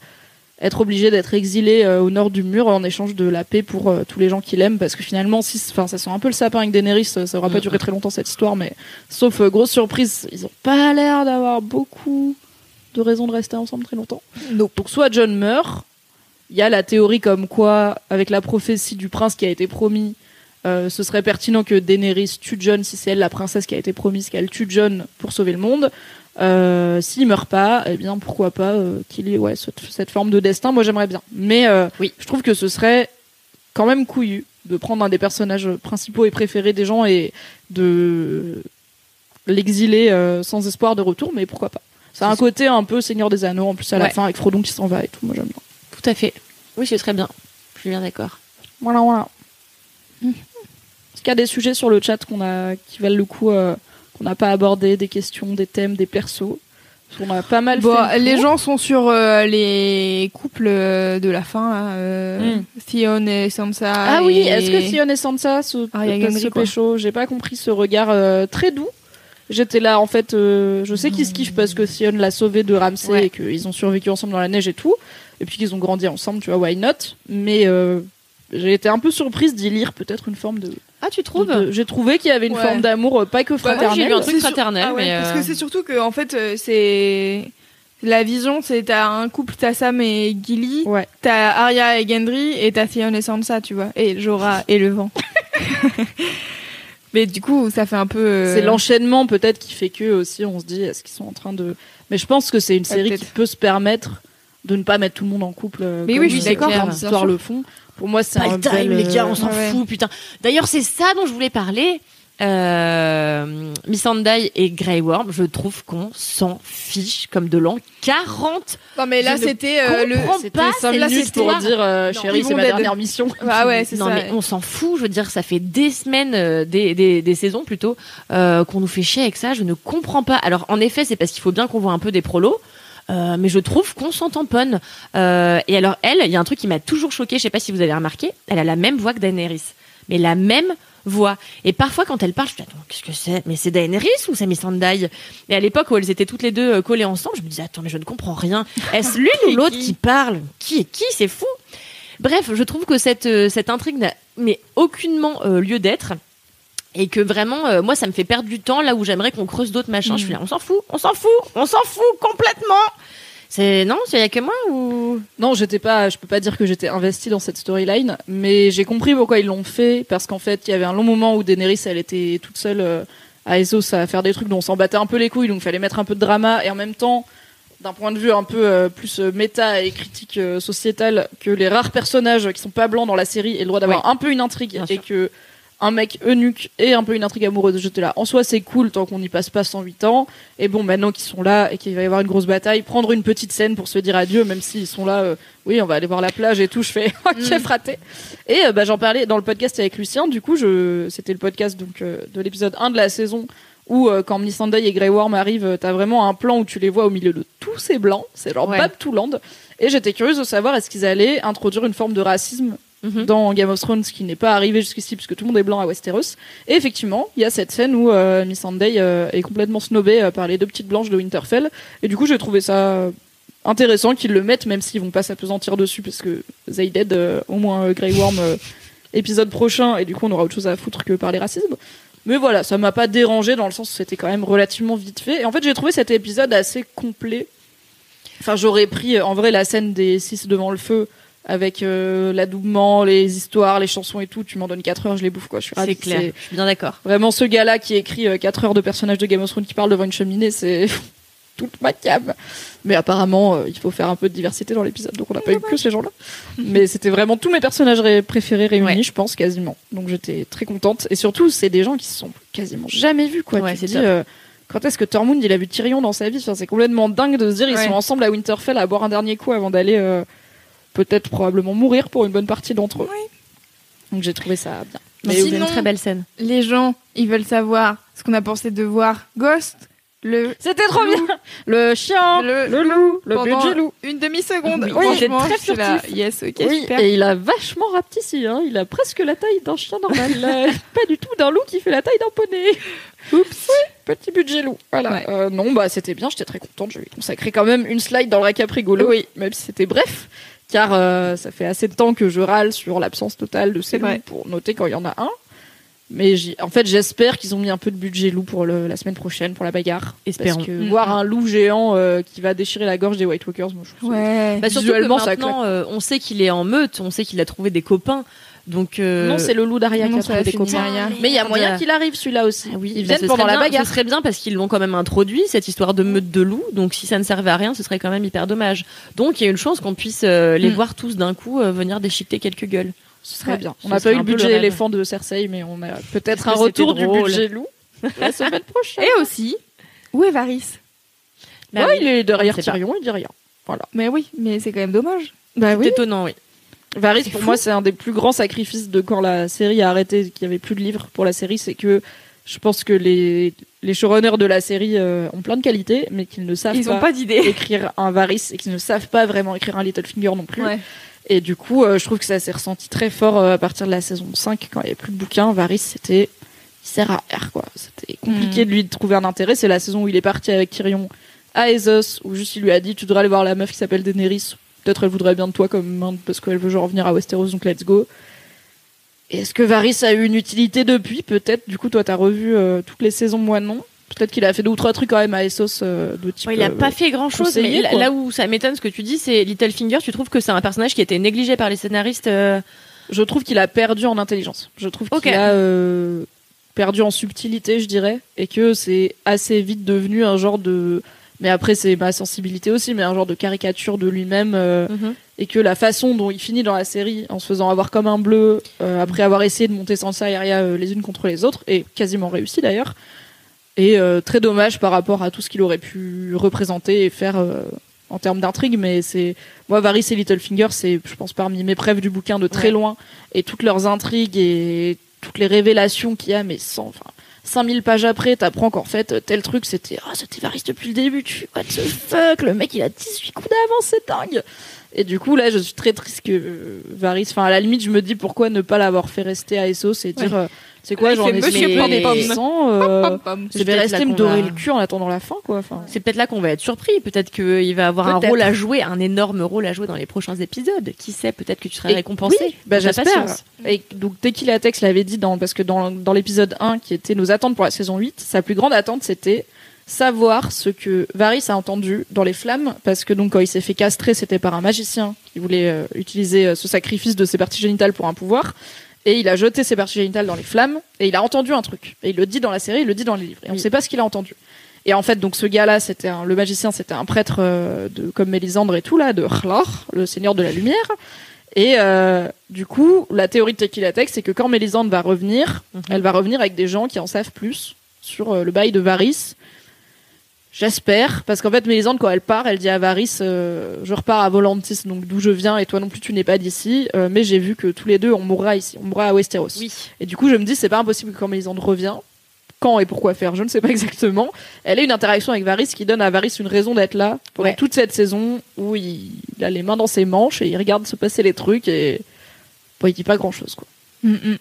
être obligé d'être exilé euh, au nord du mur en échange de la paix pour euh, tous les gens qu'il aime parce que finalement si enfin ça sent un peu le sapin avec Daenerys ça ça aura pas Mhm. duré très longtemps cette histoire mais sauf euh, grosse surprise ils ont pas l'air d'avoir beaucoup de raisons de rester ensemble très longtemps. Donc soit John meurt il y a la théorie comme quoi avec la prophétie du prince qui a été promis euh, ce serait pertinent que Daenerys tue John si c'est elle la princesse qui a été promise qu'elle tue John pour sauver le monde euh, s'il meurt pas, eh bien pourquoi pas euh, qu'il ait ouais, cette, cette forme de destin. Moi j'aimerais bien, mais euh, Oui. je trouve que ce serait quand même couillu de prendre un des personnages principaux et préférés des gens et de l'exiler euh, sans espoir de retour. Mais pourquoi pas C'est un C'est- côté un peu Seigneur des Anneaux en plus à la fin avec Frodon qui s'en va et tout. Moi j'aime bien. Tout à fait. Oui, c'est très bien. Je suis bien d'accord. Voilà voilà. Est-ce qu'il y a des sujets sur le chat qu'on a qui valent le coup qu'on n'a pas abordé, des questions, des thèmes, des persos qu'on a pas mal Bon, fait le les gens sont sur euh, les couples euh, de la fin, là, euh, Mm. Theon et Sansa. Ah oui, est-ce que Sion et Sansa se, quoi. pécho? J'ai pas compris ce regard très doux. J'étais là, en fait, je sais qu'ils se kiffent parce que Sion l'a sauvé de Ramsay Ouais. et qu'ils ont survécu ensemble dans la neige et tout. Et puis qu'ils ont grandi ensemble, tu vois, why not? Mais j'ai été un peu surprise d'y lire peut-être une forme de Ah, tu trouves euh, J'ai trouvé qu'il y avait une Ouais. forme d'amour euh, pas que j'ai fraternel. vu un truc sur- fraternel, Ah ouais, mais, Parce euh, que c'est surtout que, en fait, euh, c'est. La vision, c'est t'as un couple, t'as Sam et Gilly, Ouais. t'as Arya et Gendry, et t'as Theon et Sansa, tu vois, et Jorah et le vent. Mais du coup, ça fait un peu. euh, C'est l'enchaînement peut-être qui fait que aussi on se dit est-ce qu'ils sont en train de. Mais je pense que c'est une série qui peut se permettre de ne pas mettre tout le monde en couple. euh, Mais comme oui, je suis d'accord, sûr. le font. Pour moi, c'est un le time, bel, les gars, euh, on s'en ouais, ouais. fout, putain. D'ailleurs, c'est ça dont je voulais parler. Euh, Missandei et Grey Worm, je trouve qu'on s'en fiche comme de l'an 40. Non, mais là, c'était euh, le. C'était pas, 5 c'est la minutes pour dire euh, Non, chérie, c'est ma dernière mission. Ah ouais, c'est non, ça. mais on s'en fout. Je veux dire, ça fait des semaines, euh, des, des, des saisons plutôt, euh, qu'on nous fait chier avec ça. Je ne comprends pas. Alors, en effet, c'est parce qu'il faut bien qu'on voit un peu des prolos. Euh, mais je trouve qu'on s'en tamponne. Euh, et alors, elle, il y a un truc qui m'a toujours choqué. Je sais pas si vous avez remarqué. Elle a la même voix que Daenerys. Mais la même voix. Et parfois, quand elle parle, je me dis, attends, qu'est-ce que c'est? Mais c'est Daenerys ou c'est Missandei Et à l'époque où elles étaient toutes les deux euh, collées ensemble, je me disais, attends, mais je ne comprends rien. Est-ce l'une ou l'autre qui parle? Qui est qui? C'est fou. Bref, je trouve que cette, cette intrigue n'a mais aucunement euh, lieu d'être. Et que vraiment, euh, moi, ça me fait perdre du temps là où j'aimerais qu'on creuse d'autres machins. Je suis là, on s'en fout, on s'en fout, on s'en fout complètement. C'est non, il y a que moi ou? Non, j'étais pas, je peux pas dire que j'étais investie dans cette storyline, mais j'ai compris pourquoi ils l'ont fait parce qu'en fait, il y avait un long moment où Daenerys, elle était toute seule euh, à Essos à faire des trucs dont on s'en battait un peu les couilles, donc il fallait mettre un peu de drama et en même temps, d'un point de vue un peu euh, plus méta et critique sociétale, que les rares personnages qui sont pas blancs dans la série aient le droit d'avoir un peu une intrigue Bien et sûr. que un mec eunuque et un peu une intrigue amoureuse. J'étais là. En soi, c'est cool tant qu'on n'y passe pas 108 ans. Et bon, maintenant qu'ils sont là et qu'il va y avoir une grosse bataille, prendre une petite scène pour se dire adieu, même s'ils sont là. euh, oui, on va aller voir la plage et tout. Je fais ok, fraté. Et euh, bah, j'en parlais dans le podcast avec Lucien. Du coup, je c'était le podcast donc euh, de l'épisode 1 de la saison où euh, quand Missandei et Grey Worm arrivent, euh, t'as vraiment un plan où tu les vois au milieu de tous ces blancs. C'est leur Ouais. Bab Touland. Et j'étais curieuse de savoir est-ce qu'ils allaient introduire une forme de racisme Mhm. dans Game of Thrones, qui n'est pas arrivé jusqu'ici puisque tout le monde est blanc à Westeros. Et effectivement, il y a cette scène où euh, Missandei euh, est complètement snobée euh, par les deux petites blanches de Winterfell. Et du coup, j'ai trouvé ça euh, intéressant qu'ils le mettent, même s'ils vont pas s'apesantir dessus, parce que they dead, au moins Grey Worm, épisode prochain, et du coup, on aura autre chose à foutre que parler racisme. Mais voilà, ça m'a pas dérangé dans le sens où c'était quand même relativement vite fait. Et en fait, j'ai trouvé cet épisode assez complet. Enfin, j'aurais pris en vrai la scène des six devant le feu avec euh, l'adoubement, les histoires, les chansons et tout. Tu m'en donnes 4 heures, je les bouffe quoi. Je suis C'est clair. Je suis bien d'accord. Vraiment, ce gars-là qui écrit 4 heures de personnages de Game of Thrones qui parlent devant une cheminée, c'est toute ma cam. Mais apparemment, euh, il faut faire un peu de diversité dans l'épisode, donc on n'a pas eu que ces gens-là. Mais c'était vraiment tous mes personnages ré- préférés réunis, Ouais. je pense, quasiment. Donc j'étais très contente. Et surtout, c'est des gens qui se sont quasiment jamais vus, quoi. Ouais, tu dis, euh, quand est-ce que Tormund, il a vu Tyrion dans sa vie? Enfin, C'est complètement dingue de se dire, ils Ouais. sont ensemble à Winterfell à boire un dernier coup avant d'aller euh, peut-être probablement mourir pour une bonne partie d'entre eux. Donc j'ai trouvé ça bien. Mais sinon- une très belle scène. Les gens, ils veulent savoir ce qu'on a pensé de voir Ghost, le. C'était trop bien Le chien, Le- le, loup, le pendant budget loup. Une demi-seconde. Oui, il est Franchement, très suis là, furtif. Yes, ok, Oui, super. et il a vachement rapetissé, hein. il a presque la taille d'un chien normal. Euh, pas du tout d'un loup qui fait la taille d'un poney. Oups, petit budget loup. Voilà. Ouais. Euh, non, bah c'était bien, j'étais très contente. Je lui ai consacré quand même une slide dans le récap rigolo, Oui. même si c'était bref, car euh, ça fait assez de temps que je râle sur l'absence totale de ces loups pour noter quand il y en a un. Mais en fait, j'espère qu'ils ont mis un peu de budget loup pour le- la semaine prochaine pour la bagarre. Espérons. Parce que Mhm. voir un loup géant euh, qui va déchirer la gorge des White Walkers, moi je trouve ça- Ouais. Bah, surtout que ça maintenant, euh, on sait qu'il est en meute, on sait qu'il a trouvé des copains. Donc euh, Non, c'est le loup d'Aria qui a des copains. derrière. Mais il y a moyen Merde. qu'il arrive celui-là aussi. Ah oui, Ils bah, viennent pendant la bien- bagarre. Ce serait bien parce qu'ils l'ont quand même introduit, cette histoire de meute de loups. Donc si ça ne servait à rien, ce serait quand même hyper dommage. Donc il y a une chance qu'on puisse euh, les Mm. voir tous d'un coup euh, venir déchiqueter quelques gueules. Ce serait Ouais. bien. On n'a pas eu le budget éléphant de Cersei, mais on a peut-être un retour du budget loup la semaine prochaine. Et aussi, où est Varys? Bah Ouais, oui. il est derrière. Tyrion, il dit rien. Voilà. Mais oui, mais c'est quand même dommage. Bah C'est étonnant, oui. Varys, pour fou. moi, c'est un des plus grands sacrifices de quand la série a arrêté, qu'il n'y avait plus de livres pour la série, c'est que je pense que les, les showrunners de la série euh, ont plein de qualités, mais qu'ils ne savent Ils pas, ont pas écrire un Varys et qu'ils ne savent pas vraiment écrire un Littlefinger non plus. Ouais. Et du coup, euh, je trouve que ça s'est ressenti très fort euh, à partir de la saison 5, quand il n'y avait plus de bouquins. Varys, c'était. Il sert à R, quoi. C'était compliqué Mm. de lui trouver un intérêt. C'est la saison où il est parti avec Tyrion à Essos, où juste il lui a dit Tu devrais aller voir la meuf qui s'appelle Daenerys. Peut-être elle voudrait bien de toi comme main, parce qu'elle veut genre revenir à Westeros, donc let's go. Est-ce que Varys a eu une utilité depuis? Peut-être. Du coup, toi, t'as revu euh, toutes les saisons, moi non. Peut-être qu'il a fait deux ou trois trucs quand même à Essos euh, de type. Ouais, il a euh, pas fait grand chose, mais là- où ça m'étonne ce que tu dis, c'est Littlefinger. Tu trouves que c'est un personnage qui a été négligé par les scénaristes Je trouve qu'il a perdu en intelligence. Je trouve qu'il a perdu en subtilité, je dirais, et que c'est assez vite devenu un genre de. Mais après, c'est ma sensibilité aussi, mais un genre de caricature de lui-même. euh, et que la façon dont il finit dans la série en se faisant avoir comme un bleu euh, après avoir essayé de monter Sansa et Arya euh, les unes contre les autres et quasiment réussi d'ailleurs est euh, très dommage par rapport à tout ce qu'il aurait pu représenter et faire en termes d'intrigue mais c'est moi Varys et Littlefinger c'est je pense parmi mes preuves du bouquin de très Ouais. loin et toutes leurs intrigues et toutes les révélations qu'il y a mais sans enfin 5000 pages après, t'apprends qu'en fait, tel truc, c'était, ah, c'était Varys depuis le début, tu what the fuck, le mec, il a 18 coups d'avance, c'est dingue. Et du coup, là, je suis très triste que euh, Varys, enfin, à la limite, je me dis pourquoi ne pas l'avoir fait rester à Essos et dire, euh, c'est quoi, j'en ai Monsieur signé Pom-Pom. 100, euh, Pom, pom. je vais rester me dorer va- le cul en attendant la fin, quoi. Enfin, C'est peut-être là qu'on va être surpris. Peut-être qu'il va avoir un rôle à jouer, un énorme rôle à jouer dans les prochains épisodes. Qui sait Peut-être que tu seras Et- récompensé. oui, bah, j'espère. Et donc, Tequila Tex l'avait dit dans, parce que dans, dans l'épisode 1, qui était nos attentes pour la saison 8, sa plus grande attente, c'était savoir ce que Varys a entendu dans les flammes, parce que donc, quand il s'est fait castrer, c'était par un magicien qui voulait euh, utiliser euh, ce sacrifice de ses parties génitales pour un pouvoir. Et il a jeté ses parties génitales dans les flammes, et il a entendu un truc. Et il le dit dans la série, il le dit dans les livres. Et on ne Oui. sait pas ce qu'il a entendu. Et en fait, donc ce gars-là, c'était le magicien, c'était un prêtre euh, de comme Mélisandre et tout là, de Hrlar, le seigneur de la lumière. Et euh, du coup, la théorie de Tequila Tech, c'est que quand Mélisandre va revenir, Mhm. elle va revenir avec des gens qui en savent plus sur euh, le bail de Varys. J'espère, parce qu'en fait, Mélisandre, quand elle part, elle dit à Varys, euh, je repars à Volantis, donc d'où je viens, et toi non plus, tu n'es pas d'ici, euh, mais j'ai vu que tous les deux, on mourra ici, on mourra à Westeros. Oui. Et du coup, je me dis, c'est pas impossible que quand Mélisandre revient, quand et pourquoi faire, je ne sais pas exactement, elle ait une interaction avec Varys qui donne à Varys une raison d'être là pendant Ouais. toute cette saison où il, il a les mains dans ses manches et il regarde se passer les trucs et bon, il dit pas grand chose, quoi. Mm, mm.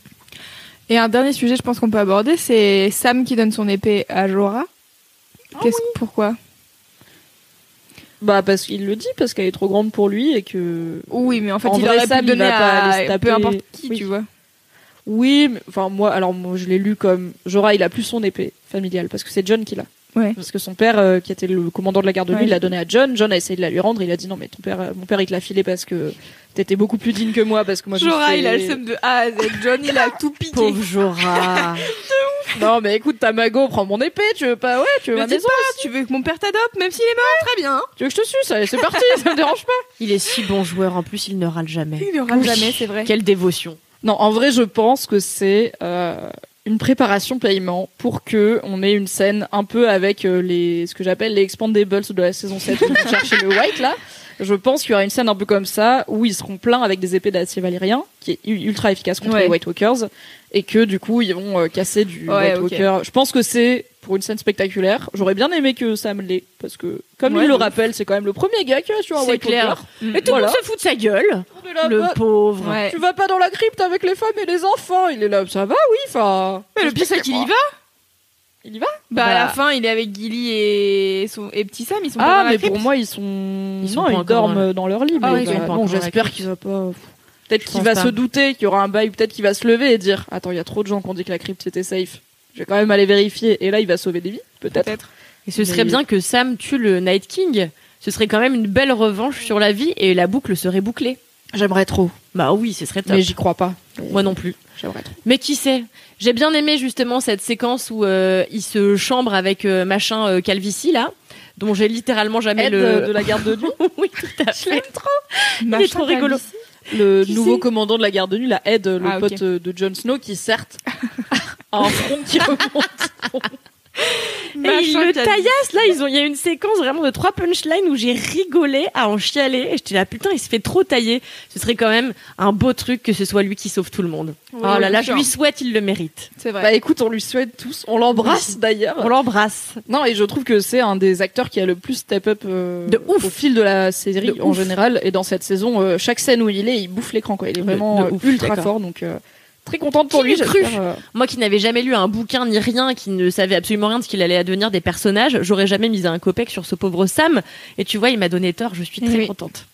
Et un dernier sujet, je pense qu'on peut aborder, c'est Sam qui donne son épée à Jorah. Qu'est-ce pourquoi? Bah, parce qu'il le dit, parce qu'elle est trop grande pour lui et que. Oui, mais en fait, En il vrai, aurait Sam, pu donner pas à peu importe qui, Oui. tu vois. Oui, mais, enfin, moi, alors, moi, je l'ai lu comme. Jorah, il a plus son épée familiale parce que c'est John qui l'a. Ouais. Parce que son père, euh, qui était le commandant de la garde de nuit, Ouais. il l'a donné à John. John a essayé de la lui rendre. Il a dit non, mais ton père, euh, mon père, il te l'a filé parce que t'étais beaucoup plus digne que moi. Parce que moi, Jorah, il a le seum de A à Z. John, il a tout piqué. Pauvre Jorah. Non, mais écoute, ta mago, prends mon épée. Tu veux pas, ouais, tu veux Me ma maison. pas, tu veux que mon père t'adopte, même s'il est mort, très bien. Tu veux que je te suce Allez, c'est parti, ça me dérange pas. Il est si bon joueur. En plus, il ne râle jamais. Il ne râle jamais, c'est vrai. Quelle dévotion. Non, en vrai, je pense que c'est euh, une préparation paiement pour que on ait une scène un peu avec euh, les ce que j'appelle les expandables de la saison 7 où ils chercher le white là. Je pense qu'il y aura une scène un peu comme ça où ils seront pleins avec des épées d'acier valyrien qui est ultra efficace contre Ouais. les White Walkers et que du coup ils vont euh, casser du Ouais, White. Walker. Je pense que c'est pour une scène spectaculaire. J'aurais bien aimé que Sam l'ait parce que comme Ouais, il le rappelle, c'est quand même le premier gars qui a sur un White clair. Walker. Mm. Et tout Voilà. le monde se fout de sa gueule. Le bah, pauvre. Tu vas pas dans la crypte avec les femmes et les enfants. Il est là, ça va, oui, enfin. Mais le pire, c'est qu'il y va. Il y va? Bah, à Bah. la fin, il est avec Gilly et, son... et Petit Sam, ils sont pas Ah, dans la mais crypte. pour moi, ils sont. Ils sont non, pas ils encore dorment dans dans leur lit. Ah mais ils bah, sont pas non, encore dans la j'espère crypte. qu'il va pas. Peut-être Je qu'il pense va pas. se douter qu'il y aura un bail, peut-être qu'il va se lever et dire Attends, il y a trop de gens qui ont dit que la crypte était safe. Je vais quand même aller vérifier. Et là, il va sauver des vies, peut-être. Peut-être. Et ce serait Mais- bien que Sam tue le Night King. Ce serait quand même une belle revanche sur la vie et la boucle serait bouclée. J'aimerais trop. Bah oui, ce serait top. Mais j'y crois pas. Moi non plus. J'aimerais trop. Mais qui sait? J'ai bien aimé justement cette séquence où euh, il se chambre avec euh, machin euh, Calvici là, dont j'ai littéralement jamais Aide le. euh, de la garde de nuit. oui, tout à Je l'aime fait. trop. Il est trop rigolo. Le Qui nouveau commandant de la garde de nuit, la Ed, le Ah, pote euh, de Jon Snow, qui certes a un front qui remonte. Et il Machin le Calvici. taillasse là, ils ont, il y a une séquence vraiment de trois punchlines où j'ai rigolé à en chialer. Et j'étais là, putain, il se fait trop tailler. Ce serait quand même un beau truc que ce soit lui qui sauve tout le monde. Oui, oh là là, je lui souhaite, il le mérite. C'est vrai. Bah écoute, on lui souhaite tous. On l'embrasse d'ailleurs. On l'embrasse. Non, et je trouve que c'est un des acteurs qui a le plus step up euh, De ouf. au fil de la série De en ouf. général. Et dans cette saison, euh, chaque scène où il est, il bouffe l'écran. Quoi. Il est vraiment de euh, ouf, ultra fort. Donc euh, très contente pour Qui lui. cru euh, Moi qui n'avais jamais lu un bouquin ni rien, qui ne savait absolument rien de ce qu'il allait advenir des personnages, j'aurais jamais misé un copec sur ce pauvre Sam. Et tu vois, il m'a donné tort, je suis très Oui. contente.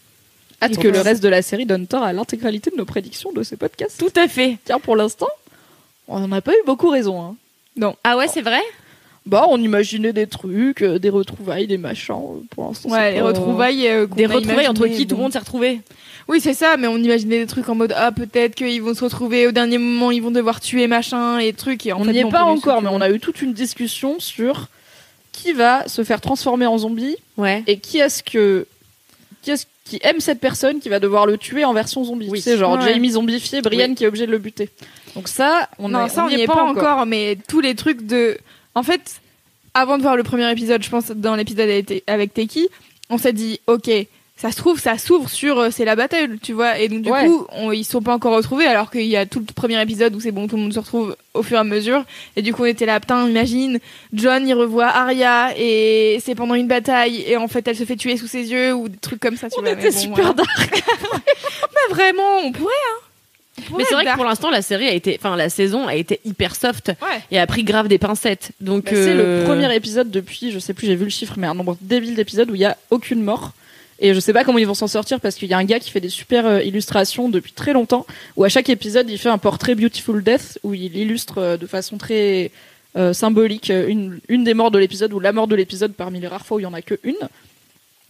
Hâte que le reste de la série donne tort à l'intégralité de nos prédictions de ces podcasts. Tout à fait. Tiens, pour l'instant, on n'a pas eu beaucoup raison. Hein. Non. Ah ouais, c'est vrai? Bah, on imaginait des trucs, euh, des retrouvailles, des machins. euh, Pour l'instant, Ouais, c'est les pas- retrouvailles. euh, qu'on Des a retrouvailles entre imaginées, qui tout le monde s'est retrouvé? Oui, c'est ça, mais on imaginait des trucs en mode ah peut-être qu'ils vont se retrouver au dernier moment, ils vont devoir tuer machin et trucs. Et en On fait, n'y est pas du encore, mais on a eu toute une discussion sur qui va se faire transformer en zombie Ouais. et qui est-ce que qui est-ce qui aime cette personne qui va devoir le tuer en version zombie. Oui. C'est genre Ouais. Jamie zombifié, Brian Oui. qui est obligé de le buter. Donc ça, on non, a- ça on n'y est pas, encore. mais tous les trucs de. En fait, avant de voir le premier épisode, je pense dans l'épisode avec Teki, on s'est dit ok. Ça se trouve, ça s'ouvre sur euh, c'est la bataille, tu vois. Et donc du Ouais. coup, on, ils sont pas encore retrouvés, alors qu'il y a tout le premier épisode où c'est bon, tout le monde se retrouve au fur et à mesure. Et du coup, on était là, putain, imagine, John il revoit Arya et c'est pendant une bataille et en fait elle se fait tuer sous ses yeux ou des trucs comme ça. Tu On vois. était bon, super dark. Mais vraiment, on pourrait. Hein. Mais c'est vrai que pour l'instant, la série a été, enfin, la saison a été hyper soft. Ouais. et a pris grave des pincettes. Donc, Bah, C'est euh, le premier épisode depuis, je sais plus, j'ai vu le chiffre, mais un nombre débile d'épisodes où il y a aucune mort. Et je sais pas comment ils vont s'en sortir parce qu'il y a un gars qui fait des super euh, illustrations depuis très longtemps, où à chaque épisode il fait un portrait Beautiful Death, où il illustre euh, de façon très euh, symbolique euh, une, une des morts de l'épisode ou la mort de l'épisode parmi les rares fois où il y en a que une.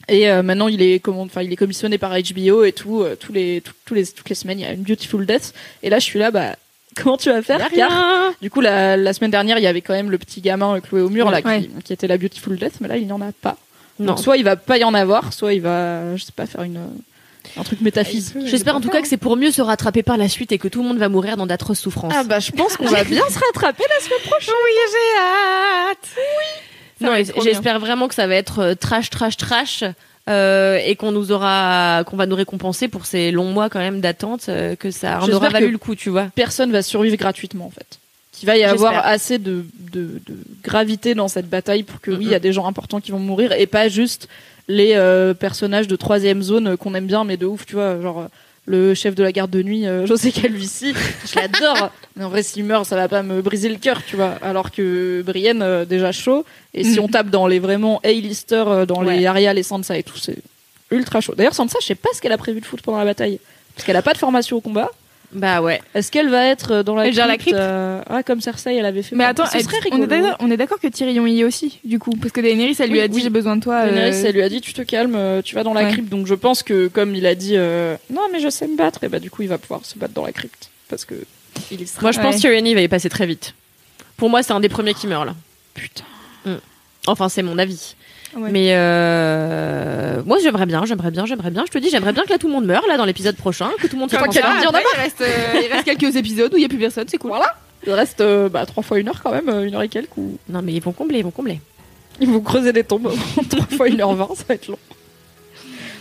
Et euh, maintenant il est comment, enfin il est commissionné par HBO et tout, euh, tous les tout- tous les toutes les semaines il y a une Beautiful Death. Et là je suis là bah comment tu vas faire car du coup, la, la semaine dernière, il y avait quand même le petit gamin cloué au mur là, Ouais. qui, qui était la Beautiful Death, mais là, il n'y en a pas. Non. Donc, soit il va pas y en avoir, soit il va, je sais pas, faire une, un truc métaphysique. J'espère en tout cas que c'est pour mieux se rattraper par la suite et que tout le monde va mourir dans d'atroces souffrances. Ah bah, je pense qu'on va bien se rattraper la semaine prochaine. Oui, j'ai hâte. Non, j'espère vraiment que ça va être euh, trash, trash, trash. euh, et qu'on nous aura, qu'on va nous récompenser pour ces longs mois quand même d'attente, euh, que ça en aura valu que- le coup, tu vois. Personne va survivre gratuitement, en fait. Qu'il va y avoir assez de, de, de gravité dans cette bataille pour que, oui, il y a des gens importants qui vont mourir et pas juste les euh, personnages de troisième zone qu'on aime bien, mais de ouf, tu vois, genre. Le chef de la garde de nuit, euh, José Calvici, je l'adore. Mais en vrai, s'il meurt, ça va pas me briser le cœur, tu vois. Alors que Brienne, euh, déjà chaud. Et si Mhm. on tape dans les vraiment A-listers, euh, dans les. Arya, les Sansa et tout, c'est ultra chaud. D'ailleurs, Sansa, je sais pas ce qu'elle a prévu de foutre pendant la bataille. Parce qu'elle a pas de formation au combat. Bah ouais. Est-ce qu'elle va être euh, dans la Elle gère la crypte, euh, Ah, comme Cersei, elle avait fait. Mais attends, elle- on est d'accord- on est d'accord que Tyrion y est aussi, du coup, parce que Daenerys, elle lui a dit oui. j'ai besoin de toi. euh, Daenerys, elle lui a dit tu te calmes, euh, tu vas dans la Ouais. crypte. Donc je pense que comme il a dit euh, non mais je sais me battre, et bah du coup il va pouvoir se battre dans la crypte parce que il y sera. Moi, je pense Ouais. que Tyrion va y passer très vite. Pour moi, c'est un des premiers qui meurt là. putain. Enfin, c'est mon avis. Ouais. Mais euh... moi, j'aimerais bien, j'aimerais bien, j'aimerais bien. Je te dis, j'aimerais bien que là tout le monde meure là dans l'épisode prochain, que tout le monde soit il reste, euh, il reste quelques épisodes où il y a plus personne, c'est cool. Voilà. Il reste euh, bah, trois fois une heure quand même, euh, une heure et quelques. Ou... Non, mais ils vont combler, ils vont combler. Ils vont creuser des tombes trois fois une heure vingt, ça va être long.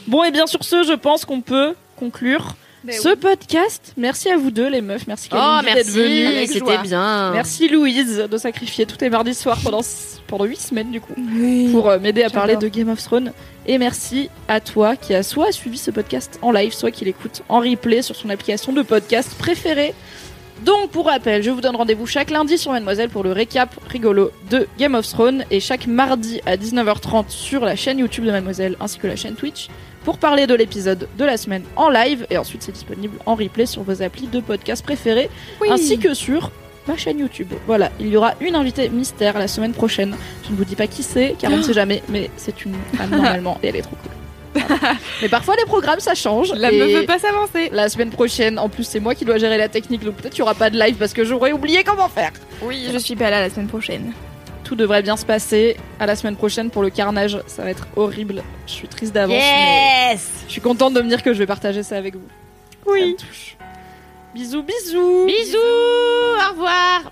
Bon et bien sur ce, je pense qu'on peut conclure ce podcast. Merci à vous deux les meufs, merci Oh, Kalindi d'être venue. c'était bien. Merci Louise de sacrifier tous tes mardis soirs pendant pendant huit semaines du coup. Oui. pour euh, m'aider à parler de Game of Thrones. Et merci à toi qui a soit suivi ce podcast en live, soit qui l'écoute en replay sur son application de podcast préférée. Donc, pour rappel, je vous donne rendez-vous chaque lundi sur Mademoiselle pour le récap rigolo de Game of Thrones et chaque mardi à 19h30 sur la chaîne YouTube de Mademoiselle ainsi que la chaîne Twitch pour parler de l'épisode de la semaine en live et ensuite c'est disponible en replay sur vos applis de podcast préférés Oui. ainsi que sur ma chaîne YouTube. Voilà, il y aura une invitée mystère la semaine prochaine. Je ne vous dis pas qui c'est, car on ne sait jamais, mais c'est une femme normalement et elle est trop cool. Voilà. Mais parfois les programmes ça change. La meuf veut pas s'avancer. La semaine prochaine, en plus c'est moi qui dois gérer la technique, donc peut-être qu'il n'y aura pas de live parce que j'aurais oublié comment faire. Oui, je suis pas là la semaine prochaine. Tout devrait bien se passer. À la semaine prochaine pour le carnage, ça va être horrible. Je suis triste d'avance, mais Yes je suis contente de me dire que je vais partager ça avec vous. Ça me touche. Bisous, bisous. Bisous, au revoir.